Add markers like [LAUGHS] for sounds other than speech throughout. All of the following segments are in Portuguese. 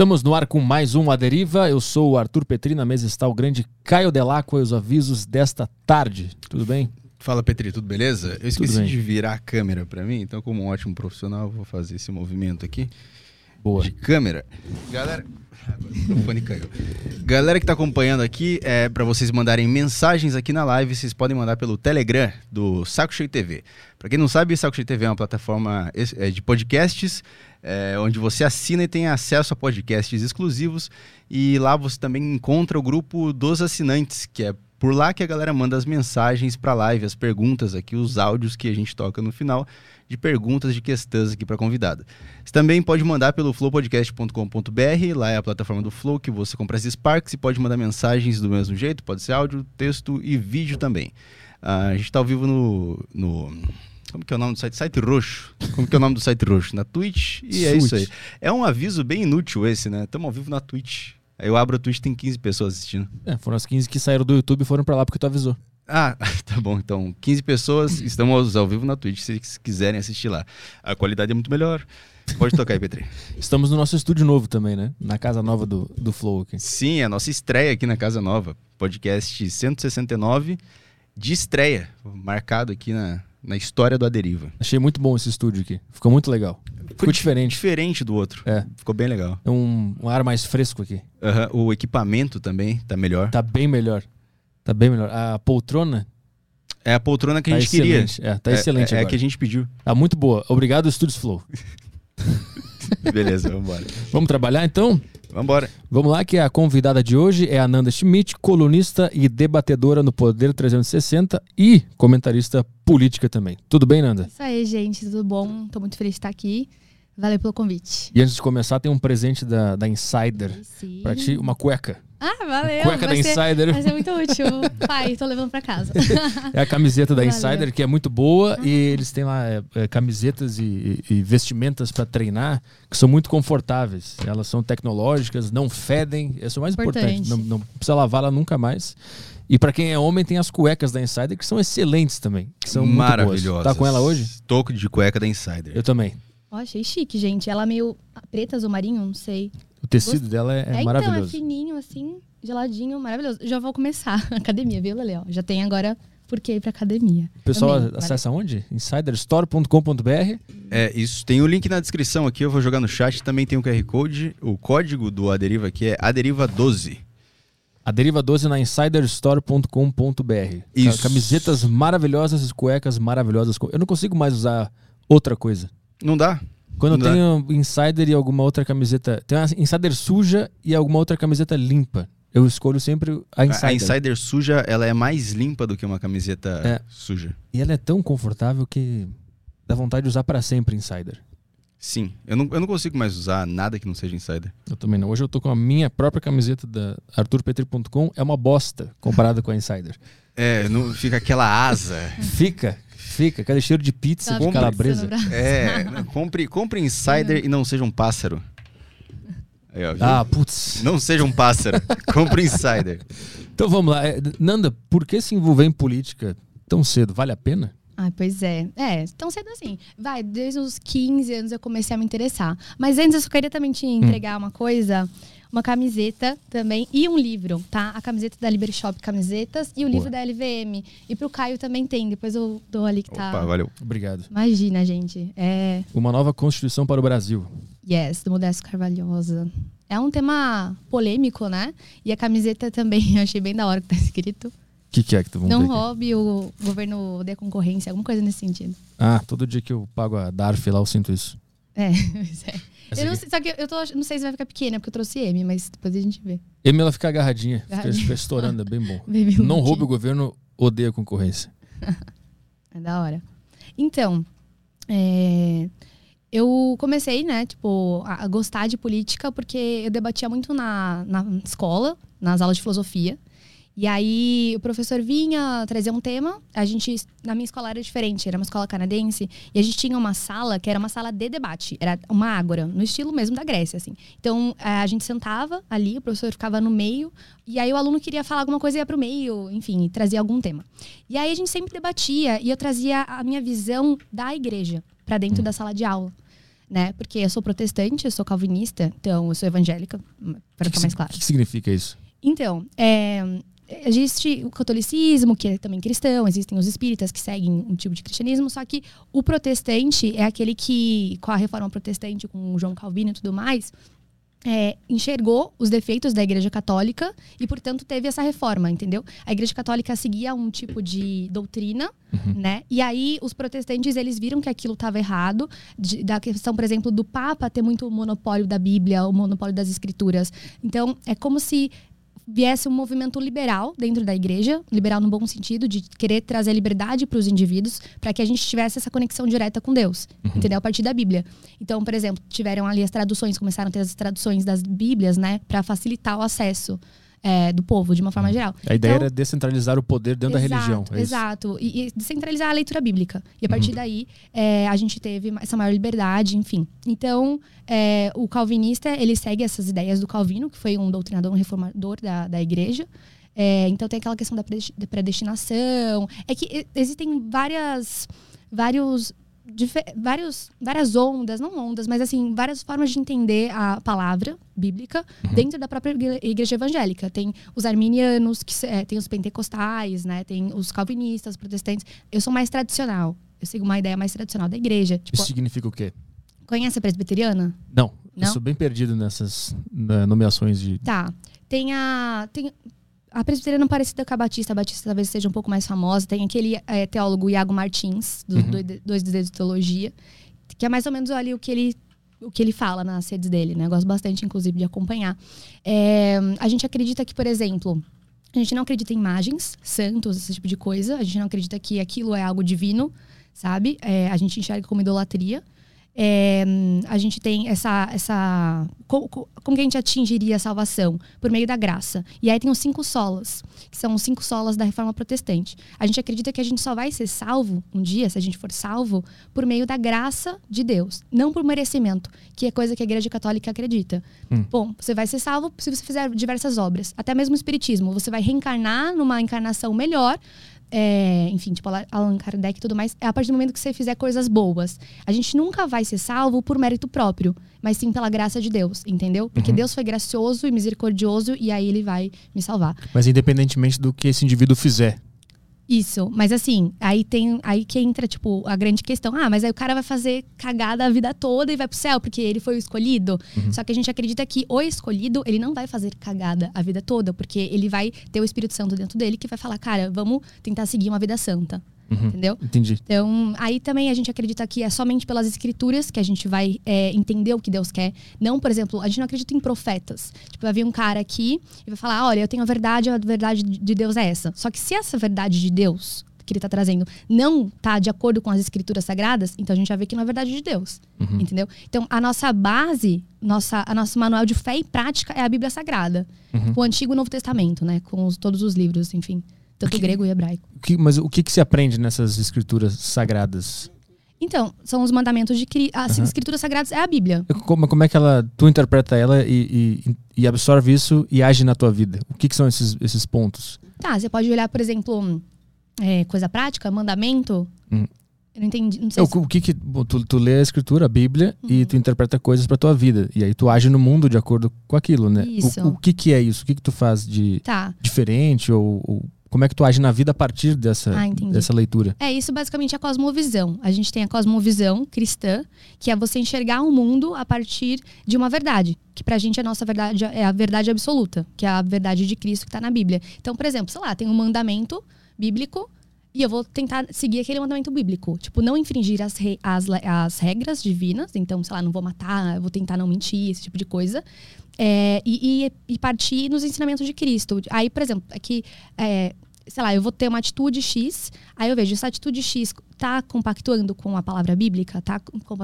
Estamos no ar com mais um A Deriva. Eu sou o Arthur Petri, na mesa está o grande Caio Delacqua e os avisos desta tarde. Tudo bem? Fala Petri, tudo beleza? Eu esqueci de virar a câmera pra mim, então como um ótimo profissional, vou fazer esse movimento aqui Boa. de câmera. Galera, o microfone caiu. Galera que tá acompanhando aqui, é para vocês mandarem mensagens aqui na live, vocês podem mandar pelo Telegram do Saco Cheio TV. Pra quem não sabe, Saco Cheio TV é uma plataforma é, de podcasts, é, onde você assina e tem acesso a podcasts exclusivos. E lá você também encontra o grupo dos assinantes, que é por lá que a galera manda as mensagens pra live, as perguntas aqui, os áudios que a gente toca no final, de perguntas de questões aqui pra convidada. Você também pode mandar pelo flowpodcast.com.br, lá é a plataforma do Flow que você compra as Sparks e pode mandar mensagens do mesmo jeito, pode ser áudio, texto e vídeo também. Ah, a gente está ao vivo no, no- Como que é o nome do site? Site Roxo. Como que é o nome do site Roxo? Na Twitch. E é isso aí. É um aviso bem inútil esse, né? Estamos ao vivo na Twitch. Aí eu abro a Twitch tem 15 pessoas assistindo. É, foram as 15 que saíram do YouTube e foram pra lá porque tu avisou. Ah, [LAUGHS] tá bom. Então, 15 pessoas, estamos ao vivo na Twitch, se vocês quiserem assistir lá. A qualidade é muito melhor. Pode tocar aí, Petri. [LAUGHS] Estamos no nosso estúdio novo também, né? Na casa nova do, do Flow aqui. Sim, é a nossa estreia aqui na Casa Nova. Podcast 169 de estreia, marcado aqui na, na história do Aderiva. Achei muito bom esse estúdio aqui. Ficou muito legal. Ficou diferente. Diferente do outro. É. Ficou bem legal. É um, um ar mais fresco aqui. Aham, O equipamento também tá melhor. Tá bem melhor. Tá bem melhor. A poltrona É a poltrona que a tá gente queria. excelente. É, tá É- excelente é, a agora. que a gente pediu. Tá muito boa. Obrigado, Estúdios Flow. [LAUGHS] [LAUGHS] Beleza, vambora. Vamos trabalhar então? Vambora. Vamos lá, que a convidada de hoje é a Nanda Schmidt, colunista e debatedora no Poder 360 e comentarista política também. Tudo bem, Nanda? Isso aí, gente, tudo bom? Tô muito feliz de estar aqui. Valeu pelo convite. E antes de começar, tem um presente da, da Insider pra ti, uma cueca. Ah, valeu. Cueca da ser, Insider. vai ser muito útil. Pai, tô levando pra casa. [LAUGHS] É a camiseta da Valeu. Insider, que é muito boa, e eles têm lá é, é, camisetas e, e vestimentas pra treinar que são muito confortáveis. Elas são tecnológicas, não fedem, isso é o mais importante. Importante. Não, não precisa lavar ela nunca mais. E pra quem é homem, tem as cuecas da Insider, que são excelentes também. Que são muito boas. Maravilhosa. Tá com ela hoje? Toco de cueca da Insider. Eu também. Ó, achei chique, gente. Ela é meio preta, azul marinho, não sei. O tecido Gost- dela é, é então, é maravilhoso. fininho, assim, geladinho, maravilhoso. Já vou começar [LAUGHS] a academia, viu, Lele? Já tem agora por que ir pra academia. O pessoal Amei, acessa onde? Insiderstore.com.br. É, isso. Tem o link na descrição aqui, eu vou jogar no chat. Também tem o QR Code. O código do Aderiva aqui é Aderiva12. A Deriva 12 na insiderstore.com.br. Isso. Ca- Camisetas maravilhosas, cuecas maravilhosas. Eu não consigo mais usar outra coisa. Não dá? Quando Não eu tenho Insider e alguma outra camiseta. Tem uma Insider suja e alguma outra camiseta limpa. Eu escolho sempre a Insider. A Insider suja, ela é mais limpa do que uma camiseta É. suja. E ela é tão confortável que dá vontade de usar pra sempre Insider. Sim. Eu não, eu não consigo mais usar nada que não seja Insider. Eu também não. Hoje eu tô com a minha própria camiseta da arturpetri.com. É uma bosta comparada com a Insider. É, não, fica aquela asa. Fica, fica. Aquele cheiro de pizza, Tava de calabresa. É, não, compre, compre Insider e não seja um pássaro. Aí, ó? Ah, putz. Não seja um pássaro. [LAUGHS] compre Insider. Então vamos lá. É, Nanda, por que se envolver em política tão cedo? Vale a pena? Ah, pois é. É, tão cedo assim. Vai, desde os 15 anos eu comecei a me interessar. Mas antes eu só queria também te entregar uma coisa. Uma camiseta também e um livro, tá? A camiseta da Liberty Shop Camisetas e o Boa. livro da LVM. E pro Caio também tem, depois eu dou ali que tá. Opa, valeu. Obrigado. Imagina, gente. É. Uma nova Constituição para o Brasil. Yes, do Modesto Carvalhosa. É um tema polêmico, né? E a camiseta também, [LAUGHS] eu achei bem da hora que tá escrito. O que, que é que tu Não roube o governo odeia concorrência, alguma coisa nesse sentido. Ah, todo dia que eu pago a DARF lá eu sinto isso. É, [LAUGHS] pois é. Essa Eu não aqui. sei, só que eu tô, não sei se vai ficar pequena, porque eu trouxe M, mas depois a gente vê. M ela fica agarradinha, fica, Agarradinha. fica estourando, é bem bom. [LAUGHS] Baby Não roube o governo, odeia concorrência. [LAUGHS] É da hora. Então, é, eu comecei, né, tipo, a, a gostar de política porque eu debatia muito na, na escola, nas aulas de filosofia. E aí o professor vinha trazer um tema, a gente, na minha escola era diferente, era uma escola canadense, e a gente tinha uma sala que era uma sala de debate, era uma ágora, no estilo mesmo da Grécia, assim. Então eh, a gente sentava ali, o professor ficava no meio, e aí o aluno queria falar alguma coisa e ia pro meio, enfim, trazia algum tema. E aí a gente sempre debatia, e eu trazia a minha visão da igreja para dentro da sala de aula né? Porque eu sou protestante, eu sou calvinista, então eu sou evangélica, para ficar mais claro. O que significa isso? Então, é, existe o catolicismo, que é também cristão, existem os espíritas que seguem um tipo de cristianismo, só que o protestante é aquele que, com a reforma protestante, com o João Calvino e tudo mais, é, enxergou os defeitos da Igreja Católica e, portanto, teve essa reforma, entendeu? A Igreja Católica seguia um tipo de doutrina, uhum. né? E aí os protestantes eles viram que aquilo estava errado, de, da questão, por exemplo, do Papa ter muito monopólio da Bíblia, o monopólio das Escrituras. Então, é como se viesse um movimento liberal dentro da igreja, liberal no bom sentido, de querer trazer liberdade para os indivíduos, para que a gente tivesse essa conexão direta com Deus, uhum. entendeu? A partir da Bíblia. Então, por exemplo, tiveram ali as traduções, começaram a ter as traduções das Bíblias, né, para facilitar o acesso é, do povo, de uma forma geral. A ideia então, era descentralizar o poder dentro exato, da religião. É exato. E, e, descentralizar a leitura bíblica. E a uhum. partir uhum. daí, é, a gente teve essa maior liberdade, enfim. Então, é, o calvinista, ele segue essas ideias do Calvino, que foi um doutrinador, um reformador da, da igreja. É, então, tem aquela questão da predestinação. É que existem várias vários vários, várias ondas, não ondas, mas assim, várias formas de entender a palavra bíblica uhum. dentro da própria igreja evangélica. Tem os arminianos, que é, tem os pentecostais, né? Tem os calvinistas, protestantes. Eu sou mais tradicional. Eu sigo uma ideia mais tradicional da igreja. Tipo, Isso significa o quê? Conhece a presbiteriana? Não. Não? Eu sou bem perdido nessas nomeações de. Tá. Tem a. Tem, a presbiteriana parecida com a Batista. A Batista talvez seja um pouco mais famosa. Tem aquele é, teólogo Iago Martins, dos uhum. Dois Dedos de Teologia, que é mais ou menos ali o que ele o que ele fala nas redes dele, né? Eu gosto bastante, inclusive, de acompanhar. É, a gente acredita que, por exemplo, a gente não acredita em imagens, santos, esse tipo de coisa. A gente não acredita que aquilo é algo divino, sabe? É, a gente enxerga como idolatria. É, a gente tem essa. essa como, como que a gente atingiria a salvação? Por meio da graça. E aí tem os cinco solas, que são os cinco solas da reforma protestante. A gente acredita que a gente só vai ser salvo um dia, se a gente for salvo, por meio da graça de Deus, não por merecimento, que é coisa que a Igreja Católica acredita. Hum. Bom, você vai ser salvo se você fizer diversas obras. Até mesmo o Espiritismo. Você vai reencarnar numa encarnação melhor é, enfim, tipo Allan Kardec e tudo mais, é a partir do momento que você fizer coisas boas. A gente nunca vai ser salvo por mérito próprio, mas sim pela graça de Deus, entendeu? Porque uhum. Deus foi gracioso e misericordioso e aí ele vai me salvar. Mas independentemente do que esse indivíduo fizer. Isso, mas assim, aí tem aí que entra, tipo, a grande questão. Ah, mas aí o cara vai fazer cagada a vida toda e vai pro céu, porque ele foi o escolhido. Uhum. Só que a gente acredita que o escolhido, ele não vai fazer cagada a vida toda, porque ele vai ter o Espírito Santo dentro dele que vai falar, cara, vamos tentar seguir uma vida santa. Uhum, entendeu? Entendi. Então, aí também a gente acredita que é somente pelas escrituras que a gente vai é, entender o que Deus quer. Não, por exemplo, a gente não acredita em profetas. Tipo, vai vir um cara aqui e vai falar: olha, eu tenho a verdade, a verdade de Deus é essa. Só que se essa verdade de Deus que ele está trazendo não está de acordo com as escrituras sagradas, então a gente vai ver que não é verdade de Deus. Uhum. Entendeu? Então, a nossa base, nossa, a nosso manual de fé e prática é a Bíblia Sagrada. Uhum. O Antigo e o Novo Testamento, né? Com os, todos os livros, enfim. Tanto que, grego e hebraico. Que, mas o que, que se aprende nessas escrituras sagradas? Então, são os mandamentos de Cristo. As uhum. escrituras sagradas é a Bíblia. Como, como é que ela, tu interpreta ela e, e, e, absorve isso e age na tua vida? O que, que são esses, esses pontos? Tá, você pode olhar, por exemplo, é, coisa prática, mandamento. Hum. Eu não entendi. Não sei é, se... O que que. Tu, tu lê a escritura, a Bíblia, uhum. e tu interpreta coisas pra tua vida. E aí tu age no mundo de acordo com aquilo, né? Isso. O, o que que é isso? O que que tu faz de tá. diferente ou, ou como é que tu age na vida a partir dessa, ah, dessa leitura? É, isso basicamente é a cosmovisão. A gente tem a cosmovisão cristã, que é você enxergar o mundo a partir de uma verdade. Que pra gente a nossa verdade é a verdade absoluta, que é a verdade de Cristo que está na Bíblia. Então, por exemplo, sei lá, tem um mandamento bíblico e eu vou tentar seguir aquele mandamento bíblico. Tipo, não infringir as, re, as, as regras divinas. Então, sei lá, não vou matar, vou tentar não mentir, esse tipo de coisa. É, e, e, e, partir nos ensinamentos de Cristo. Aí, por exemplo, aqui, é, sei lá, eu vou ter uma atitude X, aí eu vejo, essa atitude X tá compactuando com a palavra bíblica, tá,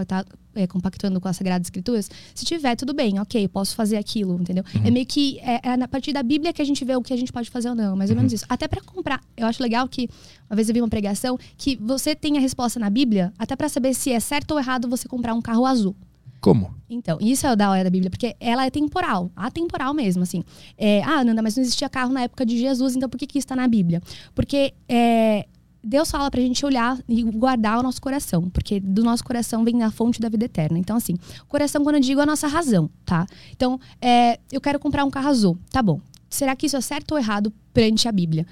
tá é, compactuando com as Sagradas Escrituras? Se tiver, tudo bem, ok, posso fazer aquilo, entendeu? Uhum. É meio que, é, é a partir da Bíblia que a gente vê o que a gente pode fazer ou não, mais ou uhum. menos isso. Até para comprar, eu acho legal que, uma vez eu vi uma pregação, que você tem a resposta na Bíblia, até para saber se é certo ou errado você comprar um carro azul. Como? Então, isso é o da hora da Bíblia, porque ela é temporal, atemporal mesmo, assim. É, ah, Nanda, mas não existia carro na época de Jesus, então por que, que isso está na Bíblia? Porque é, Deus fala pra gente olhar e guardar o nosso coração, porque do nosso coração vem a fonte da vida eterna. Então, assim, coração, quando eu digo, é a nossa razão, tá? Então, é, eu quero comprar um carro azul. Tá bom. Será que isso é certo ou errado perante a Bíblia?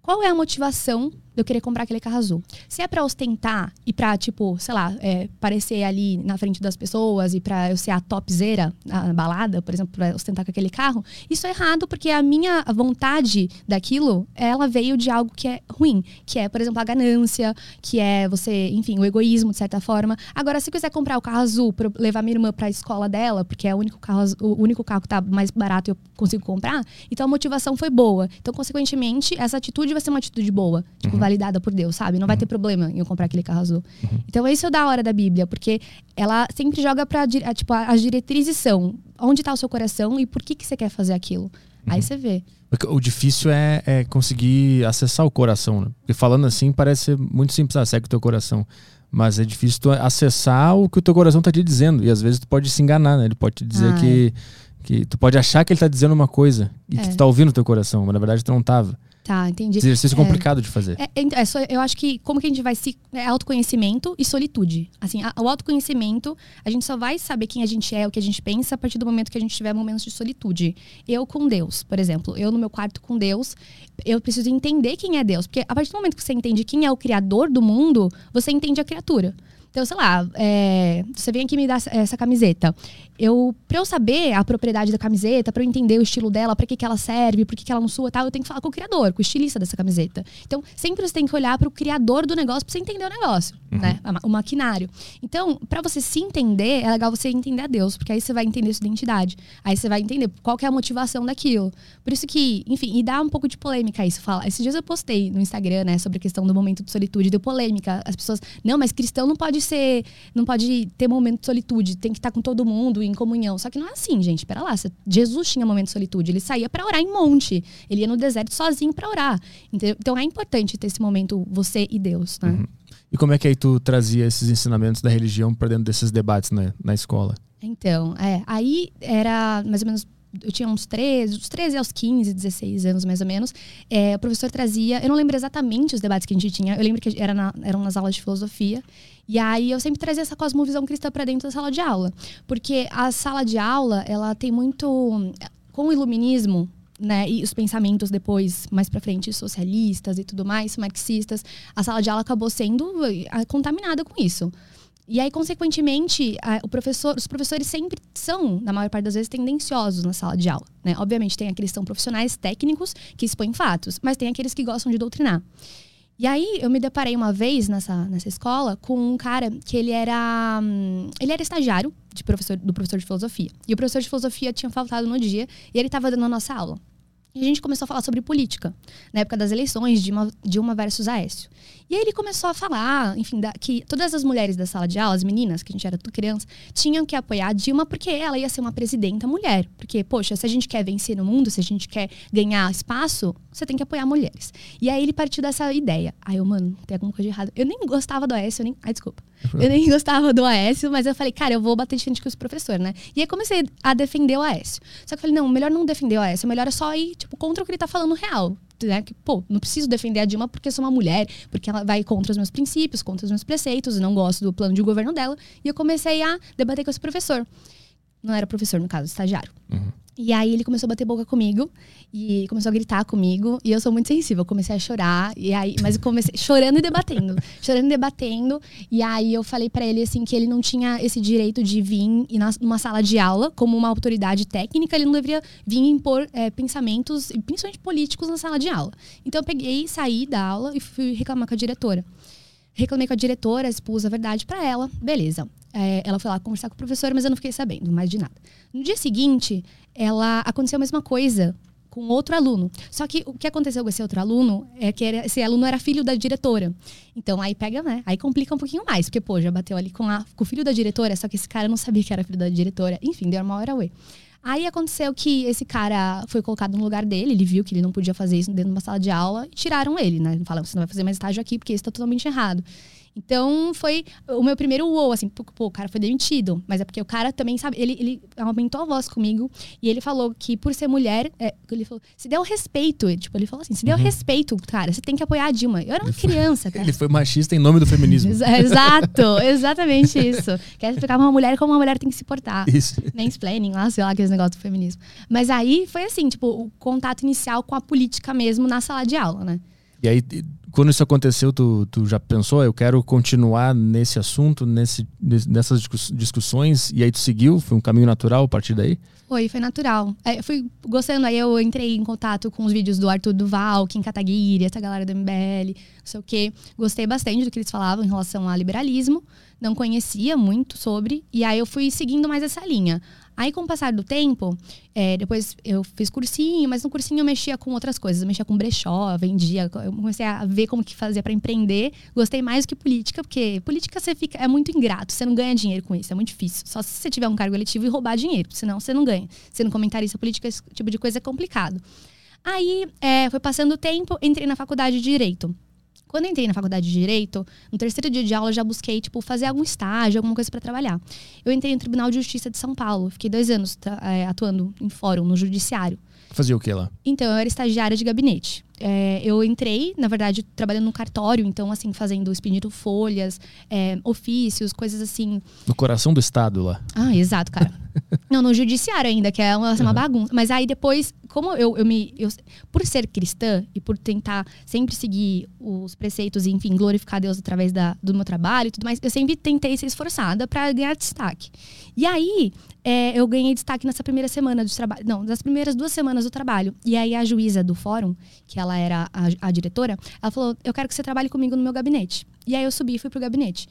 Qual é a motivação de eu querer comprar aquele carro azul? Se é para ostentar e para tipo, sei lá, é, parecer ali na frente das pessoas e para eu ser a topzera na balada, por exemplo, para ostentar com aquele carro, isso é errado porque a minha vontade daquilo, ela veio de algo que é ruim, que é, por exemplo, a ganância, que é você, enfim, o egoísmo de certa forma. Agora, se eu quiser comprar o carro azul para levar minha irmã para a escola dela, porque é o único carro, o único carro que tá mais barato e eu consigo comprar, então a motivação foi boa. Então, consequentemente, essa atitude vai ser uma atitude boa, tipo, uhum. Validada por Deus, sabe? Não vai ter uhum. problema em eu comprar aquele carro azul. Uhum. Então, isso é da hora da Bíblia, porque ela sempre joga pra, tipo, as diretrizes são onde está o seu coração e por que, que você quer fazer aquilo. Aí uhum. você vê. O difícil é, é, conseguir acessar o coração, né? Porque falando assim parece muito simples, ah, segue o teu coração. Mas é difícil tu acessar o que o teu coração está te dizendo. E às vezes tu pode se enganar, né? Ele pode te dizer ah, que, é. que tu pode achar que ele está dizendo uma coisa e é. que tu tá ouvindo o teu coração, mas na verdade tu não tava. Tá, entendi. Exercício é, complicado de fazer. É, é, é só, eu acho que como que a gente vai se. É autoconhecimento e solitude. Assim, a, o autoconhecimento, a gente só vai saber quem a gente é, o que a gente pensa, a partir do momento que a gente tiver momentos de solitude. Eu com Deus, por exemplo. Eu no meu quarto com Deus, eu preciso entender quem é Deus. Porque a partir do momento que você entende quem é o Criador do mundo, você entende a criatura. Então, sei lá, é, você vem aqui me dar essa camiseta. Eu, pra eu saber a propriedade da camiseta, para eu entender o estilo dela, para que, que ela serve, por que, que ela não sua tal, eu tenho que falar com o criador, com o estilista dessa camiseta. Então, sempre você tem que olhar para o criador do negócio para você entender o negócio, uhum. né? O maquinário. Então, para você se entender, é legal você entender a Deus, porque aí você vai entender sua identidade. Aí você vai entender qual que é a motivação daquilo. Por isso que, enfim, e dá um pouco de polêmica isso. Fala, esses dias eu postei no Instagram, né, sobre a questão do momento de solitude, deu polêmica. As pessoas, não, mas cristão não pode ser, não pode ter momento de solitude, tem que estar com todo mundo em comunhão. Só que não é assim, gente. Pera lá, Jesus tinha momento de solitude, ele saía para orar em monte, ele ia no deserto sozinho para orar. Então é importante ter esse momento você e Deus, né? Uhum. E como é que aí tu trazia esses ensinamentos da religião para dentro desses debates na, na escola? Então, é, aí era mais ou menos eu tinha uns 13, dos 13 aos 15, 16 anos mais ou menos, é, o professor trazia, eu não lembro exatamente os debates que a gente tinha, eu lembro que era na, eram nas aulas de filosofia, e aí eu sempre trazia essa cosmovisão cristã para dentro da sala de aula, porque a sala de aula, ela tem muito, com o iluminismo, né, e os pensamentos depois, mais para frente, socialistas e tudo mais, marxistas, a sala de aula acabou sendo eh, contaminada com isso. E aí, consequentemente, a, o professor, os professores sempre são, na maior parte das vezes, tendenciosos na sala de aula. Né? Obviamente, tem aqueles que são profissionais técnicos que expõem fatos, mas tem aqueles que gostam de doutrinar. E aí, eu me deparei uma vez nessa, nessa escola com um cara que ele era. Hum, ele era estagiário de professor, do professor de filosofia. E o professor de filosofia tinha faltado no dia e ele estava dando a nossa aula. E a gente começou a falar sobre política, na época das eleições, Dilma, Dilma versus Aécio. E aí ele começou a falar, enfim, da, que todas as mulheres da sala de aula, as meninas, que a gente era tudo criança, tinham que apoiar a Dilma porque ela ia ser uma presidenta mulher. Porque, poxa, se a gente quer vencer no mundo, se a gente quer ganhar espaço, você tem que apoiar mulheres. E aí ele partiu dessa ideia. Aí eu, mano, tem alguma coisa de errado. Eu nem gostava do Aécio, eu nem. Ai, desculpa. Eu nem [LAUGHS] gostava do Aécio, mas eu falei, cara, eu vou bater de frente com esse professor, né? E aí comecei a defender o Aécio. Só que eu falei, não, melhor não defender o Aécio, melhor é só ir, tipo, contra o que ele tá falando real né, que, pô, não preciso defender a Dilma porque sou uma mulher, porque ela vai contra os meus princípios, contra os meus preceitos, não gosto do plano de governo dela. E eu comecei a debater com esse professor. Não era professor, no caso, estagiário. Uhum. E aí ele começou a bater boca comigo e começou a gritar comigo. E eu sou muito sensível, eu comecei a chorar. E aí, mas eu comecei chorando e debatendo. [LAUGHS] chorando e debatendo. E aí eu falei para ele assim que ele não tinha esse direito de vir e numa sala de aula, como uma autoridade técnica, ele não deveria vir impor é, pensamentos, principalmente políticos, na sala de aula. Então eu peguei, saí da aula e fui reclamar com a diretora. Reclamei com a diretora, expus a verdade para ela. Beleza. É, ela foi lá conversar com o professor, mas eu não fiquei sabendo mais de nada. No dia seguinte, ela aconteceu a mesma coisa com outro aluno. Só que o que aconteceu com esse outro aluno é que era, esse aluno era filho da diretora. Então aí pega, né? Aí complica um pouquinho mais, porque, pô, já bateu ali com, a, com o filho da diretora, só que esse cara não sabia que era filho da diretora. Enfim, deu uma hora away. Aí aconteceu que esse cara foi colocado no lugar dele, ele viu que ele não podia fazer isso dentro de uma sala de aula e tiraram ele, né? Falaram, você não vai fazer mais estágio aqui porque isso está totalmente errado. Então foi o meu primeiro uou, assim, pô, o cara foi demitido. Mas é porque o cara também, sabe, ele, ele aumentou a voz comigo e ele falou que por ser mulher, é, ele falou, se der o respeito, tipo, ele falou assim, se der o respeito, cara, você tem que apoiar a Dilma. Eu era uma criança, [LAUGHS] cara. Ele foi machista em nome do feminismo. Exa- Exato, exatamente isso. [LAUGHS] Quer explicar uma mulher como uma mulher tem que se portar. Isso. Mansplaining lá, sei lá, aqueles negócios do feminismo. Mas aí foi assim, tipo, o contato inicial com a política mesmo na sala de aula, né? E aí, quando isso aconteceu, tu, tu já pensou, eu quero continuar nesse assunto, nesse, nessas discuss- discussões, e aí tu seguiu? Foi um caminho natural a partir daí? Foi, foi natural. É, fui gostando, aí eu entrei em contato com os vídeos do Arthur Duval, Kim Kataguiri, essa galera do MBL, não sei o quê. Gostei bastante do que eles falavam em relação ao liberalismo. Não conhecia muito sobre, e aí eu fui seguindo mais essa linha. Aí, com o passar do tempo, é, depois eu fiz cursinho, mas no cursinho eu mexia com outras coisas. Eu mexia com brechó, vendia. Eu comecei a ver como que fazia para empreender. Gostei mais do que política, porque política você fica, é muito ingrato. Você não ganha dinheiro com isso, é muito difícil. Só se você tiver um cargo eletivo e roubar dinheiro, senão você não ganha. Sendo comentarista política, esse tipo de coisa é complicado. Aí, é, foi passando o tempo, entrei na faculdade de Direito. Quando eu entrei na faculdade de Direito, no terceiro dia de aula, eu já busquei, tipo, fazer algum estágio, alguma coisa para trabalhar. Eu entrei no Tribunal de Justiça de São Paulo. Fiquei dois anos é, atuando em fórum, no judiciário. Fazia o que lá? Então, eu era estagiária de gabinete. É, eu entrei, na verdade, trabalhando no cartório, então, assim, fazendo, expedindo folhas, é, ofícios, coisas assim. No coração do Estado lá. Ah, exato, cara. [LAUGHS] Não, no judiciário ainda, que é uma, uma bagunça. Mas aí depois, como eu, eu me. Eu, por ser cristã e por tentar sempre seguir os preceitos e, enfim, glorificar Deus através da, do meu trabalho e tudo mais, eu sempre tentei ser esforçada para ganhar destaque. E aí, é, eu ganhei destaque nessa primeira semana do trabalho. Não, das primeiras duas semanas do trabalho. E aí, a juíza do fórum, que ela era a, a diretora, ela falou: Eu quero que você trabalhe comigo no meu gabinete. E aí, eu subi e fui pro gabinete.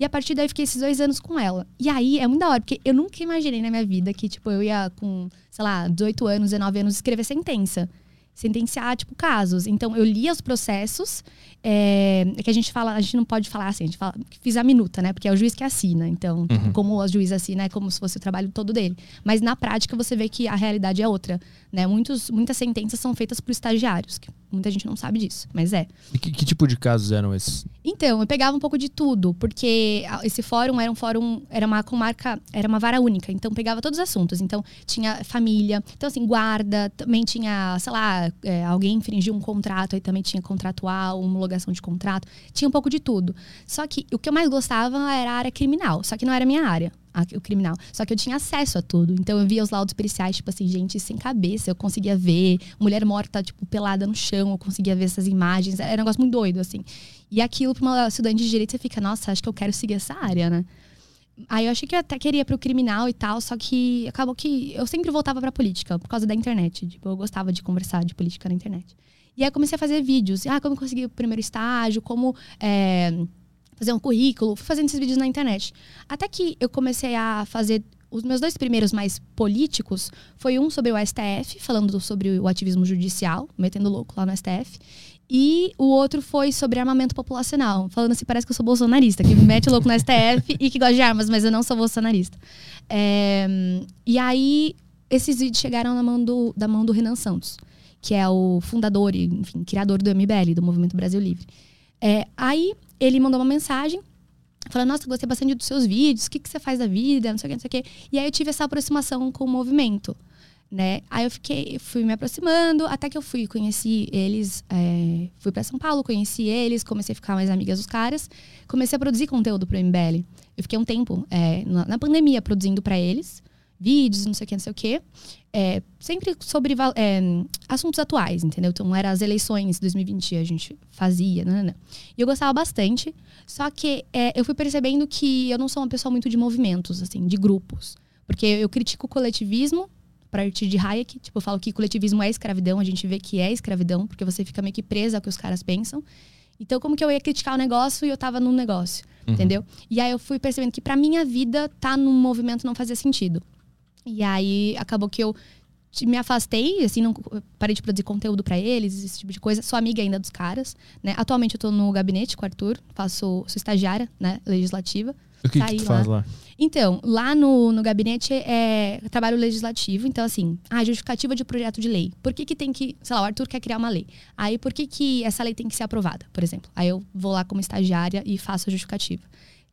E a partir daí eu fiquei esses dois anos com ela. E aí é muito da hora, porque eu nunca imaginei na minha vida que, tipo, eu ia com, sei lá, 18 anos, 19 anos, escrever sentença. Sentenciar, tipo, casos. Então, eu lia os processos, é, é que a gente fala, a gente não pode falar assim, a gente fala que fiz a minuta, né? Porque é o juiz que assina. Então, tipo, como o juiz assina, é como se fosse o trabalho todo dele. Mas na prática, você vê que a realidade é outra, né? Muitos, muitas sentenças são feitas por estagiários, que muita gente não sabe disso, mas é. E que, que tipo de casos eram esses? Então, eu pegava um pouco de tudo, porque esse fórum era um fórum, era uma comarca, era uma vara única, então pegava todos os assuntos. Então, tinha família, então assim, guarda, também tinha, sei lá, é, alguém infringiu um contrato, aí também tinha contratual, homologação de contrato, tinha um pouco de tudo. Só que o que eu mais gostava era a área criminal, só que não era a minha área. A- O criminal. Só que eu tinha acesso a tudo. Então eu via os laudos periciais, tipo assim, gente sem cabeça, eu conseguia ver. Mulher morta, tipo, pelada no chão, eu conseguia ver essas imagens. Era um negócio muito doido, assim. E aquilo, pra uma estudante de direito, você fica, nossa, acho que eu quero seguir essa área, né? Aí eu achei que eu até queria pro criminal e tal, só que acabou que eu sempre voltava pra política, por causa da internet. Tipo, eu gostava de conversar de política na internet. E aí eu comecei a fazer vídeos. Ah, como eu consegui o primeiro estágio, como é, fazer um currículo, fui fazendo esses vídeos na internet. Até que eu comecei a fazer os meus dois primeiros mais políticos foi um sobre o STF, falando sobre o ativismo judicial, metendo louco lá no STF. E o outro foi sobre armamento populacional, falando assim, parece que eu sou bolsonarista, que me mete louco no STF e que gosta de armas, mas eu não sou bolsonarista. É, e aí, esses vídeos chegaram na mão do, da mão do Renan Santos, que é o fundador e, enfim, criador do MBL, do Movimento Brasil Livre. É, aí, ele mandou uma mensagem falando, nossa, gostei bastante dos seus vídeos, o que, que você faz da vida, não sei o que, não sei o que. E aí eu tive essa aproximação com o movimento, né? Aí eu fiquei, fui me aproximando, até que eu fui, conheci eles, é, fui para São Paulo, conheci eles, comecei a ficar mais amigas dos caras, comecei a produzir conteúdo pro MBL. Eu fiquei um tempo é, na, pandemia produzindo para eles, vídeos, não sei o que, não sei o que. É, sempre sobre é, assuntos atuais, entendeu? Então, era as eleições 2020, a gente fazia, né, né. E eu gostava bastante, só que é, eu fui percebendo que eu não sou uma pessoa muito de movimentos, assim, de grupos. Porque eu critico o coletivismo, a partir de Hayek, tipo, eu falo que coletivismo é escravidão, a gente vê que é escravidão, porque você fica meio que presa ao que os caras pensam. Então, como que eu ia criticar o negócio e eu tava num negócio, entendeu? E aí eu fui percebendo que pra minha vida, tá num movimento não fazia sentido. E aí acabou que eu me afastei, assim, não parei de produzir conteúdo para eles, esse tipo de coisa. Sou amiga ainda dos caras, né? Atualmente eu tô no gabinete com o Arthur, faço, sou estagiária, né, legislativa. O que, que tu faz lá? Então, lá no, no gabinete é trabalho legislativo. Então, assim, a justificativa de projeto de lei. Por que, que tem que. Sei lá, o Arthur quer criar uma lei. Aí, por que, que essa lei tem que ser aprovada, por exemplo? Aí eu vou lá como estagiária e faço a justificativa.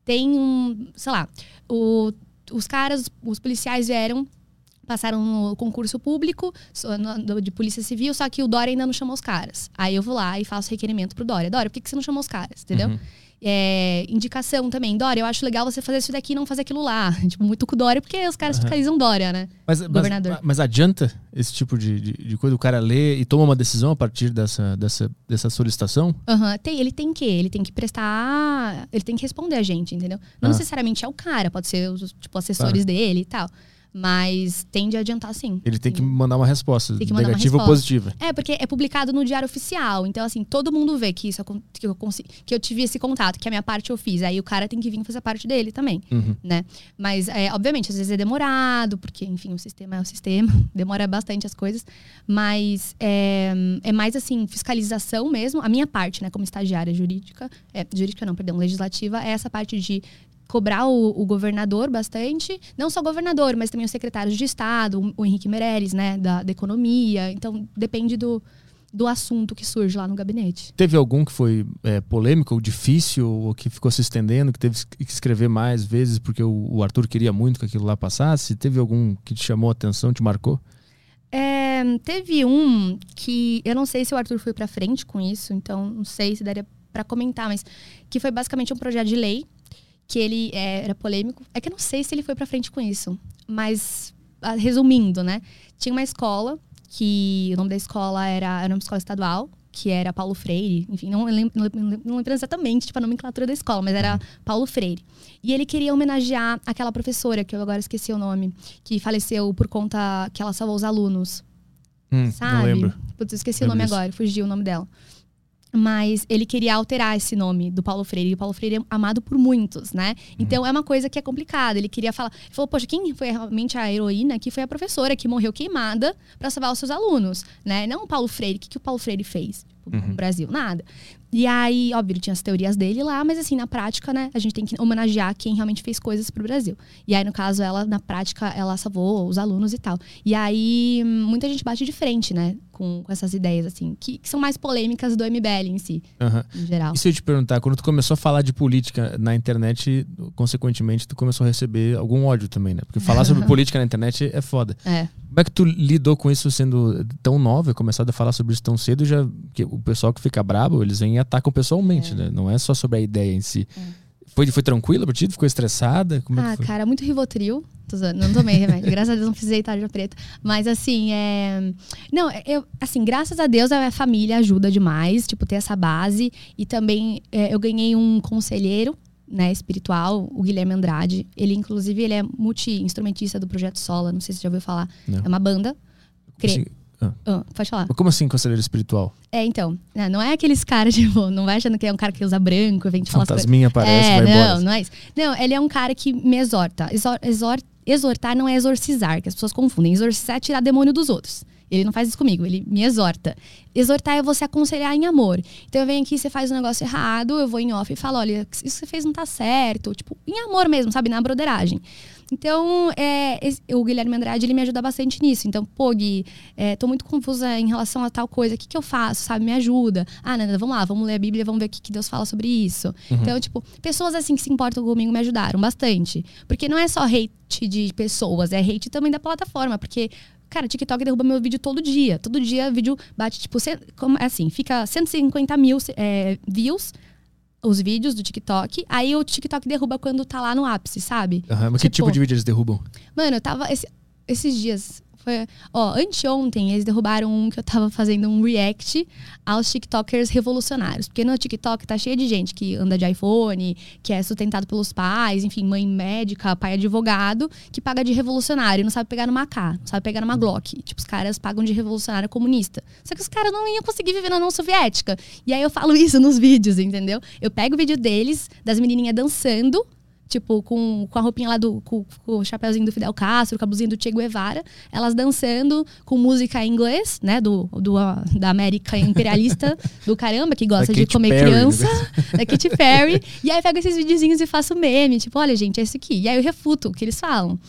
Tem um. Sei lá, o, os caras, os policiais vieram passaram no concurso público de polícia civil, só que o Dória ainda não chamou os caras. Aí eu vou lá e faço requerimento pro Dória. Dória, por que, que você não chamou os caras? Entendeu? Uhum. É, indicação também. Dória, eu acho legal você fazer isso daqui e não fazer aquilo lá. [LAUGHS] Tipo, muito com Dória, porque os caras uhum. fiscalizam Dória, né? Mas, Governador. Mas, mas adianta esse tipo de, de, de, coisa? O cara lê e toma uma decisão a partir dessa, dessa, dessa solicitação? Uhum. Tem, ele tem que, ele tem que prestar. Ele tem que responder a gente, entendeu? Não ah. necessariamente é o cara, pode ser os tipo, assessores dele e tal. Mas tende a adiantar sim. Ele tem que mandar uma resposta, negativa ou positiva. É, porque é publicado no diário oficial. Então, assim, todo mundo vê que isso que eu, consegui, que eu tive esse contato, que a minha parte eu fiz. Aí o cara tem que vir fazer parte dele também, uhum. né? Mas, é, obviamente, às vezes é demorado, porque, enfim, o sistema é o sistema. [LAUGHS] Demora bastante as coisas. Mas é, é mais, assim, fiscalização mesmo. A minha parte, né, como estagiária jurídica... É, jurídica não, perdão, legislativa, é essa parte de cobrar o, o, governador bastante, não só o governador, mas também os secretários de Estado, o, Henrique Meirelles, né, da, da, economia. Então, depende do, do assunto que surge lá no gabinete. Teve algum que foi é, polêmico ou difícil, ou que ficou se estendendo, que teve que escrever mais vezes porque o, o Arthur queria muito que aquilo lá passasse? Teve algum que te chamou a atenção, te marcou? É, teve um que eu não sei se o Arthur foi para frente com isso, então não sei se daria para comentar, mas que foi basicamente um projeto de lei que ele é, era polêmico. É que eu não sei se ele foi para frente com isso, mas ah, resumindo, né? Tinha uma escola que o nome da escola era, era uma escola estadual, que era Paulo Freire, enfim, não lembro, não lembro exatamente tipo, a nomenclatura da escola, mas era Paulo Freire. E ele queria homenagear aquela professora, que eu agora esqueci o nome, que faleceu por conta que ela salvou os alunos. Hum, sabe? Não lembro. Putz, eu esqueci o nome agora, fugiu o nome dela mas ele queria alterar esse nome do Paulo Freire. E o Paulo Freire é amado por muitos, né? Uhum. Então é uma coisa que é complicada. Ele queria falar. Ele falou, poxa, quem foi realmente a heroína que foi a professora que morreu queimada para salvar os seus alunos, né? Não o Paulo Freire. O que, que o Paulo Freire fez? uhum. no Brasil, nada. E aí, óbvio, ele tinha as teorias dele lá, mas assim, na prática, né, a gente tem que homenagear quem realmente fez coisas pro Brasil. E aí, no caso, ela, na prática, ela salvou os alunos e tal. E aí, muita gente bate de frente, né, com, com essas ideias, assim, que, que, são mais polêmicas do MBL em si, uhum. em geral. E se eu te perguntar, quando tu começou a falar de política na internet, consequentemente, tu começou a receber algum ódio também, né? Porque falar sobre [LAUGHS] política na internet é foda. É. Como é que tu lidou com isso sendo tão nova, começado a falar sobre isso tão cedo, já que o pessoal que fica brabo, eles vêm e atacam pessoalmente, é. né? Não é só sobre a ideia em si. É. Foi, foi tranquila pra ti? Ficou estressada? Como é ah, cara, muito Rivotril. Não tomei remédio. [LAUGHS] graças a Deus não fiz tarja preta. Mas assim, é. Não, eu, assim, graças a Deus a minha família ajuda demais, tipo, ter essa base. E também é, eu ganhei um conselheiro né, espiritual, o Guilherme Andrade. Ele, inclusive, ele é multi-instrumentista do Projeto Sola, não sei se você já ouviu falar. Não. É uma banda. Cre... Ah. Ah, pode falar. Como assim conselheiro espiritual? É, então. Né, não é aqueles caras, [LAUGHS] tipo, não vai achando que é um cara que usa branco, vem te falar Fantasminha aparece, é, vai não, embora. Não, é isso. Não, ele é um cara que me exorta. Exor, exor, exortar não é exorcizar, que as pessoas confundem. Exorcizar é tirar demônio dos outros. Ele não faz isso comigo, ele me exorta. Exortar é você aconselhar em amor. Então eu venho aqui, você faz um negócio errado, eu vou em off e falo: olha, isso que você fez não tá certo. Tipo, em amor mesmo, sabe? Na broderagem. Então, é, esse, o Guilherme Andrade, ele me ajuda bastante nisso. Então, pô, Gui, é, tô muito confusa em relação a tal coisa. O que, que eu faço, sabe? Me ajuda. Ah, Nanda, vamos lá, vamos ler a Bíblia, vamos ver o que, que Deus fala sobre isso. Uhum. Então, tipo, pessoas assim que se importam comigo me ajudaram bastante. Porque não é só hate de pessoas, é hate também da plataforma. Porque Cara, TikTok derruba meu vídeo todo dia. Todo dia vídeo bate, tipo, como, é assim, fica 150 mil é, views os vídeos do TikTok. Aí o TikTok derruba quando tá lá no ápice, sabe? Mas tipo, que tipo de vídeo eles derrubam? Mano, eu tava. Esse, esses dias, foi, ó, anteontem eles derrubaram um que eu tava fazendo um react aos TikTokers revolucionários. Porque no TikTok tá cheio de gente que anda de iPhone, que é sustentado pelos pais, enfim, mãe médica, pai advogado, que paga de revolucionário, não sabe pegar numa K, não sabe pegar numa Glock. Tipo, os caras pagam de revolucionário comunista. Só que os caras não iam conseguir viver na União Soviética. E aí eu falo isso nos vídeos, entendeu? Eu pego o vídeo deles, das menininhas dançando, tipo, com, com a roupinha lá do. Com, com o chapéuzinho do Fidel Castro, com a blusinha do Che Guevara, elas dançando com música em inglês, né? Do, do, da América imperialista [LAUGHS] do caramba, que gosta de comer Perry, criança, [LAUGHS] da Katy Perry. e aí eu pego esses videozinhos e faço meme, tipo, olha, gente, é isso aqui. E aí eu refuto o que eles falam.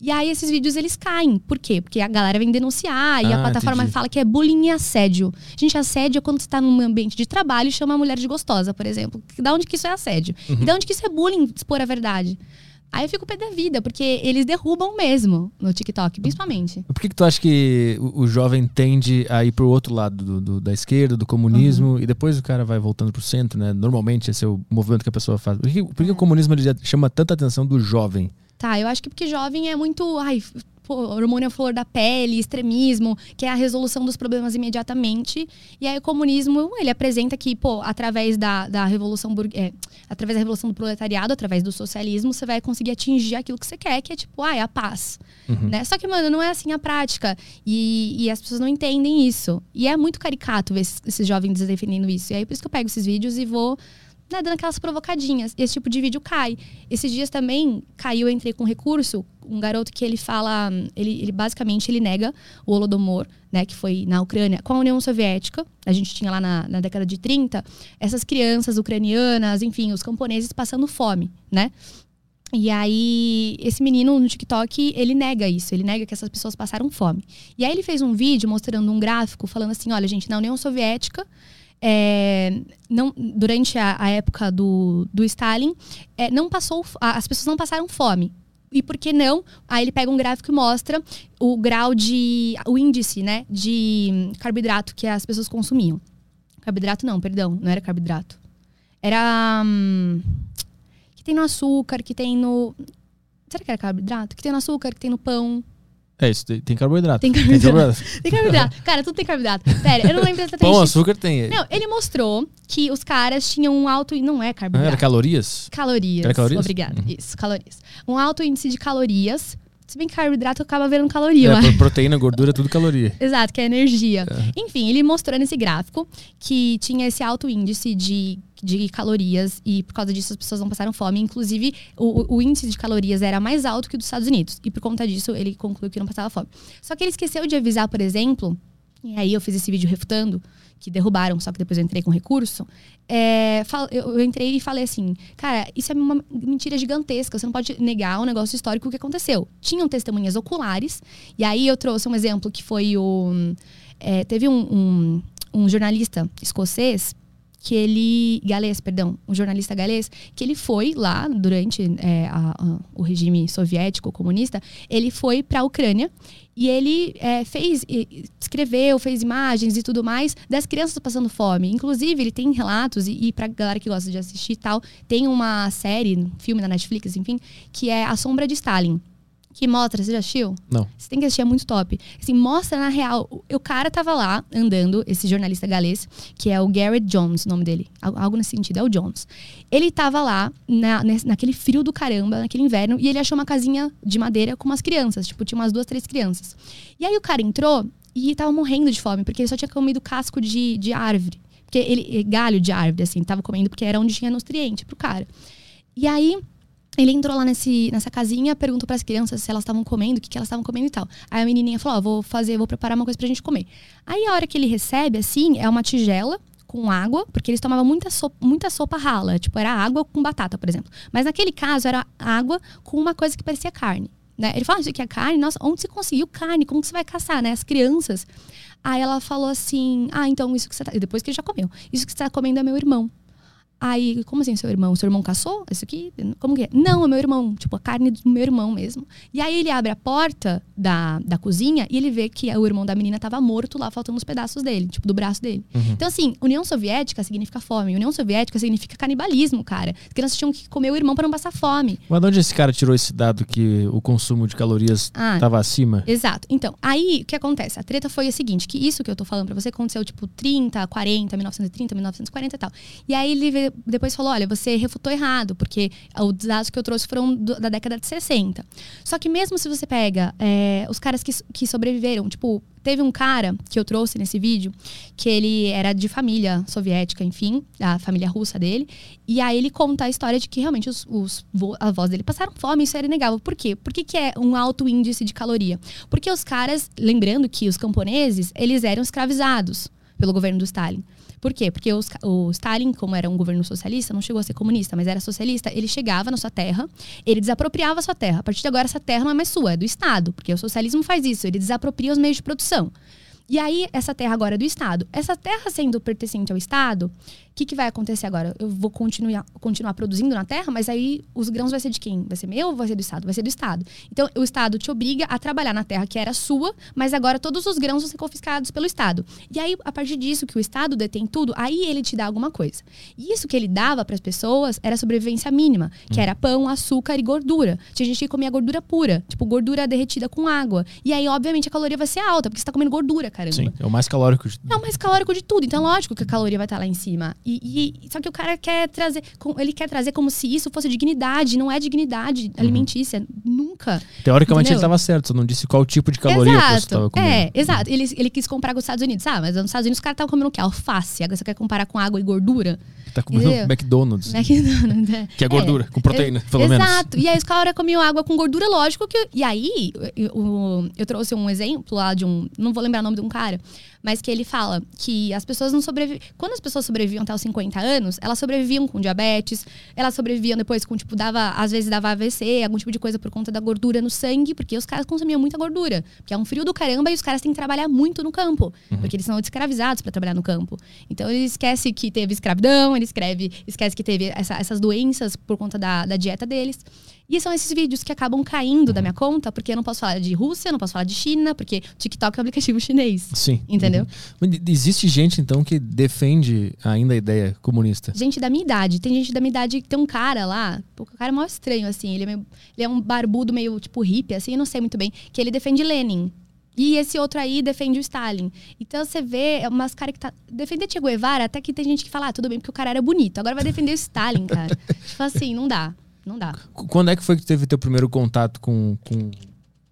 E aí esses vídeos eles caem. Por quê? Porque a galera vem denunciar e ah, a plataforma entendi. fala que é bullying e assédio. Gente, assédio é quando você tá num ambiente de trabalho e chama a mulher de gostosa, por exemplo. Da onde que isso é assédio? Uhum. E da onde que isso é bullying, expor a verdade? Aí eu fico pé da vida, porque eles derrubam mesmo no TikTok, principalmente. Por que, que tu acha que o, o jovem tende a ir pro outro lado do, do da esquerda, do comunismo, uhum. e depois o cara vai voltando pro centro, né? Normalmente esse é o movimento que a pessoa faz. Por que, por que é. o comunismo chama tanta atenção do jovem? Tá, eu acho que porque jovem é muito. Ai, pô, hormônio à flor da pele, extremismo, que é a resolução dos problemas imediatamente. E aí o comunismo, ele apresenta que, pô, através da, da revolução é, através da revolução do proletariado, através do socialismo, você vai conseguir atingir aquilo que você quer, que é tipo, ai, a paz. Uhum. Né? Só que, mano, não é assim a prática. E, e as pessoas não entendem isso. E é muito caricato ver esses, esses jovens defendendo isso. E aí por isso que eu pego esses vídeos e vou né, dando aquelas provocadinhas. Esse tipo de vídeo cai. Esses dias também caiu, entrei com recurso, um garoto que ele fala, ele, ele basicamente ele nega o Holodomor, né, que foi na Ucrânia, com a União Soviética. A gente tinha lá na, na década de 30 essas crianças ucranianas, enfim, os camponeses passando fome, né? E aí, esse menino no TikTok, ele nega isso, ele nega que essas pessoas passaram fome. E aí ele fez um vídeo mostrando um gráfico falando assim: olha, gente, na União Soviética é, não, durante a, a, época do, do Stalin, é, não passou, as pessoas não passaram fome. E por que não? Aí ele pega um gráfico e mostra o grau de. o índice, né? De carboidrato que as pessoas consumiam. Carboidrato não, perdão, não era carboidrato. Era. Hum, que tem no açúcar, que tem no. Será que era carboidrato? Que tem no açúcar, que tem no pão. É isso, tem carboidrato. Tem carboidrato. Tem carboidrato. [LAUGHS] tem carboidrato. Cara, tudo tem carboidrato. Pera, eu não lembro exatamente. Pão, açúcar tem. Não, ele mostrou que os caras tinham um alto. Não é carboidrato. era calorias? Calorias. Era calorias? Obrigada. Uhum. Isso, calorias. Um alto índice de calorias. Se bem que carboidrato acaba vendo caloria. É, proteína, gordura, tudo caloria. [LAUGHS] Exato, que é energia. É. Enfim, ele mostrou nesse gráfico que tinha esse alto índice de de calorias e por causa disso as pessoas não passaram fome. Inclusive, o, o, índice de calorias era mais alto que o dos Estados Unidos. E por conta disso, ele concluiu que não passava fome. Só que ele esqueceu de avisar, por exemplo, e aí eu fiz esse vídeo refutando, que derrubaram, só que depois eu entrei com recurso. É, eu entrei e falei assim, cara, isso é uma mentira gigantesca, você não pode negar um negócio histórico que aconteceu. Tinham testemunhas oculares, e aí eu trouxe um exemplo que foi o. É, teve um, um, um jornalista escocês que ele. galês, perdão, um jornalista galês, que ele foi lá durante é, a, a, o regime soviético comunista, ele foi para a Ucrânia e ele é, fez, escreveu, fez imagens e tudo mais das crianças passando fome. Inclusive, ele tem relatos, e, e pra galera que gosta de assistir e tal, tem uma série, um filme na Netflix, enfim, que é A Sombra de Stalin que mostra, você já assistiu? Não. Você tem que assistir, é muito top. Assim, mostra na real. O, o cara tava lá andando, esse jornalista galês, que é o Garrett Jones, o nome dele. Algo nesse sentido, é o Jones. Ele tava lá na, naquele frio do caramba, naquele inverno, e ele achou uma casinha de madeira com umas crianças. Tipo, tinha umas duas, três crianças. E aí o cara entrou e tava morrendo de fome, porque ele só tinha comido casco de, de árvore. Porque ele, galho de árvore, assim, tava comendo porque era onde tinha nutriente pro cara. E aí ele entrou lá nesse, nessa casinha, perguntou para as crianças se elas estavam comendo, o que, que elas estavam comendo e tal. Aí a menininha falou: Ó, vou fazer, vou preparar uma coisa pra gente comer. Aí a hora que ele recebe, assim, é uma tigela com água, porque eles tomavam muita sopa, muita sopa rala. Tipo, era água com batata, por exemplo. Mas naquele caso, era água com uma coisa que parecia carne. Né? Ele falou: ah, Isso aqui é carne? Nossa, onde você conseguiu carne? Como que você vai caçar, né? As crianças. Aí ela falou assim: Ah, então isso que você tá. Depois que ele já comeu. Isso que você tá comendo é meu irmão. Aí, como assim, seu irmão? Seu irmão caçou? Isso aqui? Como que é? Não, é meu irmão. Tipo, a carne do meu irmão mesmo. E aí ele abre a porta da, da cozinha e ele vê que o irmão da menina estava morto lá, faltando os pedaços dele, tipo, do braço dele. Uhum. Então, assim, União Soviética significa fome. União Soviética significa canibalismo, cara. As crianças tinham que comer o irmão para não passar fome. Mas de onde esse cara tirou esse dado que o consumo de calorias estava ah, acima? Exato. Então, aí, o que acontece? A treta foi a seguinte, que isso que eu tô falando para você aconteceu, tipo, 30, 40, 1930, 1940 e tal. E aí ele de, depois falou: olha, você refutou errado, porque os dados que eu trouxe foram do, da década de 60. Só que mesmo se você pega é, os caras que, que sobreviveram, tipo, teve um cara que eu trouxe nesse vídeo, que ele era de família soviética, enfim, da família russa dele. E aí ele conta a história de que realmente os, os avós dele passaram fome, isso era inegável. Por quê? Por que, que é um alto índice de caloria? Porque os caras, lembrando que os camponeses, eles eram escravizados pelo governo do Stalin. Por quê? Porque os, o Stalin, como era um governo socialista, não chegou a ser comunista, mas era socialista, ele chegava na sua terra, ele desapropriava a sua terra. A partir de agora, essa terra não é mais sua, é do Estado, porque o socialismo faz isso, ele desapropria os meios de produção. E aí, essa terra agora é do Estado. Essa terra sendo pertencente ao Estado, o que, que vai acontecer agora? Eu vou continuar, continuar produzindo na terra, mas aí os grãos vai ser de quem? Vai ser meu ou vai ser do Estado? Vai ser do Estado. Então, o Estado te obriga a trabalhar na terra que era sua, mas agora todos os grãos vão ser confiscados pelo Estado. E aí, a partir disso, que o Estado detém tudo, aí ele te dá alguma coisa. E isso que ele dava para as pessoas era sobrevivência mínima, que hum. era pão, açúcar e gordura. Tinha gente que comia gordura pura, tipo gordura derretida com água. E aí, obviamente, a caloria vai ser alta, porque você está comendo gordura, caramba. Sim, é o mais calórico de tudo. É o mais calórico de tudo. Então, lógico que a caloria vai estar lá em cima. E, e, só que o cara quer trazer, ele quer trazer como se isso fosse dignidade, não é dignidade uhum. alimentícia, nunca. Teoricamente entendeu? ele estava certo, só não disse qual tipo de caloria exato. você estava comendo. É, exato. Ele, ele quis comparar com os Estados Unidos, ah, mas nos Estados Unidos os caras estavam comendo o quê? Alface. Agora você quer comparar com água e gordura? Tá comendo Entendeu? McDonald's. [LAUGHS] McDonald's, é. Que é gordura, é, com proteína, pelo menos. Exato. E aí os caras comiam água com gordura, lógico que. E aí, eu, eu, eu trouxe um exemplo lá de um. Não vou lembrar o nome de um cara mas que ele fala que as pessoas não sobreviviam. Quando as pessoas sobreviviam até os 50 anos, elas sobreviviam com diabetes, elas sobreviviam depois com, tipo, dava, às vezes dava AVC, algum tipo de coisa por conta da gordura no sangue, porque os caras consumiam muita gordura. Porque é um frio do caramba e os caras têm que trabalhar muito no campo, uhum. porque eles são escravizados para trabalhar no campo. Então ele esquece que teve escravidão, ele escreve, esquece que teve essa, essas doenças por conta da, da dieta deles. E são esses vídeos que acabam caindo da minha conta, porque eu não posso falar de Rússia, não posso falar de China, porque o TikTok é um aplicativo chinês. Sim. Entendeu? Uhum. Existe gente, então, que defende ainda a ideia comunista? Gente da minha idade. Tem gente da minha idade que tem um cara lá, o cara é mó estranho, assim. Ele é, meio, ele é um barbudo meio, tipo, hippie, assim, eu não sei muito bem. Que ele defende Lenin. E esse outro aí defende o Stalin. Então você vê é umas caras que tá. Defender Che Guevara, até que tem gente que fala, ah, tudo bem, porque o cara era bonito. Agora vai defender o Stalin, cara. [LAUGHS] tipo assim, não dá. Não dá. Quando é que foi que teve teu primeiro contato com, com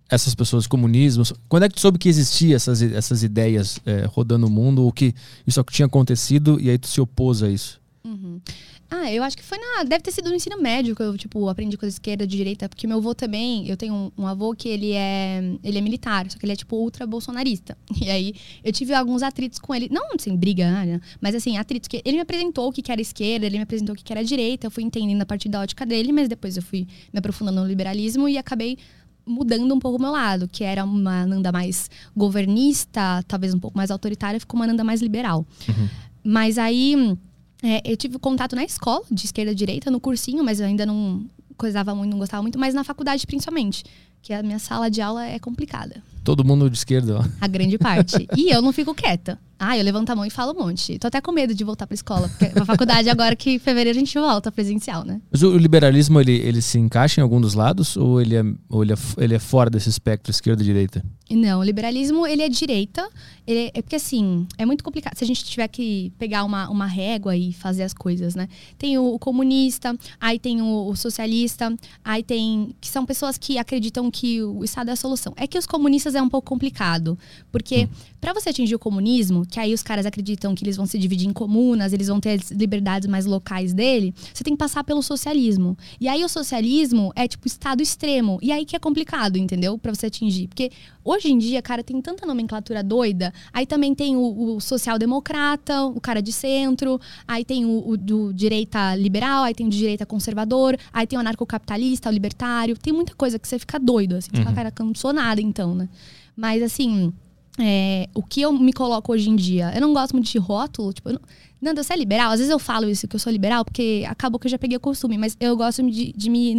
essas pessoas, comunismo? Quando é que tu soube que existia essas, essas ideias é, rodando o mundo, ou que isso tinha acontecido e aí tu se opôs a isso? Uhum. Ah, eu acho que foi na. Deve ter sido no ensino médio que eu, tipo, aprendi coisa esquerda, de direita. Porque meu avô também, eu tenho um, um, avô que ele é. Ele é militar, só que ele é, tipo, ultra bolsonarista. [LAUGHS] E aí eu tive alguns atritos com ele. Não assim, briga, né? Mas assim, atritos que. Ele me apresentou o que era esquerda, ele me apresentou o que era direita. Eu fui entendendo a partir da ótica dele, mas depois eu fui me aprofundando no liberalismo e acabei mudando um pouco o meu lado, que era uma Nanda mais governista, talvez um pouco mais autoritária, ficou uma Nanda mais liberal. Uhum. Mas aí é, eu tive contato na escola, de esquerda a direita, no cursinho, mas eu ainda não coisava muito, não gostava muito, mas na faculdade principalmente. Que a minha sala de aula é complicada. Todo mundo de esquerda, ó. A grande parte. e eu não fico quieta. Ah, eu levanto a mão e falo um monte. Tô até com medo de voltar pra escola, porque a faculdade agora que em fevereiro a gente volta presencial, né? Mas o liberalismo, ele, ele se encaixa em algum dos lados ou ele é, ou ele é, ele é fora desse espectro esquerda e direita? Não, o liberalismo, ele é direita. Ele é porque, assim, é muito complicado. Se a gente tiver que pegar uma, uma régua e fazer as coisas, né? Tem o, o comunista, aí tem o, o, socialista, aí tem... Que são pessoas que acreditam que o Estado é a solução. É que os comunistas é um pouco complicado. Porque, hum. Para você atingir o comunismo, que aí os caras acreditam que eles vão se dividir em comunas, eles vão ter as liberdades mais locais dele, você tem que passar pelo socialismo. E aí o socialismo é tipo estado extremo. E aí que é complicado, entendeu? Para você atingir. Porque hoje em dia, cara, tem tanta nomenclatura doida. Aí também tem o, o social-democrata, o cara de centro, aí tem o, o, do direita liberal, aí tem o de direita conservador, aí tem o anarcocapitalista, o libertário. Tem muita coisa que você fica doido, assim. Uhum. Você fala, cara, não sou nada então, né? Mas assim é, o que eu me coloco hoje em dia. Eu não gosto muito de rótulo, tipo, não, Nanda, você é liberal? Às vezes eu falo isso, que eu sou liberal, porque acabou que eu já peguei o costume, mas eu gosto de, de, me,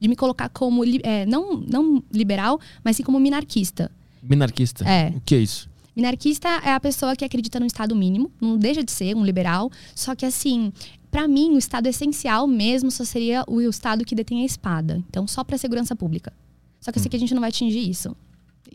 de me colocar como, é, não, não liberal, mas sim como minarquista. Minarquista? É. O que é isso? Minarquista é a pessoa que acredita no Estado mínimo, não deixa de ser um liberal, só que assim, para mim, o Estado essencial mesmo só seria o Estado que detém a espada. Então, só para segurança pública. Só que eu sei hum. que a gente não vai atingir isso.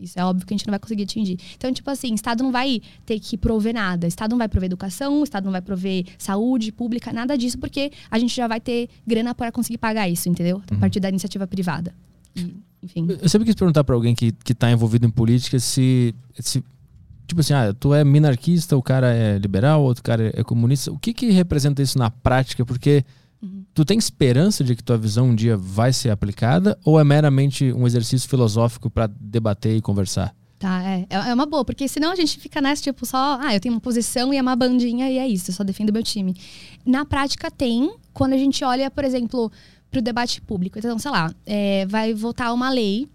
Isso é óbvio que a gente não vai conseguir atingir. Então, tipo assim, o Estado não vai ter que prover nada. O Estado não vai prover educação, o Estado não vai prover saúde pública, nada disso, porque a gente já vai ter grana para conseguir pagar isso, entendeu? A partir da iniciativa privada. E, enfim. Eu sempre quis perguntar para alguém que, que tá envolvido em política se, se. Tipo assim, ah, tu é minarquista, o cara é liberal, outro cara é comunista. O que que representa isso na prática? Porque tu tem esperança de que tua visão um dia vai ser aplicada ou é meramente um exercício filosófico para debater e conversar? Tá, é. É uma boa, porque senão a gente fica nessa, tipo, só, ah, eu tenho uma posição e é uma bandinha e é isso, eu só defendo meu time. Na prática tem, quando a gente olha, por exemplo, para o debate público. Então, sei lá, é, vai votar uma lei,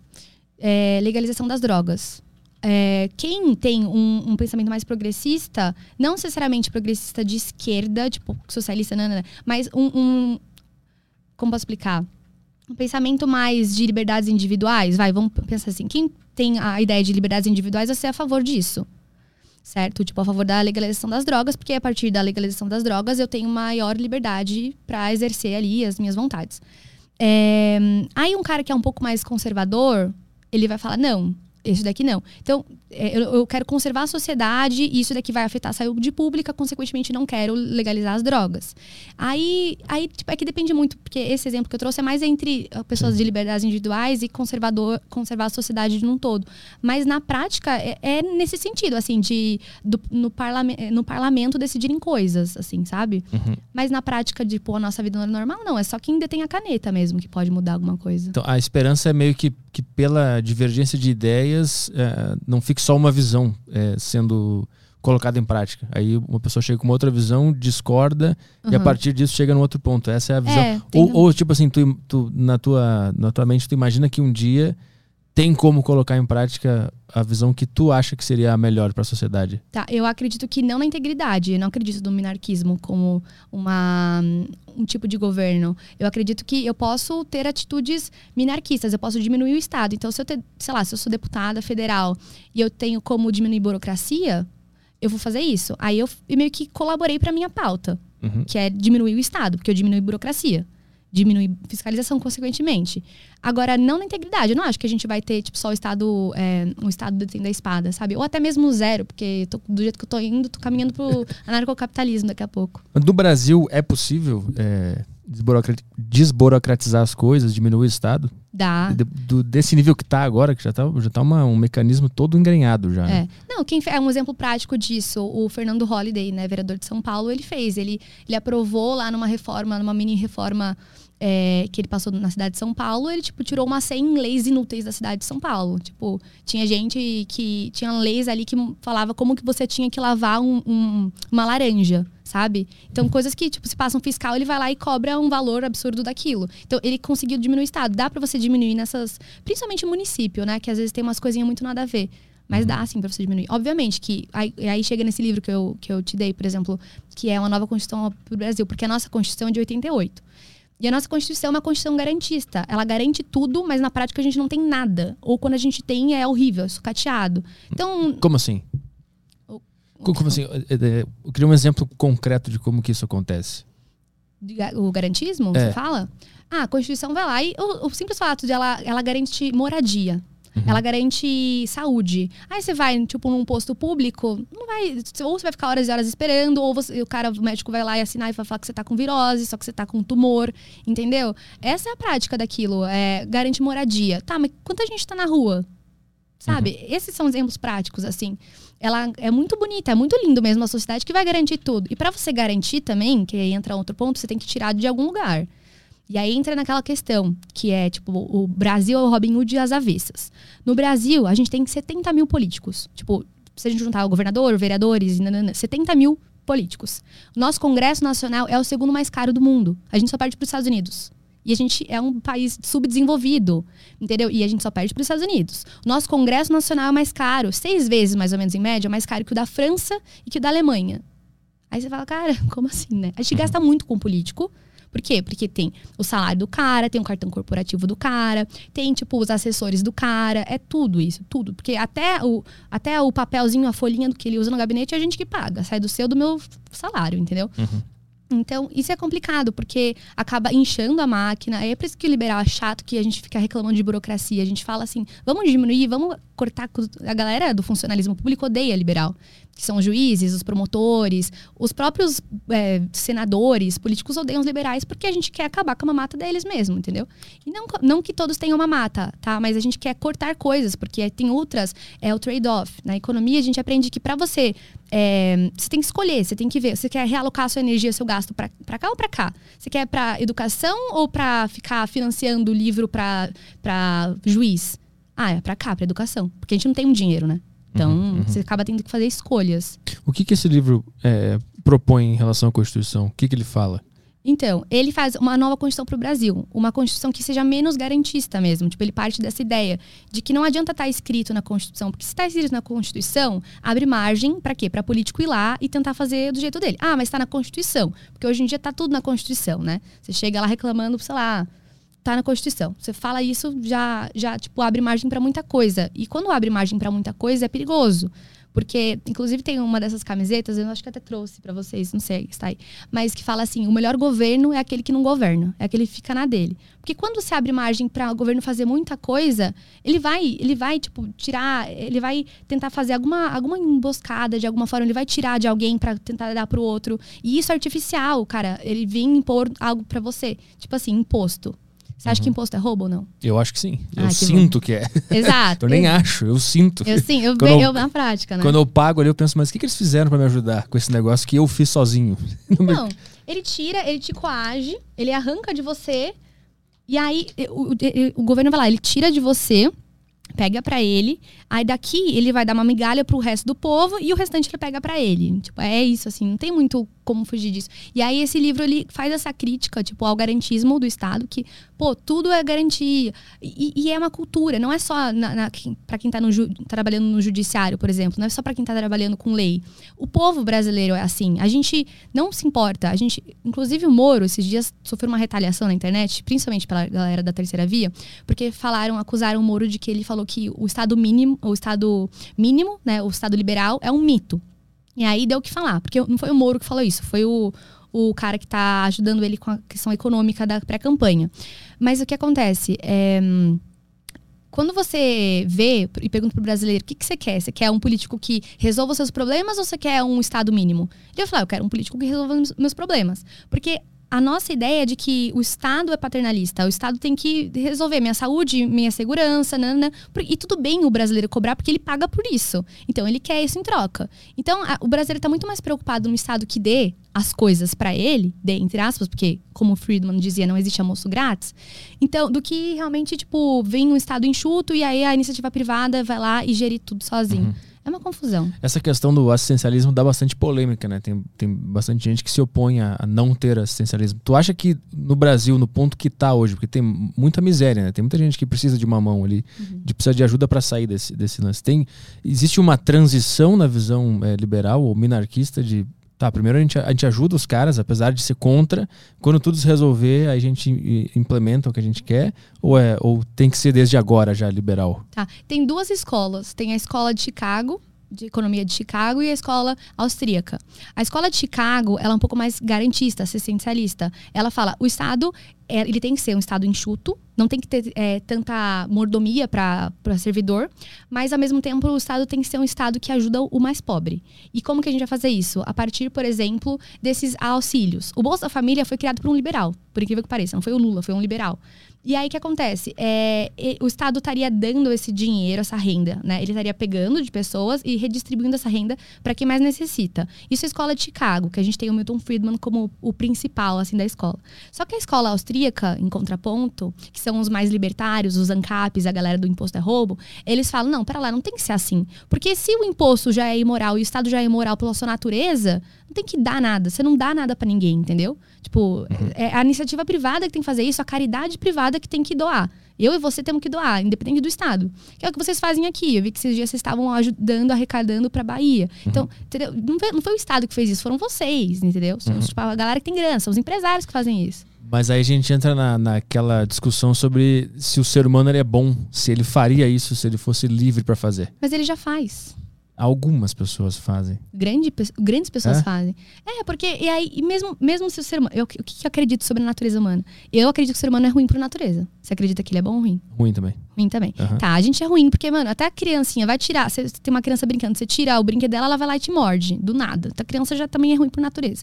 é, legalização das drogas. É, quem tem um, um, pensamento mais progressista, não necessariamente progressista de esquerda, tipo socialista, não, mas um, um, Como posso explicar? Um pensamento mais de liberdades individuais. Vai, vamos pensar assim: quem tem a ideia de liberdades individuais, você é a favor disso. Certo? Tipo, a favor da legalização das drogas, porque a partir da legalização das drogas eu tenho maior liberdade para exercer ali as minhas vontades. É, aí um cara que é um pouco mais conservador, ele vai falar: não, isso daqui não. Então, é, eu, quero conservar a sociedade e isso daqui vai afetar a saúde pública, consequentemente não quero legalizar as drogas. Aí, aí tipo, é que depende muito, porque esse exemplo que eu trouxe é mais entre pessoas de liberdades individuais e conservador, conservar a sociedade num todo. Mas na prática é, é nesse sentido, assim, de do, no, parlame, no parlamento decidirem coisas, assim, sabe? Uhum. Mas na prática de pôr a nossa vida normal, não. É só quem detém a caneta mesmo que pode mudar alguma coisa. Então, a esperança é meio que, que pela divergência de ideias, é, não fique só uma visão é, sendo colocada em prática. Aí uma pessoa chega com uma outra visão, discorda uhum. e a partir disso chega no outro ponto. Essa é a visão. É, ou, ou, tipo assim, tu, tu, na, tua, na tua mente tu imagina que um dia tem como colocar em prática a visão que tu acha que seria a melhor para a sociedade? Tá, eu acredito que não na integridade, eu não acredito no minarquismo como uma, um tipo de governo. Eu acredito que eu posso ter atitudes minarquistas, eu posso diminuir o Estado. Então, se eu ter, sei lá, se eu sou deputada federal e eu tenho como diminuir burocracia, eu vou fazer isso. Aí eu, eu meio que colaborei para minha pauta, uhum. que é diminuir o Estado, porque eu diminui burocracia diminuir fiscalização, consequentemente. Agora, não na integridade. Eu não acho que a gente vai ter, tipo, só o Estado, é, um Estado detendo a espada, sabe? Ou até mesmo zero, porque tô, do jeito que eu tô indo, tô caminhando pro [LAUGHS] anarcocapitalismo daqui a pouco. No Brasil, é possível é, desburocratizar as coisas, diminuir o Estado? Dá. De, do, desse nível que tá agora, que já tá, já tá uma, um mecanismo todo engrenhado já. Né? É. Não, quem é um exemplo prático disso, o Fernando Holliday, né, vereador de São Paulo, ele fez. Ele, ele aprovou lá numa reforma, numa mini reforma é, que ele passou na cidade de São Paulo, ele, tipo, tirou uma 100 leis inúteis da cidade de São Paulo. Tipo, tinha gente que... Tinha leis ali que falava como que você tinha que lavar um, um, uma laranja, sabe? Então, coisas que, tipo, se passa um fiscal, ele vai lá e cobra um valor absurdo daquilo. Então, ele conseguiu diminuir o Estado. Dá para você diminuir nessas... Principalmente município, né? Que às vezes tem umas coisinhas muito nada a ver. Mas dá, sim, pra você diminuir. Obviamente que. Aí, aí, chega nesse livro que eu, que eu te dei, por exemplo, que é uma nova Constituição pro Brasil, porque a nossa Constituição é de 88. E a nossa Constituição é uma Constituição garantista. Ela garante tudo, mas na prática a gente não tem nada. Ou quando a gente tem, é horrível, é sucateado. Então. Como assim? Como assim? Eu queria um exemplo concreto de como que isso acontece. O garantismo, é. você fala? Ah, a Constituição vai lá e o, o simples fato de ela, ela garante moradia. Uhum. Ela garante saúde. Aí você vai, tipo, num posto público, não vai. Ou você vai ficar horas e horas esperando, ou você, o cara, o médico vai lá e assinar e vai falar que você tá com virose, só que você tá com tumor, entendeu? Essa é a prática daquilo. É, garante moradia. Tá, mas quanta gente tá na rua? Sabe? Uhum. Esses são exemplos práticos, assim. Ela é muito bonita, é muito lindo mesmo a sociedade que vai garantir tudo. E para você garantir também, que aí entra outro ponto, você tem que tirar de algum lugar. E aí entra naquela questão, que é, tipo, o Brasil é o Robin Hood e as avessas. No Brasil, a gente tem 70 mil políticos. Tipo, se a gente juntar o governador, vereadores, nanana, 70 mil políticos. Nosso Congresso Nacional é o segundo mais caro do mundo. A gente só perde para os Estados Unidos. E a gente é um país subdesenvolvido, entendeu? E a gente só perde para os Estados Unidos. Nosso Congresso Nacional é mais caro, seis vezes mais ou menos em média, mais caro que o da França e que o da Alemanha. Aí você fala, cara, [LAUGHS] como assim, né? A gente gasta muito com político, por quê? Porque tem o salário do cara, tem o cartão corporativo do cara, tem, tipo, os assessores do cara, é tudo isso, tudo. Porque até o, até o papelzinho, a folhinha do que ele usa no gabinete, é a gente que paga. Sai do seu, do meu salário, entendeu? Uhum. Então, isso é complicado, porque acaba inchando a máquina. É por isso que o liberal é chato, que a gente fica reclamando de burocracia. A gente fala assim, vamos diminuir, vamos cortar. A galera do funcionalismo público odeia liberal. Que são os juízes, os promotores, os próprios é, senadores, políticos odeiam os liberais porque a gente quer acabar com a mamata deles mesmo, entendeu? E não, não que todos tenham uma mata, tá? Mas a gente quer cortar coisas, porque tem outras, é o trade-off. Na economia, a gente aprende que para você é, você tem que escolher, você tem que ver. Você quer realocar sua energia, seu gasto para cá ou para cá? Você quer para educação ou para ficar financiando livro para juiz? Ah, é para cá, para educação. Porque a gente não tem um dinheiro, né? Então, uhum, uhum. você acaba tendo que fazer escolhas. O que, que esse livro é, propõe em relação à Constituição? O que, que ele fala? Então, ele faz uma nova Constituição para o Brasil. Uma Constituição que seja menos garantista mesmo. Tipo, ele parte dessa ideia de que não adianta estar tá escrito na Constituição. Porque se está escrito na Constituição, abre margem para quê? Para político ir lá e tentar fazer do jeito dele. Ah, mas está na Constituição. Porque hoje em dia está tudo na Constituição, né? Você chega lá reclamando, sei lá, tá na Constituição. Você fala isso, já, já tipo, abre margem para muita coisa. E quando abre margem para muita coisa, é perigoso. Porque, inclusive, tem uma dessas camisetas, eu acho que até trouxe para vocês, não sei, está aí. Mas que fala assim: o melhor governo é aquele que não governa, é aquele que fica na dele. Porque quando você abre margem para o governo fazer muita coisa, ele vai, ele vai, tipo, tirar, ele vai tentar fazer alguma, alguma emboscada de alguma forma, ele vai tirar de alguém para tentar dar pro outro. E isso é artificial, cara. Ele vem impor algo para você. Tipo assim, imposto. Você acha uhum. que imposto é roubo ou não? Eu acho que sim. Eu ah, que sinto bom. que é. Exato. [LAUGHS] eu nem acho, eu sinto. Eu sim, eu, eu, eu, na prática, né? Quando eu pago ali, eu penso, mas o que, que eles fizeram para me ajudar com esse negócio que eu fiz sozinho? [LAUGHS] Não, ele tira, ele te coage, ele arranca de você, e aí o, o, o governo vai lá, ele tira de você pega para ele, aí daqui ele vai dar uma migalha pro resto do povo e o restante ele pega para ele. Tipo, é isso assim, não tem muito como fugir disso. E aí esse livro ele faz essa crítica, tipo, ao garantismo do Estado, que, pô, tudo é garantia. E, e é uma cultura, não é só na, na para quem tá no, trabalhando no judiciário, por exemplo, não é só para quem tá trabalhando com lei. O povo brasileiro é assim. A gente não se importa. A gente, inclusive o Moro, esses dias sofreu uma retaliação na internet, principalmente pela galera da terceira via, porque falaram, acusaram o Moro de que ele falou que o Estado mínimo, o Estado mínimo, né, o Estado liberal é um mito. E aí deu o que falar, porque não foi o Moro que falou isso, foi o, o cara que está ajudando ele com a questão econômica da pré-campanha. Mas o que acontece? É, quando você vê e pergunta pro brasileiro o que, que você quer, você quer um político que resolva os seus problemas ou você quer um Estado mínimo? Ele vai falar, eu quero um político que resolva os meus problemas. Porque a nossa ideia é de que o Estado é paternalista, o Estado tem que resolver minha saúde, minha segurança, nana, e tudo bem o brasileiro cobrar porque ele paga por isso. Então ele quer isso em troca. Então a, o brasileiro está muito mais preocupado no Estado que dê as coisas para ele, dê entre aspas, porque como o Friedman dizia, não existe almoço grátis. Então, do que realmente tipo vem um Estado enxuto e aí a iniciativa privada vai lá e gerir tudo sozinho. Uhum. É uma confusão. Essa questão do assistencialismo dá bastante polêmica, né? Tem, tem bastante gente que se opõe a, a não ter assistencialismo. Tu acha que no Brasil, no ponto que está hoje, porque tem muita miséria, né? Tem muita gente que precisa de uma mão ali, uhum. de precisa de ajuda para sair desse, desse lance. Tem, existe uma transição na visão é, liberal ou minarquista de Tá, primeiro a gente, a gente ajuda os caras, apesar de ser contra. Quando tudo se resolver, a gente implementa o que a gente quer? Ou, é, ou tem que ser desde agora já liberal? Tá. Tem duas escolas. Tem a escola de Chicago, de economia de Chicago e a escola austríaca. A escola de Chicago, ela é um pouco mais garantista, assistencialista. Ela fala, o Estado, é, ele tem que ser um Estado enxuto, não tem que ter é, tanta mordomia para servidor, mas ao mesmo tempo o Estado tem que ser um Estado que ajuda o mais pobre. E como que a gente vai fazer isso? A partir, por exemplo, desses auxílios. O Bolsa Família foi criado por um liberal, por incrível que pareça, não foi o Lula, foi um liberal. E aí o que acontece? É, o Estado estaria dando esse dinheiro, essa renda, né? Ele estaria pegando de pessoas e redistribuindo essa renda para quem mais necessita. Isso é a escola de Chicago, que a gente tem o Milton Friedman como o principal assim da escola. Só que a escola austríaca, em contraponto, que são os mais libertários, os ANCAPs, a galera do imposto é roubo, eles falam: "Não, para lá, não tem que ser assim. Porque se o imposto já é imoral e o Estado já é imoral pela sua natureza, não tem que dar nada. Você não dá nada para ninguém, entendeu? Tipo, uhum. é a iniciativa privada que tem que fazer isso, a caridade privada que tem que doar. Eu e você temos que doar, independente do Estado. Que é o que vocês fazem aqui. Eu vi que esses dias vocês estavam ajudando, arrecadando para Bahia. Uhum. Então, entendeu? Não foi, não foi, o Estado que fez isso, foram vocês, entendeu? São uhum. tipo, a galera que tem grana, são os empresários que fazem isso. Mas aí a gente entra na, naquela discussão sobre se o ser humano é bom, se ele faria isso, se ele fosse livre para fazer. Mas ele já faz. Algumas pessoas fazem. Grande, grandes pessoas É? fazem. É, porque, e aí, e mesmo, mesmo se o ser humano. Eu, o que que eu acredito sobre a natureza humana? Eu acredito que o ser humano é ruim por natureza. Você acredita que ele é bom ou ruim? Ruim também. Ruim também. Aham. Tá, a gente é ruim, porque, mano, até a criancinha vai tirar. Você tem uma criança brincando, você tira o brinquedo dela, ela vai lá e te morde. Do nada. Então, a criança já também é ruim por natureza.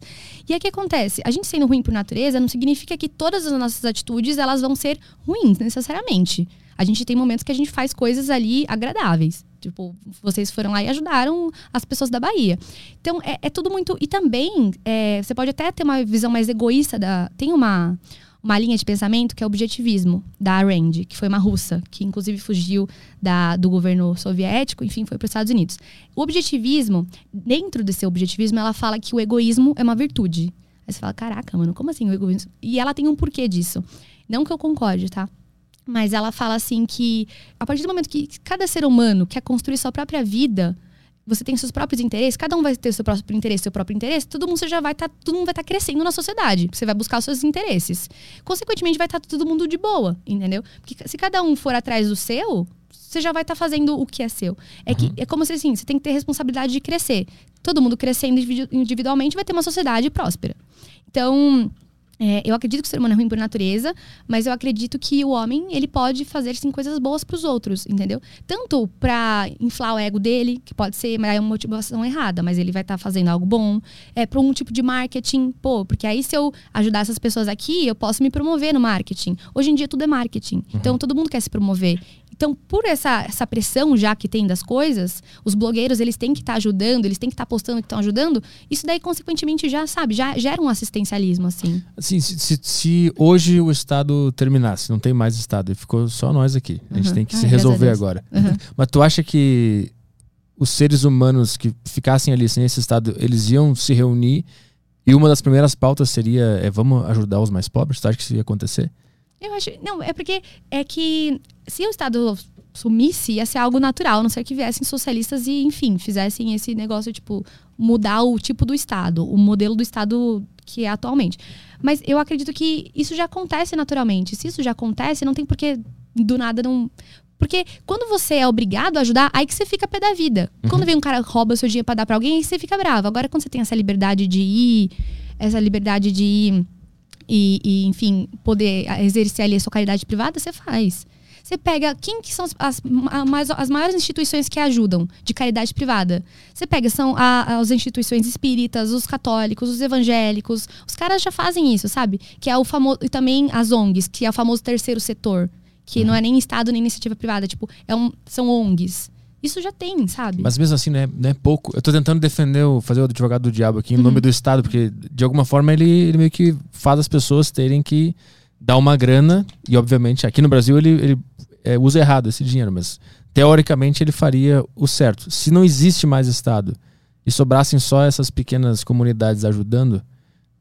E aí o que acontece? A gente sendo ruim por natureza não significa que todas as nossas atitudes elas vão ser ruins, necessariamente. A gente tem momentos que a gente faz coisas ali agradáveis. Tipo, vocês foram lá e ajudaram as pessoas da Bahia. Então, é, é tudo muito. E também, é, você pode até ter uma visão mais egoísta da. Tem uma, uma linha de pensamento que é o objetivismo, da Rand, que foi uma russa, que inclusive fugiu da, do governo soviético, enfim, foi para os Estados Unidos. O objetivismo, dentro desse objetivismo, ela fala que o egoísmo é uma virtude. Aí você fala, caraca, mano, como assim o egoísmo? E ela tem um porquê disso. Não que eu concorde, tá? Mas ela fala assim que a partir do momento que cada ser humano quer construir sua própria vida, você tem seus próprios interesses, cada um vai ter seu próprio interesse, seu próprio interesse, todo mundo você já vai estar, todo mundo vai estar crescendo na sociedade. Você vai buscar os seus interesses. Consequentemente, vai estar todo mundo de boa, entendeu? Porque se cada um for atrás do seu, você já vai estar fazendo o que é seu. É que é como se assim, você tem que ter responsabilidade de crescer. Todo mundo crescendo individu- individualmente vai ter uma sociedade próspera. Então, é, eu acredito que o ser humano é ruim por natureza, mas eu acredito que o homem, ele pode fazer, sim, coisas boas pros outros, entendeu? Tanto pra inflar o ego dele, que pode ser é uma motivação errada, mas ele vai estar fazendo algo bom. É pra um tipo de marketing, pô, porque aí se eu ajudar essas pessoas aqui, eu posso me promover no marketing. Hoje em dia tudo é marketing. Então todo mundo quer se promover. Então, por essa, essa pressão já que tem das coisas, os blogueiros, eles têm que estar ajudando, eles têm que estar postando que estão ajudando, isso daí, consequentemente, já, sabe, já gera um assistencialismo, assim. Assim, se, se- se hoje o Estado terminasse, não tem mais Estado, e ficou só nós aqui. A gente Uhum. tem que Ai, se resolver agora. Uhum. Mas tu acha que os seres humanos que ficassem ali sem esse Estado, eles iam se reunir e uma das primeiras pautas seria é, vamos ajudar os mais pobres? Tu acha que isso ia acontecer? Eu acho. Não, é porque é que se o Estado sumisse, ia ser algo natural, a não ser que viessem socialistas e, enfim, fizessem esse negócio, tipo, mudar o tipo do Estado, o modelo do Estado que é atualmente. Mas eu acredito que isso já acontece naturalmente. Se isso já acontece, não tem por que do nada não. Porque quando você é obrigado a ajudar, aí que você fica pé da vida. Quando vem um cara rouba seu dinheiro pra dar pra alguém, aí você fica bravo. Agora, quando você tem essa liberdade de ir, essa liberdade de ir e, e, enfim, poder exercer ali a sua caridade privada, você faz. Você pega quem que são as, as, as maiores instituições que ajudam de caridade privada. Você pega, são a- as instituições espíritas, os católicos, os evangélicos. Os caras já fazem isso, sabe? Que é o famoso. E também as ONGs, que é o famoso terceiro setor. Que não é nem Estado nem iniciativa privada. Tipo, é um, são ONGs. Isso já tem, sabe? Mas mesmo assim, não é, não é pouco. Eu tô tentando defender, o, fazer o advogado do diabo aqui em Uhum. nome do Estado, porque de alguma forma ele, ele meio que faz as pessoas terem que dar uma grana, e obviamente aqui no Brasil ele, ele é, usa errado esse dinheiro, mas teoricamente ele faria o certo. Se não existe mais Estado e sobrassem só essas pequenas comunidades ajudando,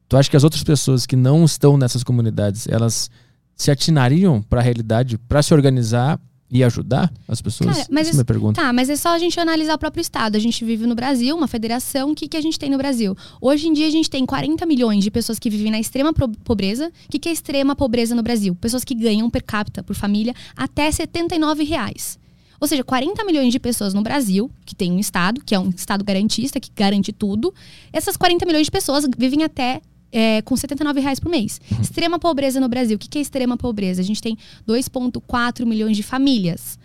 tu acha que as outras pessoas que não estão nessas comunidades, elas se atinariam para a realidade, para se organizar e ajudar as pessoas? Cara, mas Essa é minha pergunta. Tá, mas é só a gente analisar o próprio Estado. A gente vive no Brasil, uma federação. O que, que a gente tem no Brasil? Hoje em dia, a gente tem 40 milhões de pessoas que vivem na extrema pobreza. O que, que é extrema pobreza no Brasil? Pessoas que ganham per capita por família até 79 reais. Ou seja, 40 milhões de pessoas no Brasil, que tem um Estado, que é um Estado garantista, que garante tudo. Essas 40 milhões de pessoas vivem até é, com 79 reais por mês. Extrema pobreza no Brasil. O que, que é extrema pobreza? A gente tem 2,4 milhões de famílias.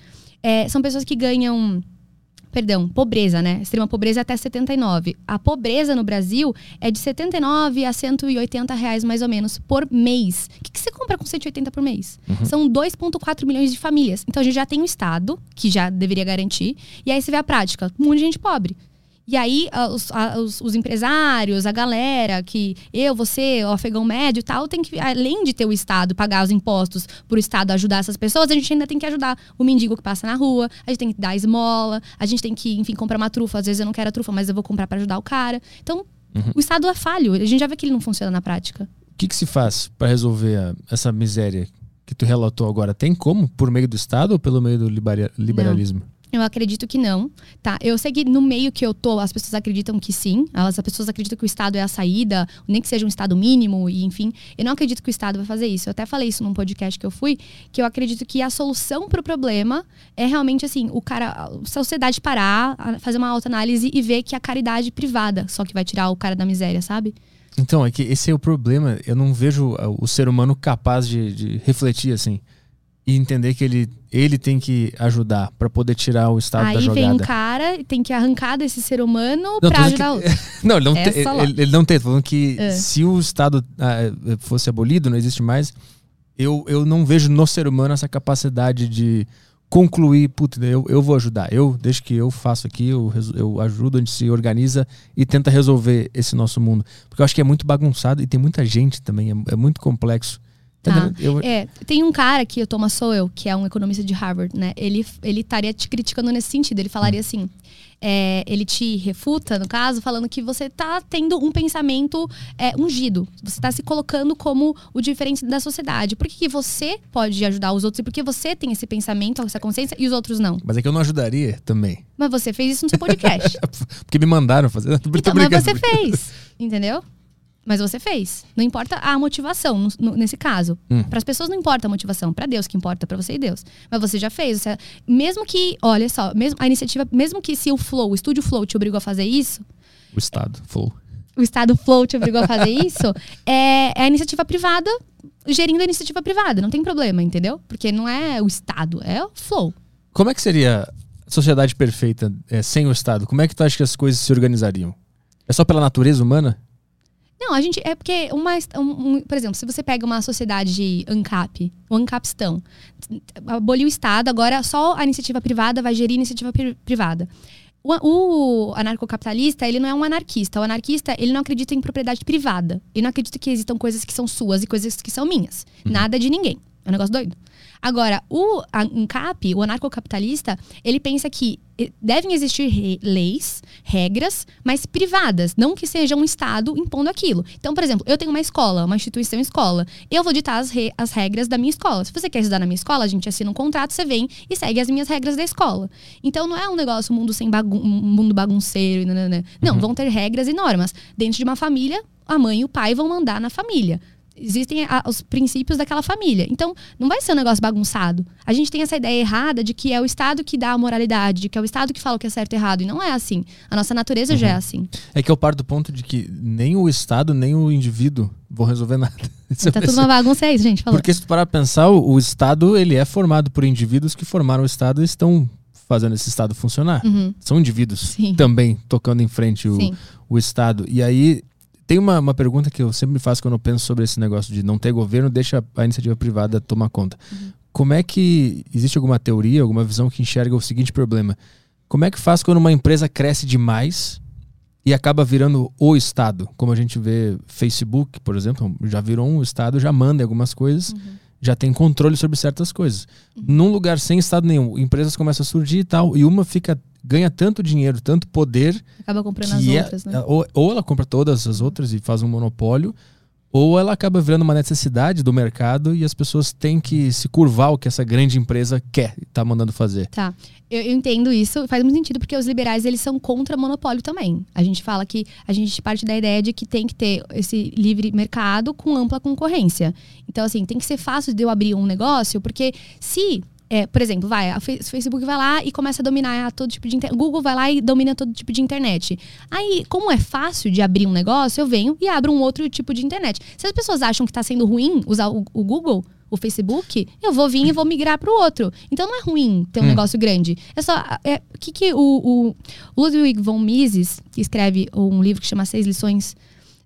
É, são pessoas que ganham. Perdão, pobreza, né? Extrema pobreza é até 79. A pobreza no Brasil é de 79 a 180 reais, mais ou menos, por mês. O que, que você compra com 180 por mês? São 2,4 milhões de famílias. Então a gente já tem um Estado, que já deveria garantir, e aí você vê a prática: um monte de gente pobre. E aí, ah, os, ah, os- os empresários, a galera que eu, você, o afegão médio e tal, tem que, além de ter o Estado, pagar os impostos pro Estado ajudar essas pessoas, a gente ainda tem que ajudar o mendigo que passa na rua, a gente tem que dar esmola, a gente tem que, enfim, comprar uma trufa. Às vezes eu não quero a trufa, mas eu vou comprar para ajudar o cara. Então, o Estado é falho. A gente já vê que ele não funciona na prática. O que, que se faz para resolver a- essa miséria que tu relatou agora? Tem como? Por meio do Estado ou pelo meio do libera- liberalismo? Eu acredito que não, tá? Eu sei que no meio que eu tô, as pessoas acreditam que sim. Elas, as pessoas acreditam que o Estado é a saída, nem que seja um Estado mínimo, e enfim. Eu não acredito que o Estado vai fazer isso. Eu até falei isso num podcast que eu fui, que eu acredito que a solução para o problema é realmente assim, o cara, a sociedade parar, fazer uma autoanálise e ver que a caridade privada só que vai tirar o cara da miséria, sabe? Então, é que esse é o problema. Eu não vejo o ser humano capaz de, de refletir assim e entender que ele, ele tem que ajudar para poder tirar o estado Aí da jogada. vem um cara e tem que arrancar desse ser humano para ajudar que... [LAUGHS] Não, ele não, Essa tem, ele, ele, não tem. falando que é. se o Estado ah, fosse abolido, não existe mais, eu, eu não vejo no ser humano essa capacidade de concluir, puta, eu, eu vou ajudar. Eu, desde que eu faço aqui, eu, eu ajudo, a gente se organiza e tenta resolver esse nosso mundo. Porque eu acho que é muito bagunçado e tem muita gente também, é, é muito complexo. Tá. Eu... É, tem um cara que o Thomas Sowell, que é um economista de Harvard, né? Ele ele estaria te criticando nesse sentido. Ele falaria hum. assim: é, ele te refuta, no caso, falando que você está tendo um pensamento é, ungido. Você está se colocando como o diferente da sociedade. Por que, que, você pode ajudar os outros e por que você tem esse pensamento, essa consciência e os outros não? Mas é que eu não ajudaria também. Mas você fez isso no seu podcast. [LAUGHS] Porque me mandaram fazer. [LAUGHS] Então, mas você fez, entendeu? Mas você fez. Não importa a motivação, no, nesse caso. Hum. Para as pessoas não importa a motivação, para Deus que importa, para você e Deus. Mas você já fez. Você, mesmo que, olha só, mesmo a iniciativa, mesmo que se o Flow, o estúdio Flow te obrigou a fazer isso. O Estado Flow. O Estado Flow te obrigou a fazer [LAUGHS] isso, é, é a iniciativa privada gerindo a iniciativa privada. Não tem problema, entendeu? Porque não é o Estado, é o Flow. Como é que seria a sociedade perfeita é, sem o Estado? Como é que tu acha que as coisas se organizariam? É só pela natureza humana? Não, a gente. É porque, uma, um, um, por exemplo, se você pega uma sociedade de ANCAP, o ANCAPistão, aboliu o Estado, agora só a iniciativa privada vai gerir a iniciativa pri privada. O, o, anarcocapitalista, ele não é um anarquista. O anarquista, ele não acredita em propriedade privada. Ele não acredita que existam coisas que são suas e coisas que são minhas. Uhum. Nada de ninguém. É um negócio doido. Agora, o ANCAP, o anarcocapitalista, ele pensa que eh, devem existir leis, regras, mas privadas, não que seja um Estado impondo aquilo. Então, por exemplo, eu tenho uma escola, uma instituição escola. Eu vou ditar as, re as regras da minha escola. Se você quer estudar na minha escola, a gente assina um contrato, você vem e segue as minhas regras da escola. Então, não é um negócio, mundo sem bagun um mundo bagunceiro. Não, não, não. não uhum. vão ter regras e normas. Dentro de uma família, a mãe e o pai vão mandar na família existem a, os princípios daquela família. Então, não vai ser um negócio bagunçado. A gente tem essa ideia errada de que é o Estado que dá a moralidade, de que é o Estado que fala o que é certo e errado. E não é assim. A nossa natureza uhum. já é uhum. assim. É que eu parto do ponto de que nem o Estado, nem o indivíduo vão resolver nada. [LAUGHS] tá tudo uma bagunça aí, gente. Falou. Porque se tu parar pra pensar, o, o, Estado ele é formado por indivíduos que formaram o Estado e estão fazendo esse Estado funcionar. Uhum. São indivíduos Sim. também tocando em frente o, o Estado. E aí tem uma, uma pergunta que eu sempre me faço quando eu penso sobre esse negócio de não ter governo, deixa a iniciativa privada tomar conta. Uhum. Como é que. Existe alguma teoria, alguma visão que enxerga o seguinte problema? Como é que faz quando uma empresa cresce demais e acaba virando o Estado? Como a gente vê Facebook, por exemplo, já virou um Estado, já manda algumas coisas, uhum. já tem controle sobre certas coisas. Uhum. Num lugar sem Estado nenhum, empresas começam a surgir e tal, e uma fica ganha tanto dinheiro, tanto poder. Acaba comprando as é, outras, né? Ou, ou ela compra todas as outras e faz um monopólio, ou ela acaba virando uma necessidade do mercado e as pessoas têm que se curvar o que essa grande empresa quer e tá mandando fazer. Tá. Eu, eu, entendo isso, faz muito sentido porque os liberais eles são contra monopólio também. A gente fala que a gente parte da ideia de que tem que ter esse livre mercado com ampla concorrência. Então assim, tem que ser fácil de eu abrir um negócio, porque se é, por exemplo, vai, o Facebook vai lá e começa a dominar todo tipo de internet. Google vai lá e domina todo tipo de internet. Aí, como é fácil de abrir um negócio, eu venho e abro um outro tipo de internet. Se as pessoas acham que está sendo ruim usar o, o, Google, o Facebook, eu vou vir e vou migrar para o outro. Então não é ruim ter um hum. negócio grande. É só. É, que, que o, o Ludwig von Mises, que escreve um livro que chama Seis Lições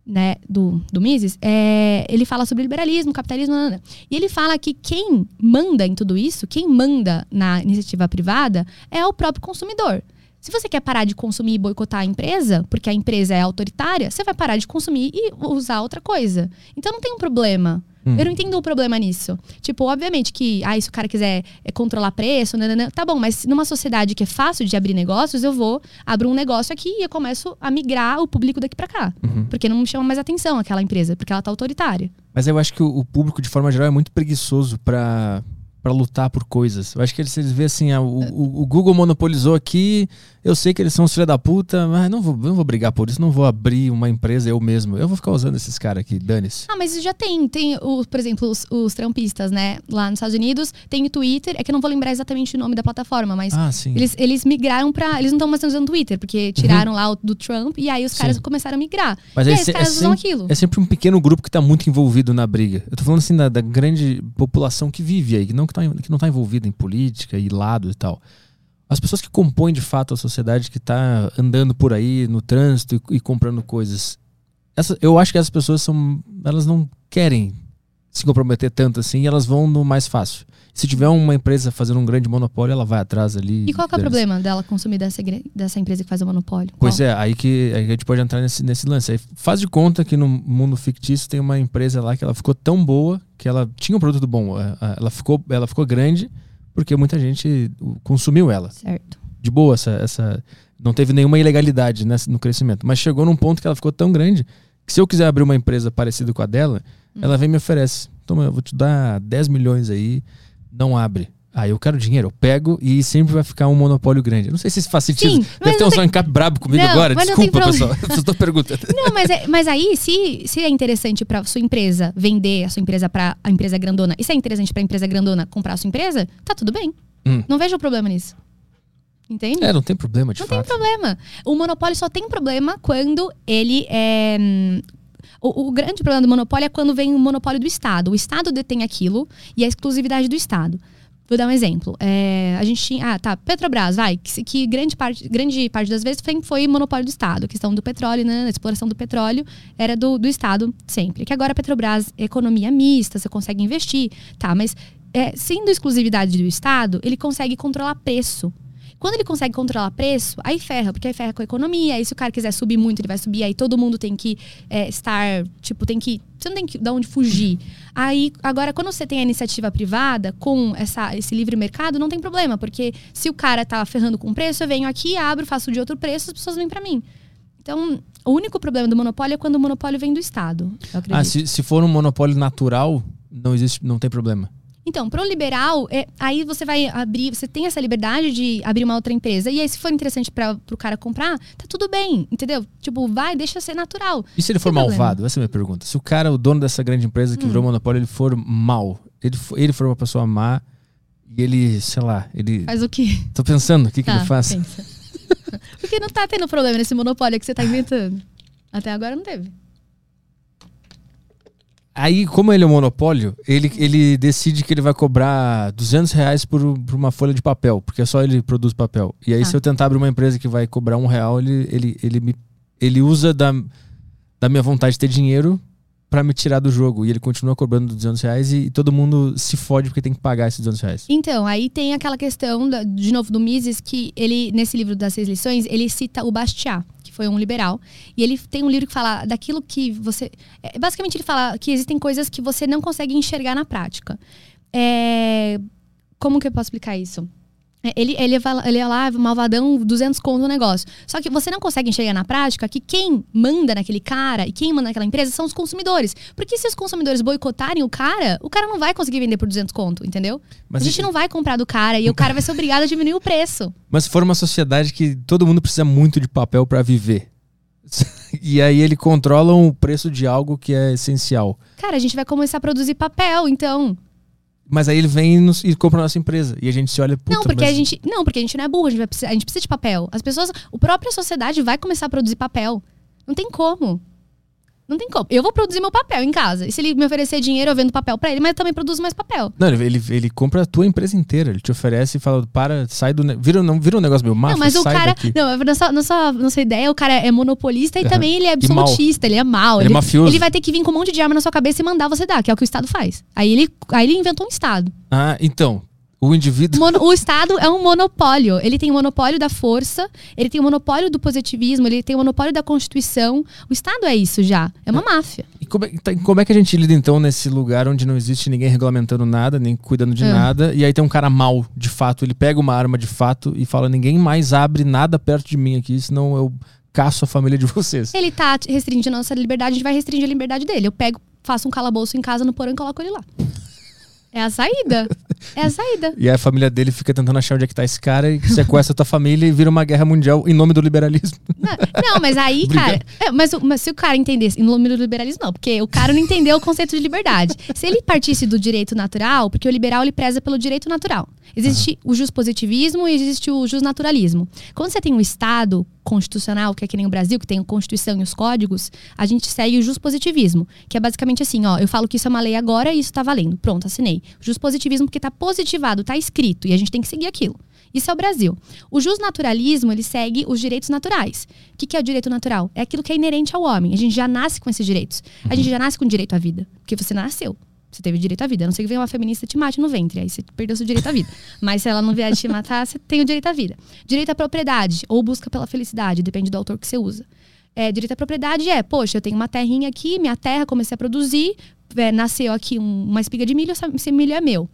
né, do, do Mises, é, ele fala sobre liberalismo, capitalismo, nada. e ele fala que quem manda em tudo isso, quem manda na iniciativa privada, é o próprio consumidor. Se você quer parar de consumir e boicotar a empresa, porque a empresa é autoritária, você vai parar de consumir e usar outra coisa. Então não tem um problema. Hum. Eu não entendo o problema nisso. Tipo, obviamente que, ah, se o cara quiser é, controlar preço, nanana, tá bom, mas numa sociedade que é fácil de abrir negócios, eu vou, abro um negócio aqui e eu começo a migrar o público daqui para cá. Uhum. Porque não me chama mais atenção aquela empresa, porque ela tá autoritária. Mas eu acho que o, o público, de forma geral, é muito preguiçoso para para lutar por coisas. Eu acho que eles, eles veem assim, ah, o, o, o, Google monopolizou aqui, eu sei que eles são os filhos da puta, mas não vou, não vou brigar por isso, não vou abrir uma empresa eu mesmo. Eu vou ficar usando esses caras aqui, dane-se. Ah, mas já tem, tem, o, por exemplo, os, os trampistas, né? Lá nos Estados Unidos, tem o Twitter, é que eu não vou lembrar exatamente o nome da plataforma, mas ah, eles, eles migraram para Eles não estão mais usando o Twitter, porque tiraram uhum. lá o do Trump e aí os caras sim. começaram a migrar. Mas e aí, os caras é usam sempre, aquilo. É sempre um pequeno grupo que tá muito envolvido na briga. Eu tô falando assim da, da grande população que vive aí, que não, que, tá, que não tá envolvida envolvida em política e lado e tal. As pessoas que compõem de fato a sociedade que está andando por aí no trânsito e, e comprando coisas, essa, eu acho que essas pessoas são, elas não querem se comprometer tanto assim, elas vão no mais fácil. Se tiver uma empresa fazendo um grande monopólio, ela vai atrás ali. E qual é o problema dela consumir dessa, dessa empresa que faz o monopólio? Pois qual? é, aí que aí a gente pode entrar nesse, nesse lance. Aí faz de conta que no mundo fictício tem uma empresa lá que ela ficou tão boa que ela tinha um produto bom. É, é, ela ficou, ela ficou grande porque muita gente consumiu ela. Certo. De boa, essa, essa não teve nenhuma ilegalidade nessa, no crescimento. Mas chegou num ponto que ela ficou tão grande que se eu quiser abrir uma empresa parecida com a dela, hum. ela vem e me oferece. Toma, eu vou te dar 10 milhões aí, não abre. Ah, eu quero dinheiro, eu pego e sempre vai ficar um monopólio grande. Eu não sei se isso faz sentido. Sim, Deve ter um tem... encap brabo comigo não, agora. Desculpa, pessoal. [LAUGHS] Eu estou perguntando. Não, mas, é, mas aí, se, se é interessante para sua empresa vender a sua empresa para a empresa grandona, e se é interessante para a empresa grandona comprar a sua empresa, tá tudo bem. Hum. Não vejo problema nisso. Entende? É, não tem problema, de não fato. Não tem problema. O monopólio só tem problema quando ele é. O, o, grande problema do monopólio é quando vem o monopólio do Estado. O Estado detém aquilo e é exclusividade do Estado. Vou dar um exemplo. É, a gente tinha. Ah, tá. Petrobras, vai. Que, que, grande, parte, grande parte das vezes foi, foi monopólio do Estado. A questão do petróleo, né? A exploração do petróleo era do, do Estado sempre. Que agora a Petrobras, economia mista, você consegue investir. Tá, mas é, sendo exclusividade do Estado, ele consegue controlar preço. Quando ele consegue controlar preço, aí ferra, porque aí ferra com a economia. Aí se o cara quiser subir muito, ele vai subir. Aí todo mundo tem que é, estar, tipo, tem que. Você não tem que dar onde fugir. Aí, agora, quando você tem a iniciativa privada com essa, esse livre mercado, não tem problema, porque se o cara tá ferrando com preço, eu venho aqui, abro, faço de outro preço, as pessoas vêm para mim. Então, o único problema do monopólio é quando o monopólio vem do Estado. Ah, se, se for um monopólio natural, não existe, não tem problema. Então, pro liberal, é, aí você vai abrir, você tem essa liberdade de abrir uma outra empresa. E aí, se for interessante para pro cara comprar, tá tudo bem, entendeu? Tipo, vai, deixa ser natural. E se ele for malvado? Essa é a minha pergunta. Se o cara, o dono dessa grande empresa que hum. virou monopólio, ele for mal, ele for, ele for uma pessoa má e ele, sei lá, ele. Faz o quê? Tô pensando, o que, tá, que ele faz? Pensa. [LAUGHS] Porque não tá tendo problema nesse monopólio que você tá inventando. Até agora não teve. Aí, como ele é um monopólio, ele, ele decide que ele vai cobrar 200 reais por, por uma folha de papel, porque só ele produz papel. E aí, ah. se eu tentar abrir uma empresa que vai cobrar um real, ele, ele, ele, me, ele usa da, da minha vontade de ter dinheiro para me tirar do jogo. E ele continua cobrando 200 reais e, e, todo mundo se fode porque tem que pagar esses 200 reais. Então, aí tem aquela questão, da, de novo, do Mises, que ele, nesse livro das seis lições, ele cita o Bastiat foi um liberal. E ele tem um livro que fala daquilo que você. É, basicamente, ele fala que existem coisas que você não consegue enxergar na prática. É, como que eu posso explicar isso? É, ele, ele, ele é lá, malvadão, 200 conto no negócio. Só que você não consegue enxergar na prática que quem manda naquele cara e quem manda naquela empresa são os consumidores. Porque se os consumidores boicotarem o cara, o cara não vai conseguir vender por 200 conto, entendeu? Mas a gente não vai comprar do cara e o cara vai ser obrigado a diminuir o preço. [LAUGHS] Mas se for uma sociedade que todo mundo precisa muito de papel para viver. [LAUGHS] e aí ele controla o preço de algo que é essencial. Cara, a gente vai começar a produzir papel, então. Mas aí ele vem e, nos, e compra a nossa empresa. E a gente se olha. Não, porque mas... a gente. Não, porque a gente não é burro, a gente, vai a gente precisa de papel. As pessoas. A própria sociedade vai começar a produzir papel. Não tem como. Não tem como. Eu vou produzir meu papel em casa. E se ele me oferecer dinheiro, eu vendo papel para ele, mas eu também produzo mais papel. Não, ele, ele, ele, compra a tua empresa inteira. Ele te oferece e fala, para, sai do. Vira, não, vira um negócio meio máfia, Não, mas o cara. Daqui. Não, nossa, nossa, nossa ideia, o cara é monopolista e uhum. também ele é absolutista, ele é mau. Ele, ele é mafioso. Ele vai ter que vir com um monte de arma na sua cabeça e mandar você dar, que é o que o Estado faz. Aí ele, aí ele inventou um Estado. Ah, então. O indivíduo. Mono, o Estado é um monopólio. Ele tem o monopólio da força, ele tem o monopólio do positivismo, ele tem o monopólio da Constituição. O Estado é isso já. É uma é. máfia. E como é, tá, como é, que a gente lida então nesse lugar onde não existe ninguém regulamentando nada, nem cuidando de é. nada, e aí tem um cara mal, de fato, ele pega uma arma de fato e fala: ninguém mais abre nada perto de mim aqui, senão eu caço a família de vocês. Ele tá restringindo a nossa liberdade, a gente vai restringir a liberdade dele. Eu pego, faço um calabouço em casa no porão e coloco ele lá. É a saída. É a saída. [LAUGHS] E a família dele fica tentando achar onde é que tá esse cara e sequestra a tua família e vira uma guerra mundial em nome do liberalismo. Não, não, mas aí, [LAUGHS] cara. é, mas, mas se o cara entendesse, em nome do liberalismo, não, porque o cara não entendeu o conceito de liberdade. Se ele partisse do direito natural, porque o liberal ele preza pelo direito natural. Existe o positivismo e existe o naturalismo. Quando você tem um Estado constitucional, que é que nem o Brasil, que tem a Constituição e os códigos, a gente segue o positivismo, que é basicamente assim, ó, eu falo que isso é uma lei agora e isso tá valendo. Pronto, assinei. Positivismo porque tá positivado, tá escrito, e a gente tem que seguir aquilo. Isso é o Brasil. O justnaturalismo, ele segue os direitos naturais. O que, que é o direito natural? É aquilo que é inerente ao homem. A gente já nasce com esses direitos. A gente já nasce com direito à vida. Porque você nasceu. Você teve direito à vida. A não ser que venha uma feminista e te mate no ventre. Aí você perdeu seu direito à vida. Mas se ela não vier te matar, você tem o direito à vida. Direito à propriedade ou busca pela felicidade, depende do autor que você usa. É, direito à propriedade é, poxa, eu tenho uma terrinha aqui, minha terra, comecei a produzir, é, nasceu aqui um- uma espiga de milho, esse milho é meu.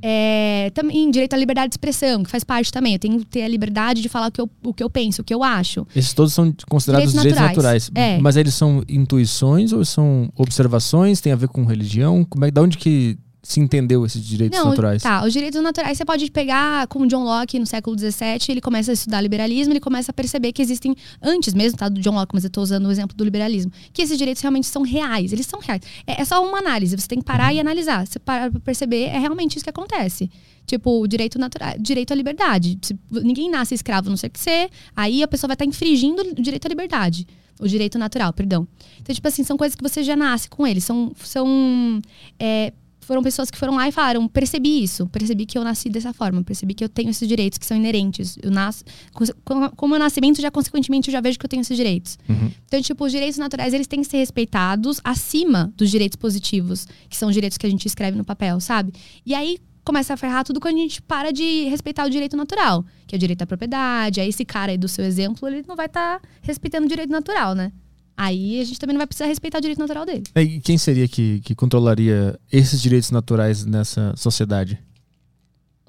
É, também direito à liberdade de expressão, que faz parte também. Eu tenho que ter a liberdade de falar o que eu, o que eu penso, o que eu acho. Esses todos são considerados Direitos direitos naturais. naturais. É. Mas eles são intuições ou são observações? Tem a ver com religião? Como é, da onde que se entendeu esses direitos Não, naturais? tá. Os direitos naturais você pode pegar como John Locke no século XVII, ele começa a estudar liberalismo, ele começa a perceber que existem, antes mesmo, tá, do John Locke, mas eu tô usando o exemplo do liberalismo, que esses direitos realmente são reais, eles são reais. É, é só uma análise, você tem que parar e analisar. Você parar pra perceber, é realmente isso que acontece. Tipo, o direito natural, direito à liberdade. Se ninguém nasce escravo, não sei o que ser, aí a pessoa vai estar infringindo o direito à liberdade. O direito natural, perdão. Então, tipo assim, são coisas que você já nasce com eles. São. são é, foram pessoas que foram lá e falaram: percebi isso, percebi que eu nasci dessa forma, percebi que eu tenho esses direitos que são inerentes. Eu nasço, com, com o meu nascimento, já consequentemente, eu já vejo que eu tenho esses direitos. Uhum. Então, tipo, os direitos naturais, eles têm que ser respeitados acima dos direitos positivos, que são os direitos que a gente escreve no papel, sabe? E aí começa a ferrar tudo quando a gente para de respeitar o direito natural, que é o direito à propriedade. Aí esse cara aí do seu exemplo, ele não vai estar respeitando o direito natural, né? Aí a gente também não vai precisar respeitar o direito natural dele. E quem seria que, que controlaria esses direitos naturais nessa sociedade?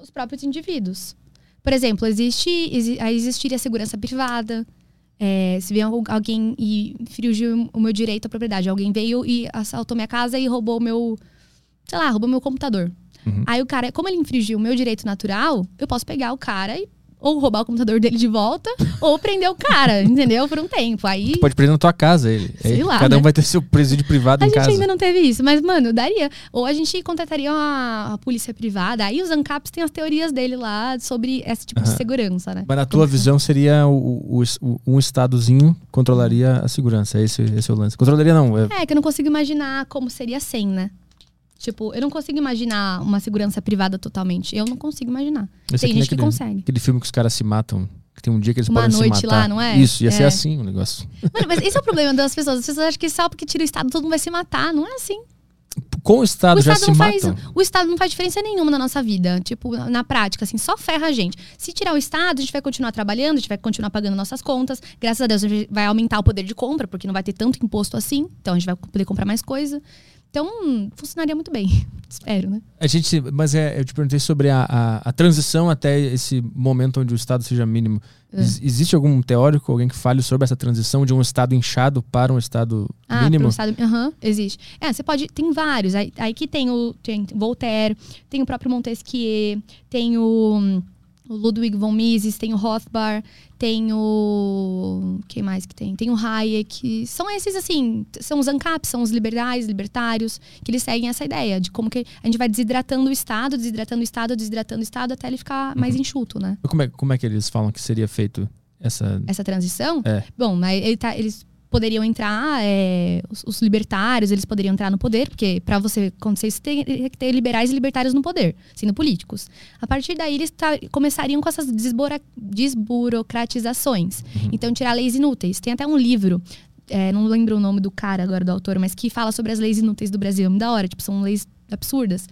os próprios indivíduos. Por exemplo, existe, exi- aí existiria a segurança privada. É, se vier al- alguém e infringiu o meu direito à propriedade, alguém veio e assaltou minha casa e roubou o meu, sei lá, roubou meu computador. Uhum. Aí o cara, como ele infringiu o meu direito natural, eu posso pegar o cara e ou roubar o computador dele de volta, [LAUGHS] ou prender o cara, entendeu? Por um tempo. Aí Pode prender na tua casa ele. Sei Aí lá, cada um né? vai ter seu presídio privado A em gente casa. ainda não teve isso, mas, mano, daria. Ou a gente contrataria uma, a polícia privada. Aí os ANCAPs têm as teorias dele lá sobre esse tipo de segurança, né? Mas na tua visão seria o, o- o- um estadozinho controlaria a segurança. Esse, esse é o lance. Controlaria não. É, É, que eu não consigo imaginar como seria sem, né? Tipo, eu não consigo imaginar uma segurança privada totalmente. Eu não consigo imaginar. esse Tem gente que aquele, consegue. aquele filme que os caras se matam. Que tem um dia que eles Uma podem noite se matar. lá, não é? Isso, ia ser É. assim o negócio. Mano, mas esse é o problema das pessoas. As pessoas acham que só porque tira o Estado todo mundo vai se matar. Não é assim. Com o Estado, O já Estado, se faz, matam. o Estado não faz diferença nenhuma na nossa vida. Tipo, na prática, assim, só ferra a gente. Se tirar o Estado, a gente vai continuar trabalhando, a gente vai continuar pagando nossas contas. Graças a Deus, a gente vai aumentar o poder de compra, porque não vai ter tanto imposto assim. Então a gente vai poder comprar mais coisa. Então, funcionaria muito bem. [LAUGHS] Espero, né? A gente, mas é, eu te perguntei sobre a, a, a transição até esse momento onde o Estado seja mínimo. É. Ex- existe algum teórico, alguém que fale sobre essa transição de um Estado inchado para um Estado Ah, mínimo? pro Estado. Aham, existe. É, você pode. Tem vários. Aí, aí que tem o tem Voltaire, tem o próprio Montesquieu, tem o, o Ludwig von Mises, tem o Rothbard, tem o. Quem mais que tem? Tem o Hayek. São esses, assim, são os ANCAP, são os liberais, libertários, que eles seguem essa ideia de como que a gente vai desidratando o Estado, desidratando o Estado, desidratando o Estado até ele ficar mais enxuto, né? Como, é, como é que eles falam que seria feito essa. essa transição. É. Bom, mas ele tá- eles poderiam entrar, é, os, os libertários, eles poderiam entrar no poder, porque para você acontecer isso, tem que ter liberais e libertários no poder, sendo políticos. A partir daí, eles tá- começariam com essas desburocratizações. Então, tirar leis inúteis. Tem até um livro. é, não lembro o nome do cara agora, do autor, mas que fala sobre as leis inúteis do Brasil. É muito da hora, tipo, são leis absurdas.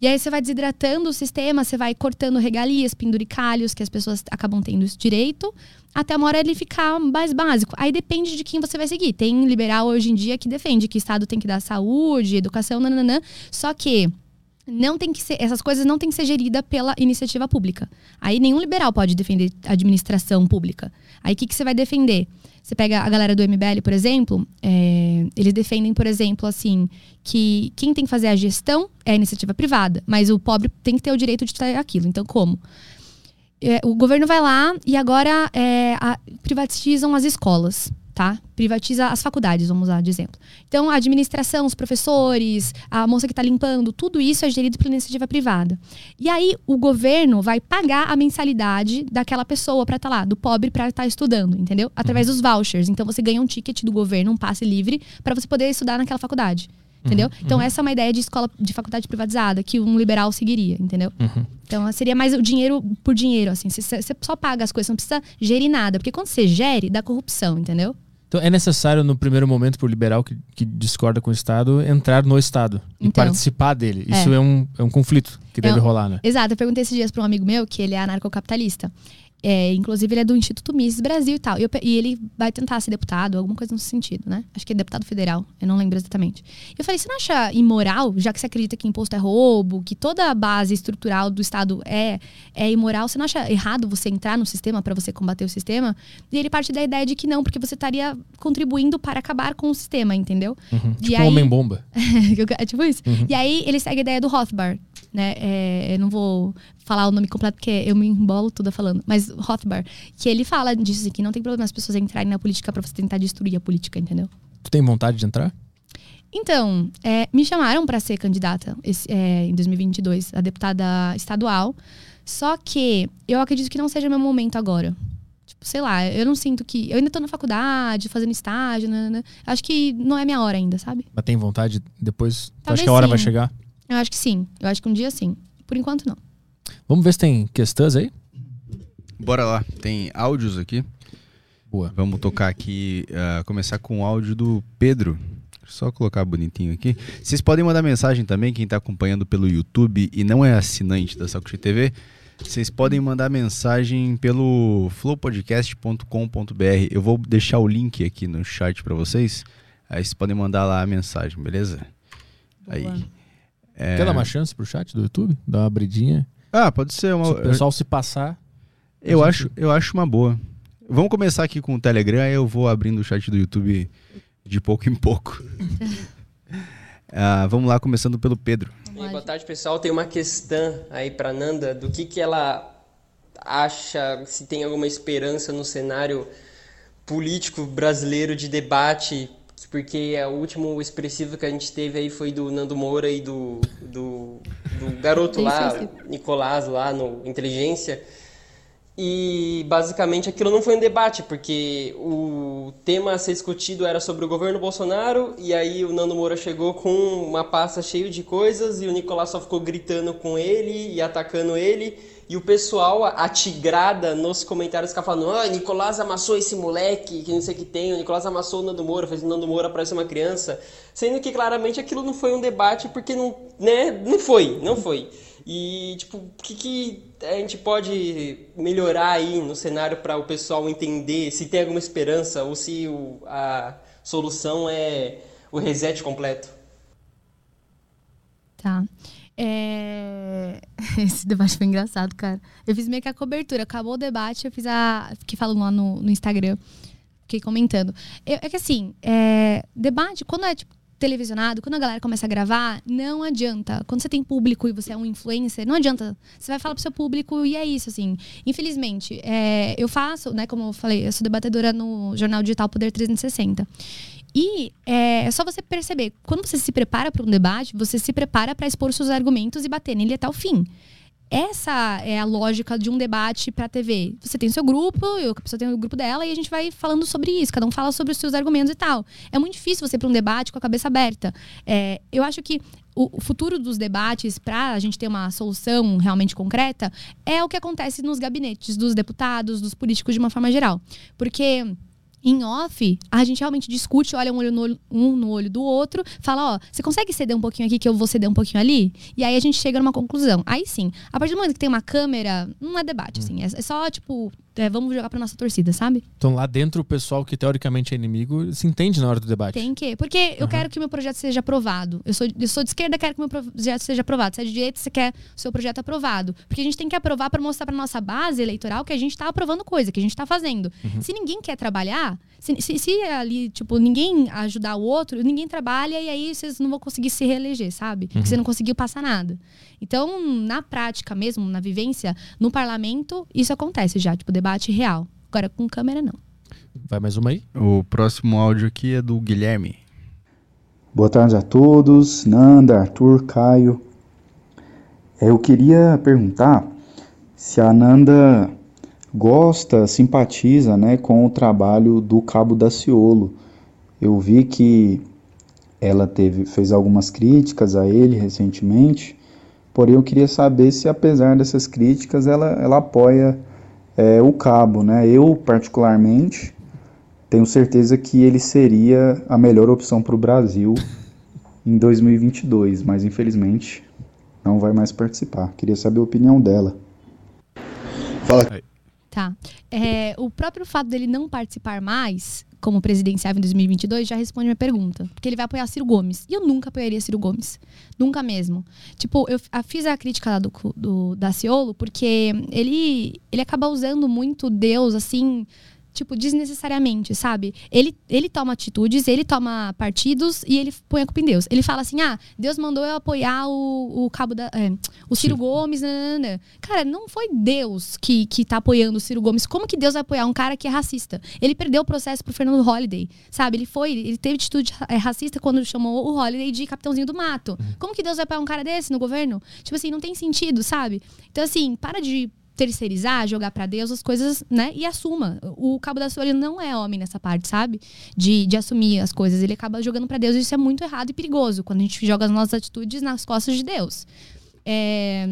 E aí você vai desidratando o sistema, você vai cortando regalias, penduricalhos, que as pessoas acabam tendo esse direito, até uma hora ele ficar mais básico. Aí depende de quem você vai seguir. Tem liberal hoje em dia que defende que o Estado tem que dar saúde, educação, nananã. Só que não tem que ser, essas coisas não tem que ser gerida pela iniciativa pública. Aí nenhum liberal pode defender administração pública. Aí o que, que você vai defender? Você pega a galera do MBL, por exemplo, é, eles defendem, por exemplo, assim, que quem tem que fazer a gestão é a iniciativa privada, mas o pobre tem que ter o direito de ter aquilo. Então, como? É, o governo vai lá e agora é, a, privatizam as escolas tá? Privatiza as faculdades, vamos usar de exemplo. Então, a administração, os professores, a moça que está limpando, tudo isso é gerido pela iniciativa privada. E aí, o governo vai pagar a mensalidade daquela pessoa para estar tá lá, do pobre para estar tá estudando, entendeu? Através uhum. dos vouchers. Então, você ganha um ticket do governo, um passe livre, para você poder estudar naquela faculdade. Entendeu? Uhum, então, uhum. essa é uma ideia de escola de faculdade privatizada que um liberal seguiria, entendeu? Uhum. Então, seria mais o dinheiro por dinheiro, assim. Você só paga as coisas, não precisa gerir nada. Porque quando você gere, dá corrupção, entendeu? Então é necessário, no primeiro momento, para o liberal que, que, discorda com o Estado, entrar no Estado então, e participar dele. Isso é, é um, é um conflito que deve é rolar, né? Exato. Eu perguntei esses dias para um amigo meu, que ele é anarcocapitalista. É, inclusive, ele é do Instituto Mises Brasil e tal. E, eu, e, ele vai tentar ser deputado, alguma coisa nesse sentido, né? Acho que é deputado federal, eu não lembro exatamente. Eu falei, você não acha imoral, já que você acredita que imposto é roubo, que toda a base estrutural do Estado é, é imoral, você não acha errado você entrar no sistema para você combater o sistema? E ele parte da ideia de que não, porque você estaria contribuindo para acabar com o sistema, entendeu? Uhum. Tipo aí... homem-bomba. [LAUGHS] é tipo isso. Uhum. E aí ele segue a ideia do Rothbard, né? É, eu não vou falar o nome completo porque eu me embolo toda falando, mas Rothbard, que ele fala disso, que não tem problema as pessoas entrarem na política para você tentar destruir a política, entendeu? Tu tem vontade de entrar? Então, é, me chamaram para ser candidata esse, é, em 2022 a deputada estadual, só que eu acredito que não seja meu momento agora. Tipo, sei lá, eu não sinto que. Eu ainda tô na faculdade, fazendo estágio, né, né, acho que não é minha hora ainda, sabe? Mas tem vontade depois? Talvez acho que a hora sim. vai chegar? Eu acho que sim. Eu acho que um dia sim. Por enquanto, não. Vamos ver se tem questões aí? Bora lá. Tem áudios aqui. Boa. Vamos tocar aqui, uh, começar com o áudio do Pedro. Só colocar bonitinho aqui. Vocês podem mandar mensagem também, quem está acompanhando pelo YouTube e não é assinante da Sacuchi TV. Vocês podem mandar mensagem pelo flowpodcast.com.br. Eu vou deixar o link aqui no chat para vocês. Aí vocês podem mandar lá a mensagem, beleza? Boa. Aí. É... Quer dar uma chance pro chat do YouTube? Dar uma abridinha? Ah, pode ser uma. Se o pessoal se passar. Eu gente... acho, eu acho uma boa. Vamos começar aqui com o Telegram, aí eu vou abrindo o chat do YouTube de pouco em pouco. [LAUGHS] ah, vamos lá, começando pelo Pedro. boa tarde, pessoal. Tem uma questão aí para Nanda do que, que ela acha, se tem alguma esperança no cenário político brasileiro de debate porque o último expressivo que a gente teve aí foi do Nando Moura e do, do, do garoto lá, Nicolás, lá no Inteligência. E basicamente aquilo não foi um debate, porque o tema a ser discutido era sobre o governo Bolsonaro, e aí o Nando Moura chegou com uma pasta cheia de coisas, e o Nicolás só ficou gritando com ele e atacando ele. E o pessoal, a tigrada nos comentários, fica falando: ah, Nicolás amassou esse moleque, que não sei o que tem, o Nicolás amassou o Nando Moura, fez o Nando Moura parecer uma criança. Sendo que claramente aquilo não foi um debate, porque não, né, não foi, não foi. E, tipo, o que, que a gente pode melhorar aí no cenário para o pessoal entender se tem alguma esperança ou se o, a solução é o reset completo? Tá. É... [LAUGHS] Esse debate foi engraçado, cara. Eu fiz meio que a cobertura. Acabou o debate, eu fiz a. Fiquei falando lá no, no Instagram. Fiquei comentando. Eu, é que assim, é... debate, quando é tipo televisionado, quando a galera começa a gravar, não adianta. Quando você tem público e você é um influencer, não adianta. Você vai falar pro seu público e é isso, assim. Infelizmente, é... eu faço, né, como eu falei, eu sou debatedora no jornal digital Poder 360. E é, é só você perceber, quando você se prepara para um debate, você se prepara para expor seus argumentos e bater nele até o fim. Essa é a lógica de um debate para TV. Você tem o seu grupo, eu, a pessoa tem o grupo dela e a gente vai falando sobre isso. Cada um fala sobre os seus argumentos e tal. É muito difícil você ir para um debate com a cabeça aberta. É, eu acho que o, futuro dos debates, para a gente ter uma solução realmente concreta, é o que acontece nos gabinetes dos deputados, dos políticos de uma forma geral. Porque em off, a gente realmente discute, olha um, olho no olho, um no olho do outro, fala, ó, você consegue ceder um pouquinho aqui que eu vou ceder um pouquinho ali? E aí a gente chega numa conclusão. Aí sim, a partir do momento que tem uma câmera, não é debate, assim, é, é só, tipo, é, vamos jogar pra nossa torcida, sabe? Então lá dentro o pessoal que teoricamente é inimigo se entende na hora do debate. Tem que. Porque eu quero que o meu projeto seja aprovado. Eu sou, eu sou de esquerda, quero que o meu projeto seja aprovado. Se é de direita, você quer o seu projeto aprovado. Porque a gente tem que aprovar para mostrar pra nossa base eleitoral que a gente tá aprovando coisa, que a gente tá fazendo. Se ninguém quer trabalhar, se, se, se ali, tipo, ninguém ajudar o outro, ninguém trabalha e aí vocês não vão conseguir se reeleger, sabe? Porque você não conseguiu passar nada. Então, na prática mesmo, na vivência, no parlamento, isso acontece já, tipo, debate real. Agora, com câmera, não. Vai mais uma aí? O próximo áudio aqui é do Guilherme. Boa tarde a todos, Nanda, Arthur, Caio. É, Eu queria perguntar se a Nanda gosta, simpatiza né, com o trabalho do Cabo Daciolo. Eu vi que ela teve, fez algumas críticas a ele recentemente, porém eu queria saber se apesar dessas críticas ela, ela apoia é, o Cabo. Né? Eu, particularmente, tenho certeza que ele seria a melhor opção para o Brasil [LAUGHS] em 2022, mas infelizmente não vai mais participar. Queria saber a opinião dela. Tá. É, o próprio fato dele não participar mais como presidenciável em 2022 já responde minha pergunta. Porque ele vai apoiar Ciro Gomes. E eu nunca apoiaria Ciro Gomes. Nunca mesmo. Tipo, eu fiz a crítica lá do, do Daciolo porque ele, ele acaba usando muito Deus, assim, tipo, desnecessariamente, sabe? Ele, ele toma atitudes, ele toma partidos e ele põe a culpa em Deus. Ele fala assim: ah, Deus mandou eu apoiar o, o cabo da. é, o Ciro Gomes. nananana. Cara, não foi Deus que, que tá apoiando o Ciro Gomes. Como que Deus vai apoiar um cara que é racista? Ele perdeu o processo pro Fernando Holliday, sabe? Ele foi, ele teve atitude é, racista quando chamou o Holliday de capitãozinho do mato. Como que Deus vai apoiar um cara desse no governo? Tipo assim, não tem sentido, sabe? Então, assim, para de terceirizar, jogar pra Deus as coisas, né? E assuma. O Cabo da Sua ele não é homem nessa parte, sabe? De, de assumir as coisas. Ele acaba jogando pra Deus e isso é muito errado e perigoso quando a gente joga as nossas atitudes nas costas de Deus. É,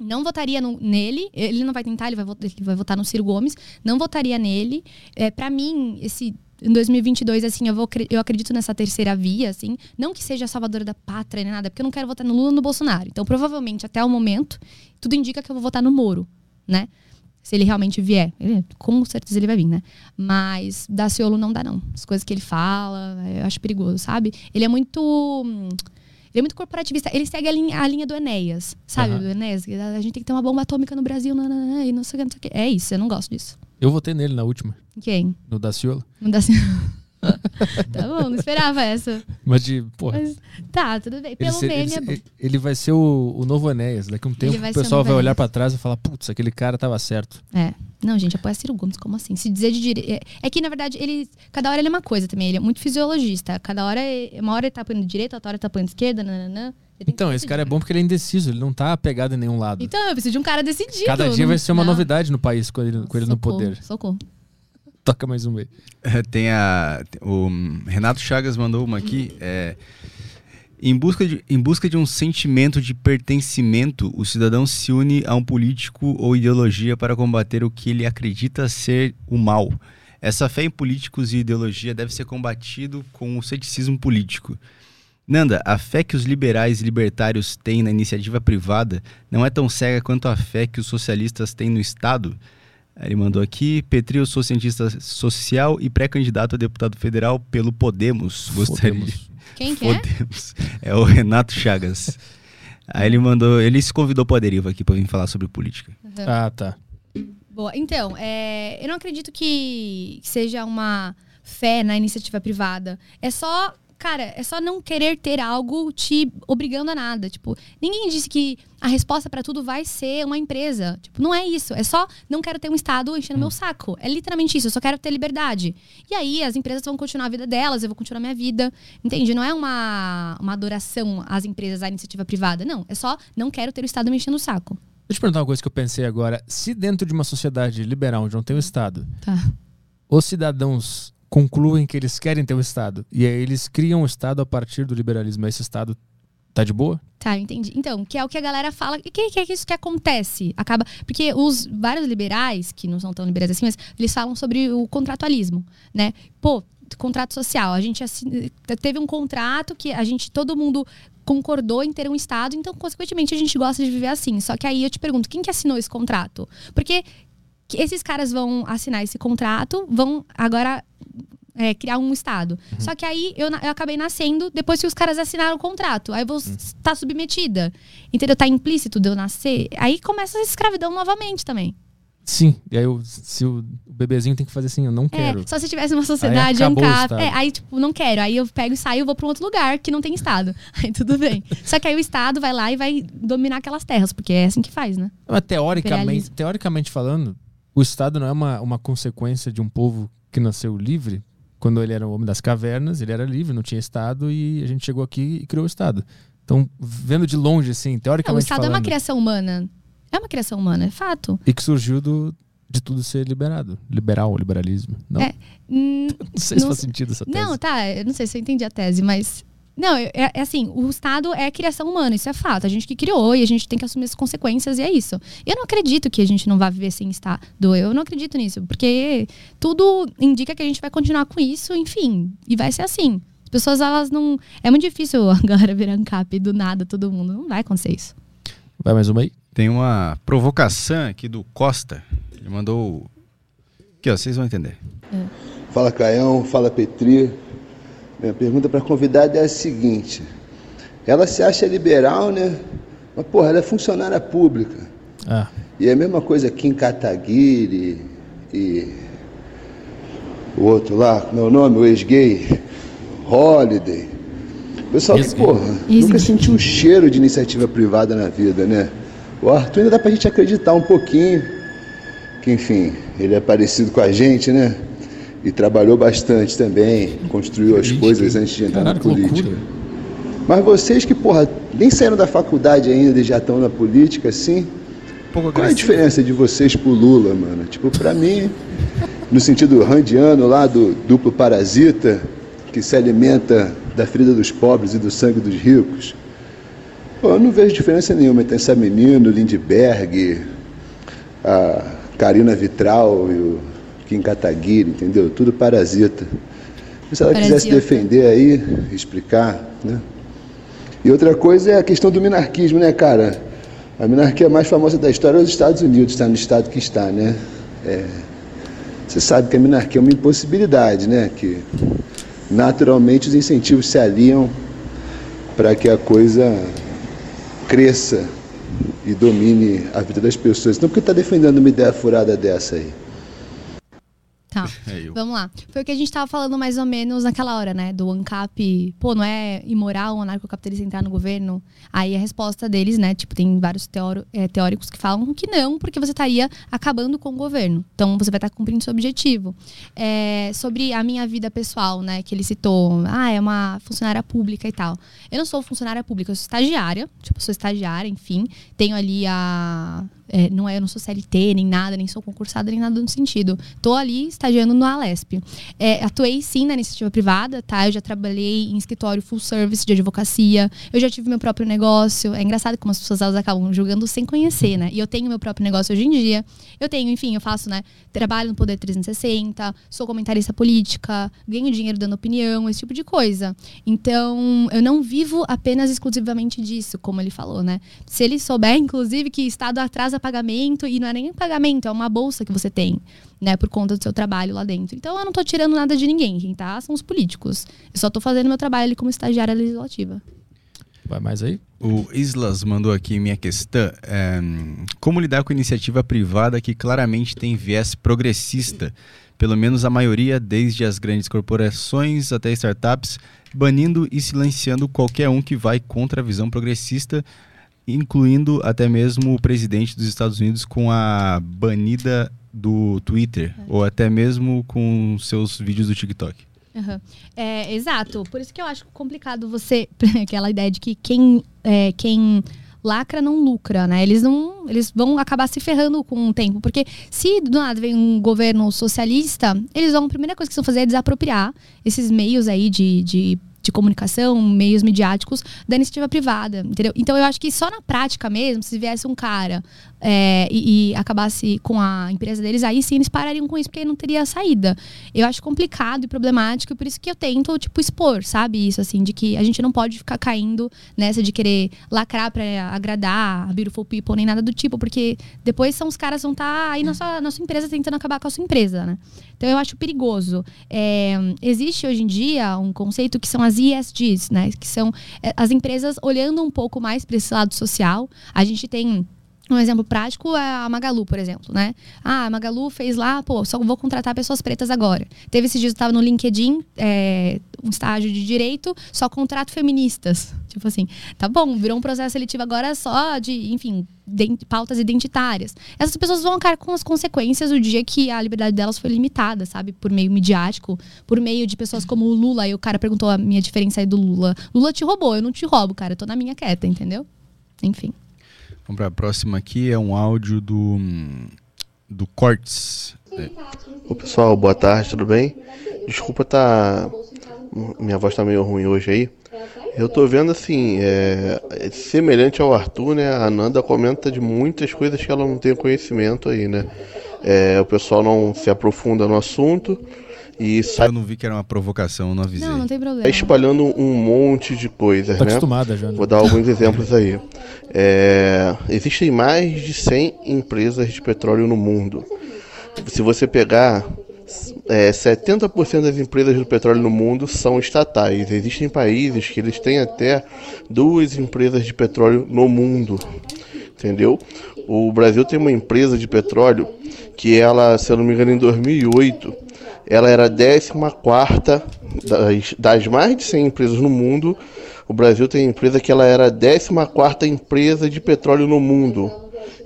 não votaria no- nele, ele não vai tentar, ele vai, ele vai votar no Ciro Gomes. Não votaria nele. É, para mim, esse em 2022, assim, eu, vou, eu acredito nessa terceira via, assim. Não que seja salvadora da pátria nem nada, porque eu não quero votar no Lula no Bolsonaro. Então, provavelmente, até o momento, tudo indica que eu vou votar no Moro, né? Se ele realmente vier. Ele- com certeza ele vai vir, né? Mas Daciolo não dá, não. As coisas que ele fala, eu acho perigoso, sabe? Ele é muito. Ele é muito corporativista. Ele segue a linha, a linha do Enéas, sabe? Aham. Do Enéas. A gente tem que ter uma bomba atômica no Brasil, nananã, e não sei o que, não sei o que. É isso, eu não gosto disso. Eu votei nele na última, Quem? no Daciolo. Não dá assim. [LAUGHS] tá bom, não esperava essa. Mas de, porra. Mas tá, tudo bem. Ele, Pelo se- meme ele, é bom. ele vai ser o, o novo Enéas. Daqui a um tempo o pessoal vai olhar pra trás e falar: putz, aquele cara tava certo. É. Não, gente, apoia Ciro Gomes, como assim? Se dizer de direito. É, é que, na verdade, ele. Cada hora ele é uma coisa também. Ele é muito fisiologista. Cada hora. É, uma hora ele tá apoiando direita, outra hora ele tá apoiando esquerda, nananã. Ele Então, esse cara é bom porque ele é indeciso, ele não tá apegado em nenhum lado. Então, eu preciso de um cara decidido. Cada dia não- vai ser uma não. novidade no país com ele, com ele no Socorro, poder. Socorro. Toca mais um aí. [LAUGHS] Tem a. O Renato Chagas mandou uma aqui. É, em, busca de, em busca de um sentimento de pertencimento, o cidadão se une a um político ou ideologia para combater o que ele acredita ser o mal. Essa fé em políticos e ideologia deve ser combatido com o ceticismo político. Nanda, a fé que os liberais e libertários têm na iniciativa privada não é tão cega quanto a fé que os socialistas têm no Estado? Aí Ele mandou aqui, Petri, eu sou cientista social e pré-candidato a deputado federal pelo Podemos. Gostaria. Fodemos. Quem que é? Podemos. É o Renato Chagas. Aí ele mandou, ele se convidou para Deriva aqui para vir falar sobre política. Ah, tá. Boa. Então, é, eu não acredito que seja uma fé na iniciativa privada. É só, cara, é só não querer ter algo te obrigando a nada. Tipo, ninguém disse que a resposta pra tudo vai ser uma empresa. Tipo, não é isso. É só não quero ter um estado enchendo meu saco. É literalmente isso. Eu só quero ter liberdade. E aí as empresas vão continuar a vida delas, eu vou continuar a minha vida. Entende? Não é uma, uma adoração às empresas, à iniciativa privada. Não. É só não quero ter o estado me enchendo o saco. Deixa eu te perguntar uma coisa que eu pensei agora. Se dentro de uma sociedade liberal onde não tem o Estado, Tá. os cidadãos concluem que eles querem ter o Estado e aí eles criam o Estado a partir do liberalismo, esse Estado tá de boa? Tá, entendi. Então, que é o que a galera fala. O que, que é isso que acontece? Acaba. Porque os vários liberais, que não são tão liberais assim, mas eles falam sobre o contratualismo, né? Pô, contrato social. A gente assin- teve um contrato que a gente, todo mundo concordou em ter um Estado, então, consequentemente, a gente gosta de viver assim. Só que aí eu te pergunto, quem que assinou esse contrato? Porque que esses caras vão assinar esse contrato, vão agora é, criar um Estado. Uhum. Só que aí eu, eu acabei nascendo depois que os caras assinaram o contrato. Aí eu vou Uhum. estar submetida. Entendeu? Tá implícito de eu nascer. Aí começa a escravidão novamente também. Sim, e aí eu- se o, bebezinho tem que fazer assim, eu não quero. É, só se tivesse uma sociedade Aí ANCAP. Estado. É, aí, tipo, não quero. Aí eu pego e saio e vou pra um outro lugar que não tem Estado. [LAUGHS] Aí tudo bem. Só que aí o Estado vai lá e vai dominar aquelas terras, porque é assim que faz, né? Mas teoricamente, teoricamente falando, o Estado não é uma, uma consequência de um povo que nasceu livre. Quando ele era o homem das cavernas, ele era livre, não tinha Estado, e a gente chegou aqui e criou o Estado. Então, vendo de longe, assim, Não, o teoricamente Estado é falando, uma criação humana. É uma criação humana, é fato. e que surgiu do, de tudo ser liberado. Liberal, liberalismo. Não, É, [LAUGHS] não sei se não faz sentido essa tese. Não, tá, eu não sei se eu entendi a tese, mas. Não, é, é assim, o Estado é criação humana, isso é fato. A gente que criou e a gente tem que assumir as consequências e é isso. Eu não acredito que a gente não vai viver sem Estado. Eu não acredito nisso, porque tudo indica que a gente vai continuar com isso, enfim, e vai ser assim. As pessoas, elas não. É muito difícil [LAUGHS] a galera virar ANCAP do nada, todo mundo. Não vai acontecer isso. Vai mais uma aí? Tem uma provocação aqui do Costa. Ele mandou. Aqui, ó, vocês vão entender. Fala Caião, fala Petri. Minha pergunta para a convidada é a seguinte: ela se acha liberal, né? Mas, porra, ela é funcionária pública. Ah, E é a mesma coisa aqui em Kataguiri e o outro lá, como é o nome? O ex-gay, Holiday. Pessoal que, porra, Ex-gay. nunca sentiu o cheiro de iniciativa privada na vida, né? O Arthur ainda dá pra gente acreditar um pouquinho, que enfim, ele é parecido com a gente, né? E trabalhou bastante também, construiu as coisas antes de entrar Caralho, na política. loucura. Mas vocês que, porra, nem saíram da faculdade ainda e já estão na política, assim, pouco qual é a diferença de vocês pro Lula, mano? Tipo, pra mim, no sentido randiano lá do duplo parasita, que se alimenta da ferida dos pobres e do sangue dos ricos, pô, eu não vejo diferença nenhuma entre essa menina, o Lindbergh, a Karina Vitral e o Kim Kataguiri, entendeu? Tudo parasita. Se ela Parasita. defender aí, explicar, né? E outra coisa é a questão do minarquismo, né, cara? A minarquia mais famosa da história é os Estados Unidos, está no estado que está, né? É, você sabe que a minarquia é uma impossibilidade, né? Que naturalmente os incentivos se aliam para que a coisa cresça e domine a vida das pessoas. Então, por que está defendendo uma ideia furada dessa aí? Tá. [LAUGHS] É. Vamos lá. Foi o que a gente tava falando mais ou menos naquela hora, né? Do ANCAP. Pô, não é imoral um anarcocapitalista entrar no governo? Aí a resposta deles, né? Tipo, tem vários teoro- eh, teóricos que falam que não, porque você estaria acabando com o governo. Então você vai estar cumprindo seu objetivo. É, sobre a minha vida pessoal, né? Que ele citou. Ah, é uma funcionária pública e tal. Eu não sou funcionária pública, eu sou estagiária. Tipo, sou estagiária, enfim. Tenho ali a. é, não é, eu não sou CLT, nem nada, nem sou concursada, nem nada no sentido. Tô ali estagiando no Alesp. É, atuei sim na iniciativa privada, tá? Eu já trabalhei em escritório full service de advocacia. Eu já tive meu próprio negócio. É engraçado como as pessoas elas acabam julgando sem conhecer, né? E eu tenho meu próprio negócio hoje em dia. Eu tenho, enfim, eu faço, né? Trabalho no Poder 360, sou comentarista política, ganho dinheiro dando opinião, esse tipo de coisa. Então, eu não vivo apenas exclusivamente disso, como ele falou, né? Se ele souber, inclusive, que Estado atrasa pagamento, e não é nem pagamento, é uma bolsa que você tem, né? Por conta do seu trabalho lá dentro. Então, eu não tô tirando nada de ninguém. Quem tá são os políticos. Eu só tô fazendo meu trabalho ali como estagiária legislativa. vai mais aí? O Islas mandou aqui minha questão. é, como lidar com iniciativa privada que claramente tem viés progressista? Pelo menos a maioria, desde as grandes corporações até startups, banindo e silenciando qualquer um que vai contra a visão progressista, incluindo até mesmo o presidente dos Estados Unidos com a banida do Twitter, ou até mesmo com seus vídeos do TikTok. Aham. É, exato. Por isso que eu acho complicado você. [LAUGHS] aquela ideia de que quem, é, quem lacra não lucra, né? Eles não. Eles vão acabar se ferrando com o tempo. Porque se do nada vem um governo socialista, eles vão. A primeira coisa que vão fazer é desapropriar esses meios aí de. de de comunicação, meios midiáticos da iniciativa privada, entendeu? Então eu acho que só na prática mesmo, se viesse um cara é, e, e, acabasse com a empresa deles, aí sim eles parariam com isso, porque não teria saída. Eu acho complicado e problemático, por isso que eu tento, tipo, expor, sabe? Isso, assim, de que a gente não pode ficar caindo nessa de querer lacrar pra agradar a beautiful people, nem nada do tipo, porque depois são os caras vão estar tá aí na sua, na sua empresa tentando acabar com a sua empresa, né? Então eu acho perigoso. É, existe hoje em dia um conceito que são as ESGs, né? Que são é, as empresas olhando um pouco mais para esse lado social. A gente tem um exemplo prático é a Magalu, por exemplo, né? Ah, a Magalu fez lá, pô, só vou contratar pessoas pretas agora. Teve esses dias, eu tava no LinkedIn, é, um estágio de direito, só contrato feministas. Tipo assim, tá bom, virou um processo seletivo agora só de, enfim, de, pautas identitárias. Essas pessoas vão ficar com as consequências do dia que a liberdade delas foi limitada, sabe? Por meio midiático, por meio de pessoas como o Lula. E o cara perguntou a minha diferença aí do Lula. Lula te roubou, eu não te roubo, cara, eu tô na minha quieta, entendeu? Enfim. Vamos para a próxima aqui, é um áudio do, do Cortes. É. Ô pessoal, boa tarde, tudo bem? Desculpa tá. Minha voz tá meio ruim hoje aí. Eu tô vendo assim, é, semelhante ao Arthur, né? A Nanda comenta de muitas coisas que ela não tem conhecimento aí, né? É, o pessoal não se aprofunda no assunto e sai... Eu não vi que era uma provocação, não avisei. Não, não tem problema. espalhando um monte de coisas, tá né? acostumada já. Né? Vou dar alguns exemplos aí. É, existem mais de 100 empresas de petróleo no mundo. Se você pegar é, 70% das empresas do petróleo no mundo são estatais. Existem países que eles têm até duas empresas de petróleo no mundo. Entendeu? O Brasil tem uma empresa de petróleo que ela, se eu não me engano, em 2008 ela era a 14 das, das mais de 100 empresas no mundo. O Brasil tem empresa que ela era a 14 empresa de petróleo no mundo.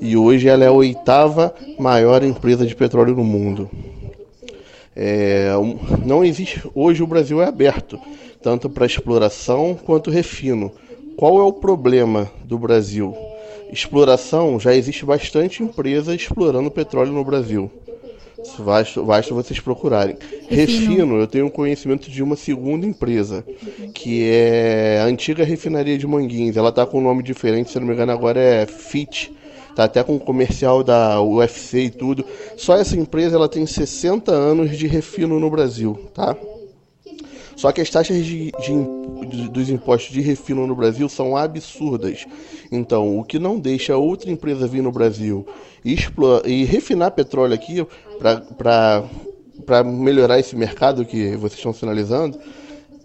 E hoje ela é a oitava maior empresa de petróleo no mundo. É, não existe. Hoje o Brasil é aberto, tanto para exploração quanto refino. Qual é o problema do Brasil? Exploração, já existe bastante empresa explorando petróleo no Brasil. Basta, basta vocês procurarem. Refino. Refino, eu tenho conhecimento de uma segunda empresa, que é a antiga refinaria de Manguins. Ela tá com um nome diferente, se não me engano, agora é FIT. Tá até com comercial da UFC e tudo. Só essa empresa ela tem 60 anos de refino no Brasil, tá? Só que as taxas de, de, dos impostos de refino no Brasil são absurdas. Então, o que não deixa outra empresa vir no Brasil e, explorar, e refinar petróleo aqui para melhorar esse mercado que vocês estão sinalizando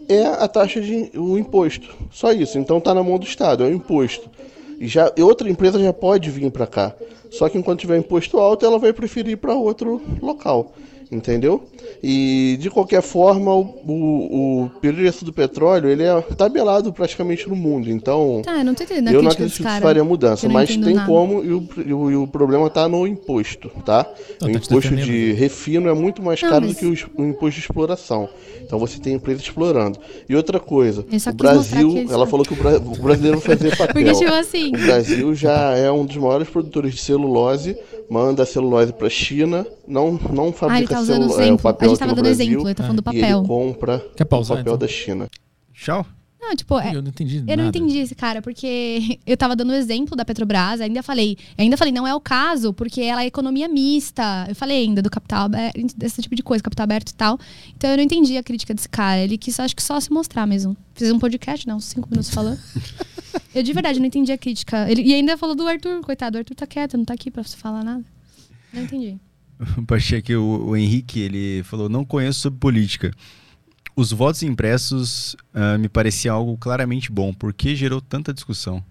é a taxa de o imposto. Só isso. Então está na mão do Estado, é o imposto. E já outra empresa já pode vir para cá. Só que enquanto tiver imposto alto, ela vai preferir ir para outro local entendeu? E de qualquer forma, o, o, o preço do petróleo ele é tabelado praticamente no mundo. Então, tá, eu não, eu não acredito que isso faria mudança, mas tem nada. como e o, e o, e o problema está no imposto, tá? Não, o tá imposto de refino é muito mais caro mas... do que o, o, imposto de exploração. Então você tem empresa explorando. E outra coisa, o Brasil, ela falou que o, bra o brasileiro vai fazer [LAUGHS] papel. Porque, tipo assim... O Brasil já é um dos maiores produtores de celulose manda celulose para a China, não, não fabrica ah, tá celu- é, o papel a gente tava dando Brasil, exemplo, ele tá falando do papel. ele compra Quer pausar, o papel então? da China. Tchau. Não, tipo, é, eu não entendi. Eu nada. não entendi esse cara, porque [LAUGHS] eu tava dando o exemplo da Petrobras, ainda falei, ainda falei, não é o caso, porque ela é economia mista. Eu falei ainda do capital aberto, desse tipo de coisa, capital aberto e tal. Então eu não entendi a crítica desse cara. Ele quis, acho que só se mostrar mesmo. Fiz um podcast, não, uns cinco minutos falando. [LAUGHS] eu de verdade não entendi a crítica. Ele, e ainda falou do Arthur, coitado, o Arthur tá quieto, não tá aqui pra falar nada. Não entendi. [LAUGHS] Pacheco, o, o Henrique, ele falou: não conheço sobre política. Os votos impressos uh, me parecia algo claramente bom. Por que gerou tanta discussão?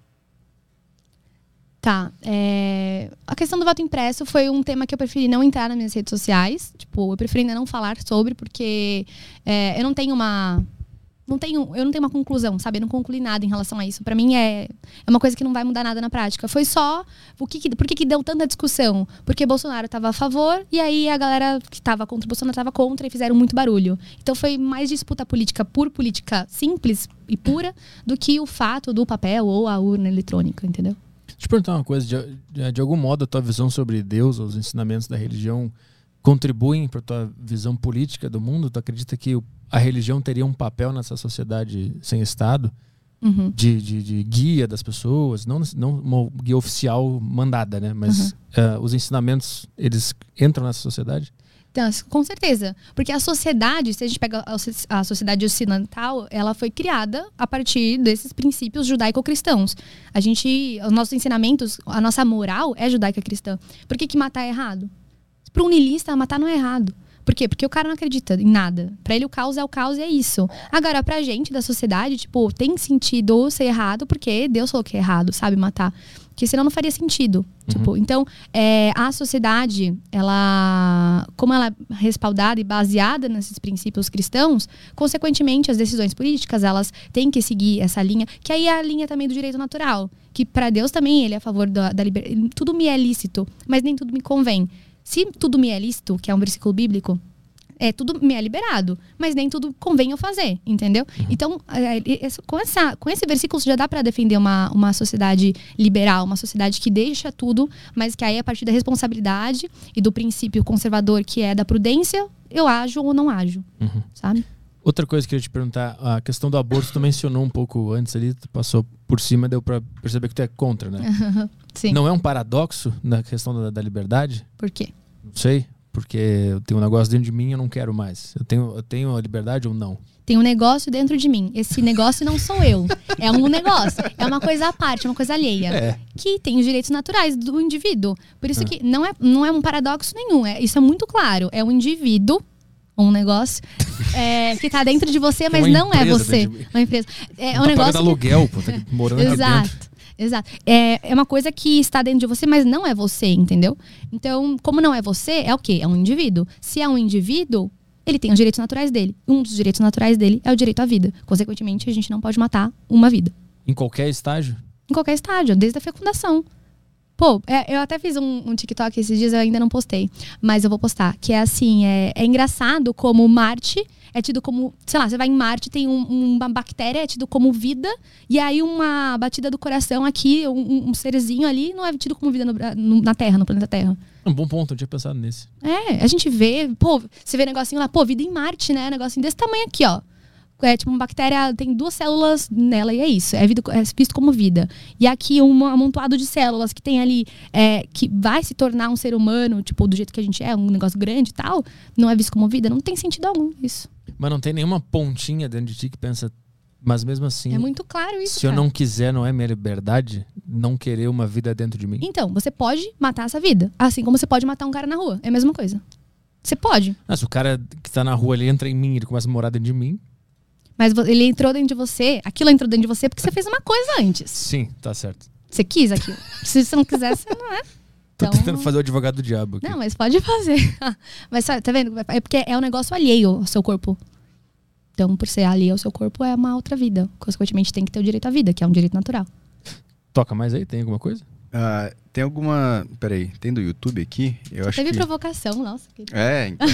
Tá. É... A questão do voto impresso foi um tema que eu preferi não entrar nas minhas redes sociais. Tipo, eu preferi ainda não falar sobre, porque é, eu não tenho uma não tenho, eu não tenho uma conclusão, sabe? Eu não concluí nada em relação a isso. Para mim é, é uma coisa que não vai mudar nada na prática. Foi só o que, que por que, que deu tanta discussão? Porque Bolsonaro estava a favor e aí a galera que estava contra o Bolsonaro estava contra e fizeram muito barulho. Então foi mais disputa política por política simples e pura do que o fato do papel ou a urna eletrônica, entendeu? Deixa eu perguntar uma coisa, de, de, de algum modo a tua visão sobre Deus, os ensinamentos da religião contribuem para tua visão política do mundo? Tu acredita que o a religião teria um papel nessa sociedade sem Estado Uhum. de, de, de guia das pessoas, não, não uma guia oficial mandada, né? Mas eh, os ensinamentos, eles entram nessa sociedade? Então, com certeza. Porque a sociedade, se a gente pega a soci- a sociedade ocidental, ela foi criada a partir desses princípios judaico-cristãos. A gente, os nossos ensinamentos, a nossa moral é judaica cristã. Por que, que matar é errado? Para um niilista, matar não é errado. Por quê? Porque o cara não acredita em nada. Pra ele o caos é o caos e é isso. Agora, pra gente da sociedade, tipo, tem sentido ser errado porque Deus falou que é errado, sabe? Matar. Porque senão não faria sentido. Tipo, então, é, a sociedade, ela, como ela é respaldada e baseada nesses princípios cristãos, consequentemente, as decisões políticas, elas têm que seguir essa linha, que aí é a linha também do direito natural. Que para Deus também ele é a favor da, da liberdade. Tudo me é lícito, mas nem tudo me convém. Se tudo me é lícito, que é um versículo bíblico, é tudo me é liberado, mas nem tudo convém eu fazer, entendeu? Então, é, é, esse- com, essa, com esse versículo já dá para defender uma, uma sociedade liberal, uma sociedade que deixa tudo, mas que aí a partir da responsabilidade e do princípio conservador que é da prudência, eu ajo ou não ajo, sabe? Outra coisa que eu ia te perguntar, a questão do aborto, tu mencionou um pouco antes ali, tu passou por cima, deu pra perceber que tu é contra, né? [LAUGHS] Sim. Não é um paradoxo na questão da, da liberdade? Por quê? Não sei, porque eu tenho um negócio dentro de mim e eu não quero mais. Eu tenho, eu tenho a liberdade ou não? Tem um negócio dentro de mim. Esse negócio não sou eu. É um negócio. É uma coisa à parte, é uma coisa alheia. É. Que tem os direitos naturais do indivíduo. Por isso que não é, não é um paradoxo nenhum. É, isso é muito claro. É um indivíduo, um negócio, é, que tá dentro de você, [LAUGHS] mas Uma não é você. de. Uma empresa. É Não um tá negócio. que- aluguel, pô, tá morando Exato. Exato. É, é uma coisa que está dentro de você, mas não é você, entendeu? Então, como não é você, é o quê? É um indivíduo. Se é um indivíduo, ele tem os direitos naturais dele. Um dos direitos naturais dele é o direito à vida. Consequentemente, a gente não pode matar uma vida. Em qualquer estágio? Em qualquer estágio, desde a fecundação. Pô, é, eu até fiz um, um TikTok esses dias, eu ainda não postei. Mas eu vou postar. Que é assim, é, é engraçado como Marte é tido como... Sei lá, você vai em Marte, tem um- uma bactéria, é tido como vida. E aí uma batida do coração aqui, um, um- serzinho ali, não é tido como vida no no- na Terra, no planeta Terra. Um bom ponto, eu tinha pensado nesse. É, a gente vê, pô, você vê negocinho lá, pô, vida em Marte, né? Negocinho desse tamanho aqui, ó. É tipo uma bactéria, tem duas células nela e é isso. É, vida, é visto como vida. E aqui um amontoado de células que tem ali, é, que vai se tornar um ser humano, tipo, do jeito que a gente é, um negócio grande e tal, não é visto como vida. Não tem sentido algum isso. Mas não tem nenhuma pontinha dentro de ti que pensa. Mas mesmo assim, É muito claro isso. se eu cara. não quiser, não é minha liberdade não querer uma vida dentro de mim? Então, você pode matar essa vida. Assim como você pode matar um cara na rua. É a mesma coisa. Você pode. Se o cara que tá na rua ele entra em mim ele começa a morar dentro de mim, Mas ele entrou dentro de você, aquilo entrou dentro de você porque você fez uma coisa antes. sim, tá certo. Você quis aquilo. Se você não quiser, você não é. Tô Então- tentando fazer o advogado do diabo aqui. Não, mas pode fazer. [LAUGHS] mas tá vendo? É porque é um negócio alheio ao seu corpo. Então, por ser alheio ao seu corpo, é uma outra vida. Consequentemente, tem que ter o direito à vida, que é um direito natural. Toca mais aí, tem alguma coisa? Ah, tem alguma. Peraí, tem do YouTube aqui? Eu acho Teve que. provocação, nossa. Que... É, então.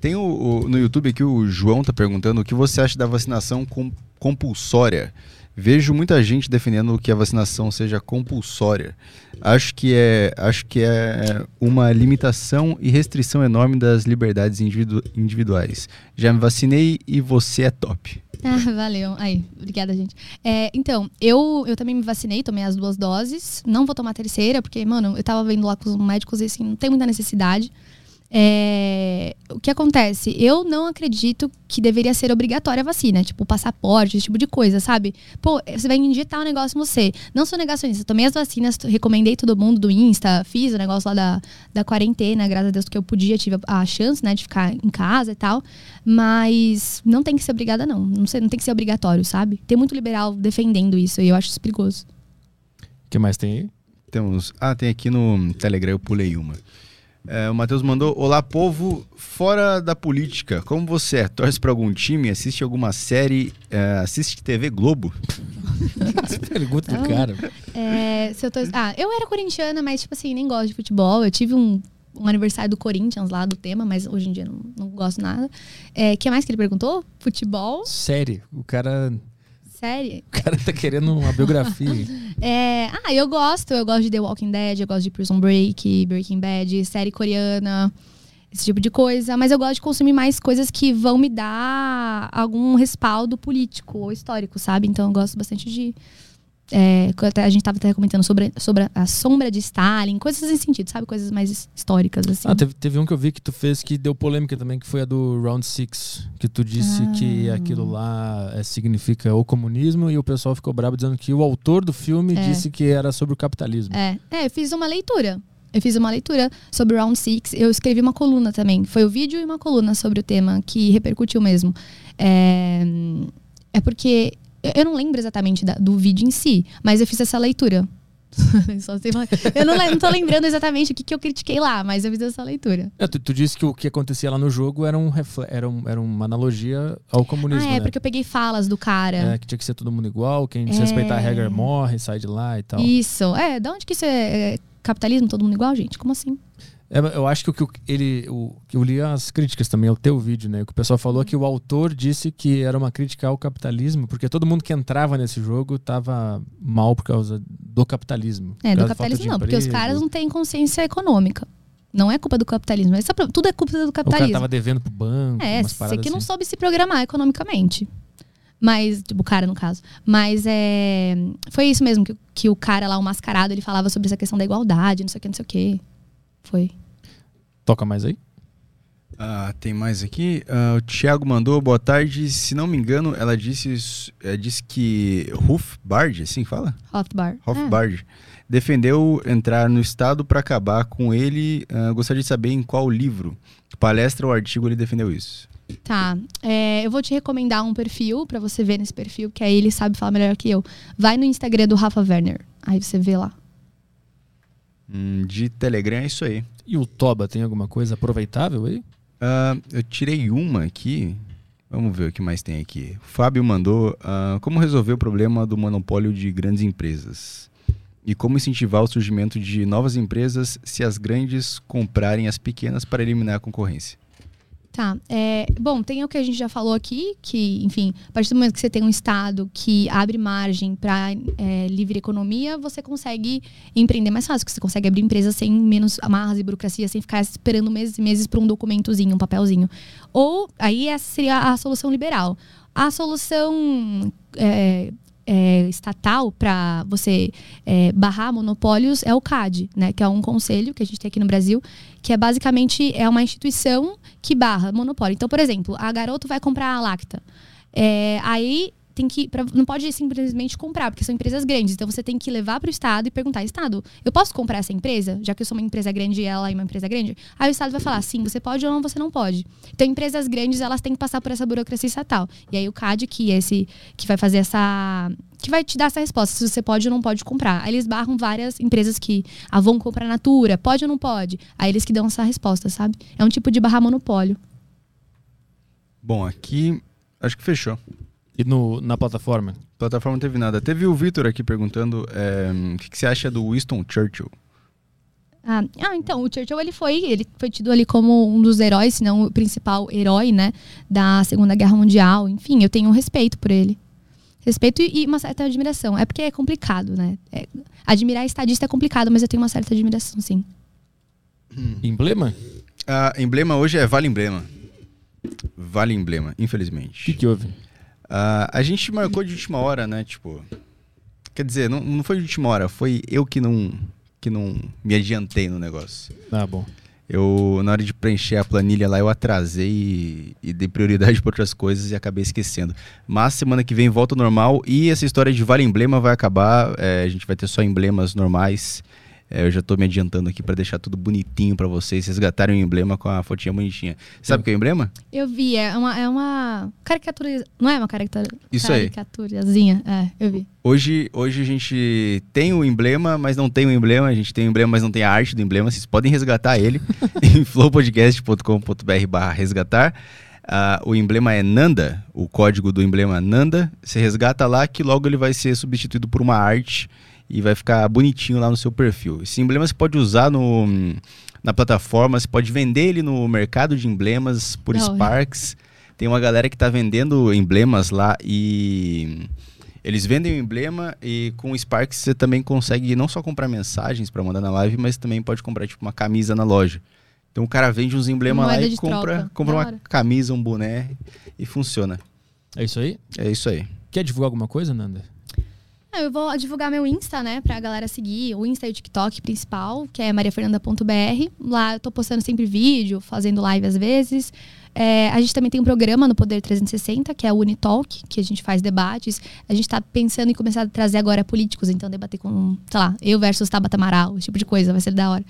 tem o, o- no YouTube aqui o João tá perguntando o que você acha da vacinação com- compulsória. Vejo muita gente defendendo que a vacinação seja compulsória. Acho que é, acho que é uma limitação e restrição enorme das liberdades individu- individuais. Já me vacinei e você é top. [LAUGHS] Ah, valeu. Aí, obrigada, gente. É, então, eu, eu também me vacinei, tomei as duas doses. Não vou tomar a terceira, porque, mano, eu tava vendo lá com os médicos e assim, não tem muita necessidade. É, o que acontece? Eu não acredito que deveria ser obrigatória a vacina, tipo passaporte, esse tipo de coisa, sabe? Pô, você vai injetar um negócio em você. Não sou negacionista, tomei as vacinas, recomendei todo mundo do Insta, fiz o negócio lá da, da quarentena, graças a Deus que eu podia, tive a, a chance, né, de ficar em casa e tal. Mas não tem que ser obrigada, não. Não, sei, não tem que ser obrigatório, sabe? Tem muito liberal defendendo isso e eu acho isso perigoso. O que mais tem aí? Temos. Ah, tem aqui no Telegram, eu pulei uma. É, o Matheus mandou: Olá, povo, fora da política, como você é? Torce pra algum time? Assiste alguma série? É, assiste TV Globo? [LAUGHS] Pergunta do cara. É, se eu tô... Ah, eu era corintiana, mas, tipo assim, nem gosto de futebol. Eu tive um, um aniversário do Corinthians lá do tema, mas hoje em dia não, não gosto nada. O que mais que ele perguntou? Futebol? Série. O cara, Série? o cara tá querendo uma biografia. [LAUGHS] É, ah, eu gosto. Eu gosto de The Walking Dead, eu gosto de Prison Break, Breaking Bad, série coreana. esse tipo de coisa. Mas eu gosto de consumir mais coisas que vão me dar algum respaldo político ou histórico, sabe? Então eu gosto bastante de. É, a gente estava até comentando sobre, sobre a sombra de Stalin, coisas nesse sentido, sabe? Coisas mais históricas, assim. Ah, teve, teve um que eu vi que tu fez que deu polêmica também, que foi a do Round Six, que tu disse Ah. que aquilo lá é, significa o comunismo e o pessoal ficou bravo dizendo que o autor do filme É. disse que era sobre o capitalismo. É, é, eu fiz uma leitura. Eu fiz uma leitura sobre Round Six. Eu escrevi uma coluna também. Foi o vídeo e uma coluna sobre o tema que repercutiu mesmo. É, é porque eu não lembro exatamente da- do vídeo em si, mas eu fiz essa leitura. [LAUGHS] Falar. eu não, não tô lembrando exatamente o que, que eu critiquei lá, mas eu fiz essa leitura. É, tu, tu disse que o que acontecia lá no jogo era, um refle- era, um- era uma analogia ao comunismo, ah, é, né? porque eu peguei falas do cara. É, que tinha que ser todo mundo igual, quem É. desrespeitar a regra morre, sai de lá e tal. Isso. É, da onde que isso é, é capitalismo, todo mundo igual, gente? Como assim? É, eu acho que o que ele. O, que eu li as críticas também ao teu vídeo, né? O que o pessoal falou é que o autor disse que era uma crítica ao capitalismo, porque todo mundo que entrava nesse jogo tava mal por causa do capitalismo. É, do capitalismo não, porque os caras não têm consciência econômica. Não é culpa do capitalismo. Essa, tudo é culpa do O cara capitalismo. tava devendo pro banco, É, você que não assim. soube se programar economicamente. Mas, tipo, o cara, no caso. Mas é. Foi isso mesmo, que, que o cara lá, o mascarado, ele falava sobre essa questão da igualdade, não sei o que, não sei o que. Foi. Toca mais aí? Ah, tem mais aqui. Ah, o Thiago mandou, boa tarde. Se não me engano, ela disse, é, disse que Hofbard, assim fala? Rothbard. Hofbard, defendeu entrar no Estado para acabar com ele. Ah, gostaria de saber em qual livro, palestra ou artigo ele defendeu isso. É, tá. É, eu vou te recomendar um perfil pra você ver nesse perfil, que aí ele sabe falar melhor que eu. Vai no Instagram do Rafa Werner. Aí você vê lá. Hum, de Telegram é isso aí. E o Toba tem alguma coisa aproveitável aí? Ah, eu tirei uma aqui. Vamos ver o que mais tem aqui. O Fábio mandou ah, como resolver o problema do monopólio de grandes empresas e como incentivar o surgimento de novas empresas se as grandes comprarem as pequenas para eliminar a concorrência. Tá. É, bom, tem o que a gente já falou aqui, que, enfim, a partir do momento que você tem um Estado que abre margem para livre economia, você consegue empreender mais fácil, porque você consegue abrir empresa sem menos amarras e burocracia, sem ficar esperando meses e meses por um documentozinho, um papelzinho. Ou, aí essa seria a solução liberal. A solução é, é, estatal para você é, barrar monopólios é o CAD, né? Que é um conselho que a gente tem aqui no Brasil, que é basicamente é uma instituição que barra monopólio. Então, por exemplo, a garoto vai comprar a Lacta. É, aí tem que pra- não pode simplesmente comprar, porque são empresas grandes. Então você tem que levar para o Estado e perguntar: Estado, eu posso comprar essa empresa? Já que eu sou uma empresa grande e ela é uma empresa grande? Aí o Estado vai falar: sim, você pode ou não, você não pode. Então empresas grandes elas têm que passar por essa burocracia estatal. E aí o CAD, que é esse que vai fazer essa. Que vai te dar essa resposta, se você pode ou não pode comprar. Aí eles barram várias empresas que ah, vão comprar Natura, pode ou não pode? Aí eles que dão essa resposta, sabe? É um tipo de barrar monopólio. Bom, aqui acho que fechou. E no, na plataforma? Plataforma não teve nada. Teve o Vitor aqui perguntando é, o que, que você acha do Winston Churchill. Ah, ah, então, o Churchill ele foi, ele foi tido ali como um dos heróis, se não o principal herói, né, da Segunda Guerra Mundial. Enfim, eu tenho um respeito por ele. Respeito e uma certa admiração. É porque é complicado, né? É- admirar estadista é complicado, mas eu tenho uma certa admiração, sim. Emblema? A emblema hoje é Vale Emblema. Vale Emblema, O que, infelizmente. que houve? Ah, a gente marcou de última hora, né? Tipo. Quer dizer, não, não foi de última hora, foi eu que não, que não me adiantei no negócio. Ah, bom. Eu, na hora de preencher a planilha lá, eu atrasei e, e dei prioridade [LAUGHS] para outras coisas e acabei esquecendo. Mas semana que vem volta normal e essa história de Vale Emblema vai acabar. é, a gente vai ter só emblemas normais. É, eu já tô me adiantando aqui para deixar tudo bonitinho para vocês resgatarem o emblema com a fotinha bonitinha. Sabe o que é o emblema? Eu vi, é uma, é uma caricatura. Não é uma caricatura? Isso aí. Caricaturazinha, é, eu vi. Hoje, hoje a gente tem o emblema, mas não tem o emblema. A gente tem o emblema, mas não tem a arte do emblema. Vocês podem resgatar ele [LAUGHS] em flowpodcast.com.br barra resgatar. Ah, o emblema é Nanda, o código do emblema Nanda. Você resgata lá que logo ele vai ser substituído por uma arte e vai ficar bonitinho lá no seu perfil. Esse emblema você pode usar no, na plataforma, você pode vender ele no mercado de emblemas por hora. Sparks. Tem uma galera que está vendendo emblemas lá e eles vendem o emblema e com o Sparks você também consegue não só comprar mensagens para mandar na live, mas também pode comprar tipo uma camisa na loja. Então o cara vende uns emblemas lá e compra, troca. compra uma camisa, um boné e funciona. É isso aí? É isso aí. Quer divulgar alguma coisa, Nanda? Ah, Eu vou divulgar meu Insta, né, pra galera seguir. O Insta e o TikTok principal, que é mariafernanda.br. Lá eu tô postando sempre vídeo, fazendo live às vezes. É, a gente também tem um programa no Poder 360, que é o Unitalk, que a gente faz debates. A gente tá pensando em começar a trazer agora políticos, então debater com, sei lá, eu versus Tabata Amaral, esse tipo de coisa, vai ser da hora.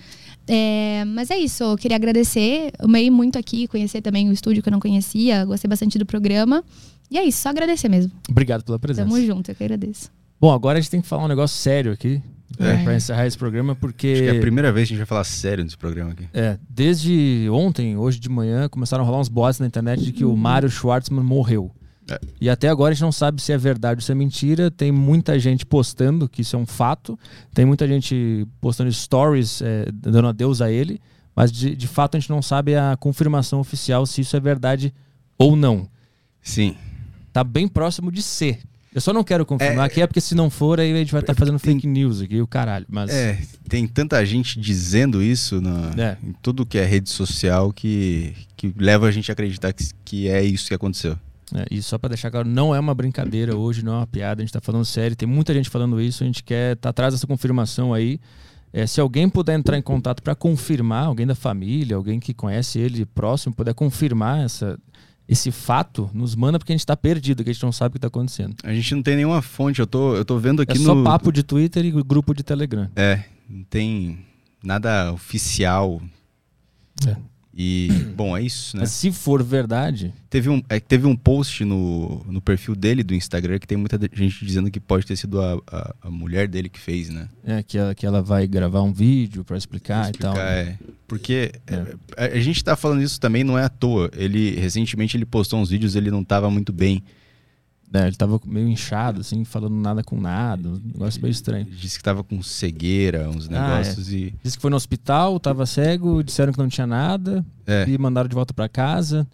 É, mas é isso, eu queria agradecer. Amei muito aqui, conhecer também o estúdio que eu não conhecia, gostei bastante do programa. E é isso, só agradecer mesmo. Obrigado pela presença. Tamo junto, eu que agradeço. Bom, agora a gente tem que falar um negócio sério aqui É. para encerrar esse programa, porque Acho que é a primeira vez que a gente vai falar sério nesse programa aqui. é, desde ontem, hoje de manhã, começaram a rolar uns boatos na internet de que o Mário Schwartzman morreu. É. E até agora a gente não sabe se é verdade ou se é mentira. Tem muita gente postando que isso é um fato. Tem muita gente postando stories é, dando adeus a ele. Mas de, de fato a gente não sabe a confirmação oficial se isso é verdade ou não. Sim. Tá bem próximo de ser. Eu só não quero confirmar que é porque se não for, aí a gente vai estar fazendo tem- fake news aqui, o caralho. Mas É, tem tanta gente dizendo isso na, É. em tudo que é rede social que, que leva a gente a acreditar que, que é isso que aconteceu. É, e só pra deixar claro, não é uma brincadeira hoje, não é uma piada, a gente tá falando sério, tem muita gente falando isso, a gente quer tá atrás dessa confirmação aí. É, se alguém puder entrar em contato pra confirmar, alguém da família, alguém que conhece ele próximo, puder confirmar essa, esse fato, nos manda porque a gente tá perdido, que a gente não sabe o que tá acontecendo. A gente não tem nenhuma fonte, eu tô, eu tô vendo aqui é no. só papo de Twitter e grupo de Telegram. É, não tem nada oficial. É. E, [CLEARS THROAT] bom, é isso, né? Mas se for verdade, Teve um, é, teve um post no, no perfil dele do Instagram que tem muita gente dizendo que pode ter sido a, a, a mulher dele que fez, né? é que ela, que ela vai gravar um vídeo pra explicar, Explicar, e tal. né? é. Porque É. é, a, a gente tá falando isso também não é à toa. Ele, recentemente, ele postou uns vídeos ele não tava muito bem. É, ele tava meio inchado, assim, falando nada com nada, um negócio meio estranho. Disse que tava com cegueira, uns Ah, negócios e... Disse que foi no hospital, tava cego, disseram que não tinha nada É. e mandaram de volta pra casa.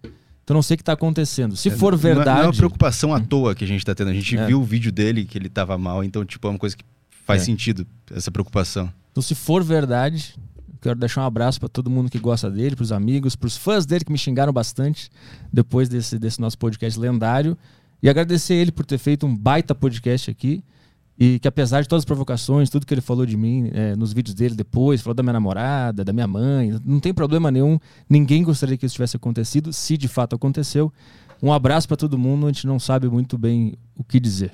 Então não sei o que tá acontecendo. Se É, for é- Não é uma verdade, preocupação à toa que a gente tá tendo. A gente É. viu o vídeo dele que ele tava mal, então, tipo, é uma coisa que faz É. sentido, essa preocupação. então se for verdade, quero deixar um abraço pra todo mundo que gosta dele, pros amigos, pros fãs dele que me xingaram bastante depois desse, desse nosso podcast lendário. E agradecer ele por ter feito um baita podcast aqui. E que apesar de todas as provocações, tudo que ele falou de mim é, nos vídeos dele depois, falou da minha namorada, da minha mãe, não tem problema nenhum. Ninguém gostaria que isso tivesse acontecido, se de fato aconteceu. Um abraço pra todo mundo, a gente não sabe muito bem o que dizer.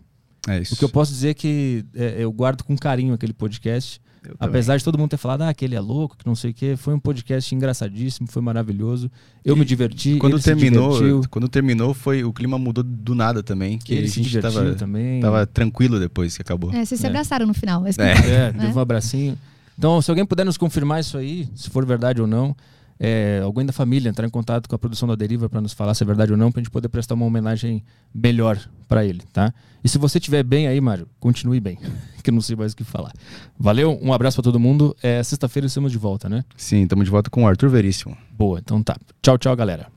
É isso. O que eu posso dizer é que é, eu guardo com carinho aquele podcast. Eu também. Apesar de todo mundo ter falado, ah, que ele é louco, que não sei o quê, foi um podcast engraçadíssimo, foi maravilhoso. Eu E me diverti. Quando terminou, quando terminou, foi o clima mudou do nada também, que ele a se gente divertiu tava, também. tava tranquilo depois que acabou. É, vocês se É. abraçaram no final. mas É. É, né? teve um abracinho. Então, se alguém puder nos confirmar isso aí, se for verdade ou não, é, alguém da família entrar em contato com a produção da Deriva para nos falar se é verdade ou não, pra gente poder prestar uma homenagem melhor para ele, tá? E se você estiver bem aí, Mário, continue bem, [LAUGHS] que eu não sei mais o que falar. Valeu, um abraço para todo mundo. É, Sexta-feira estamos de volta, né? Sim, estamos de volta com o Arthur Veríssimo. Boa, então tá. Tchau, tchau, galera.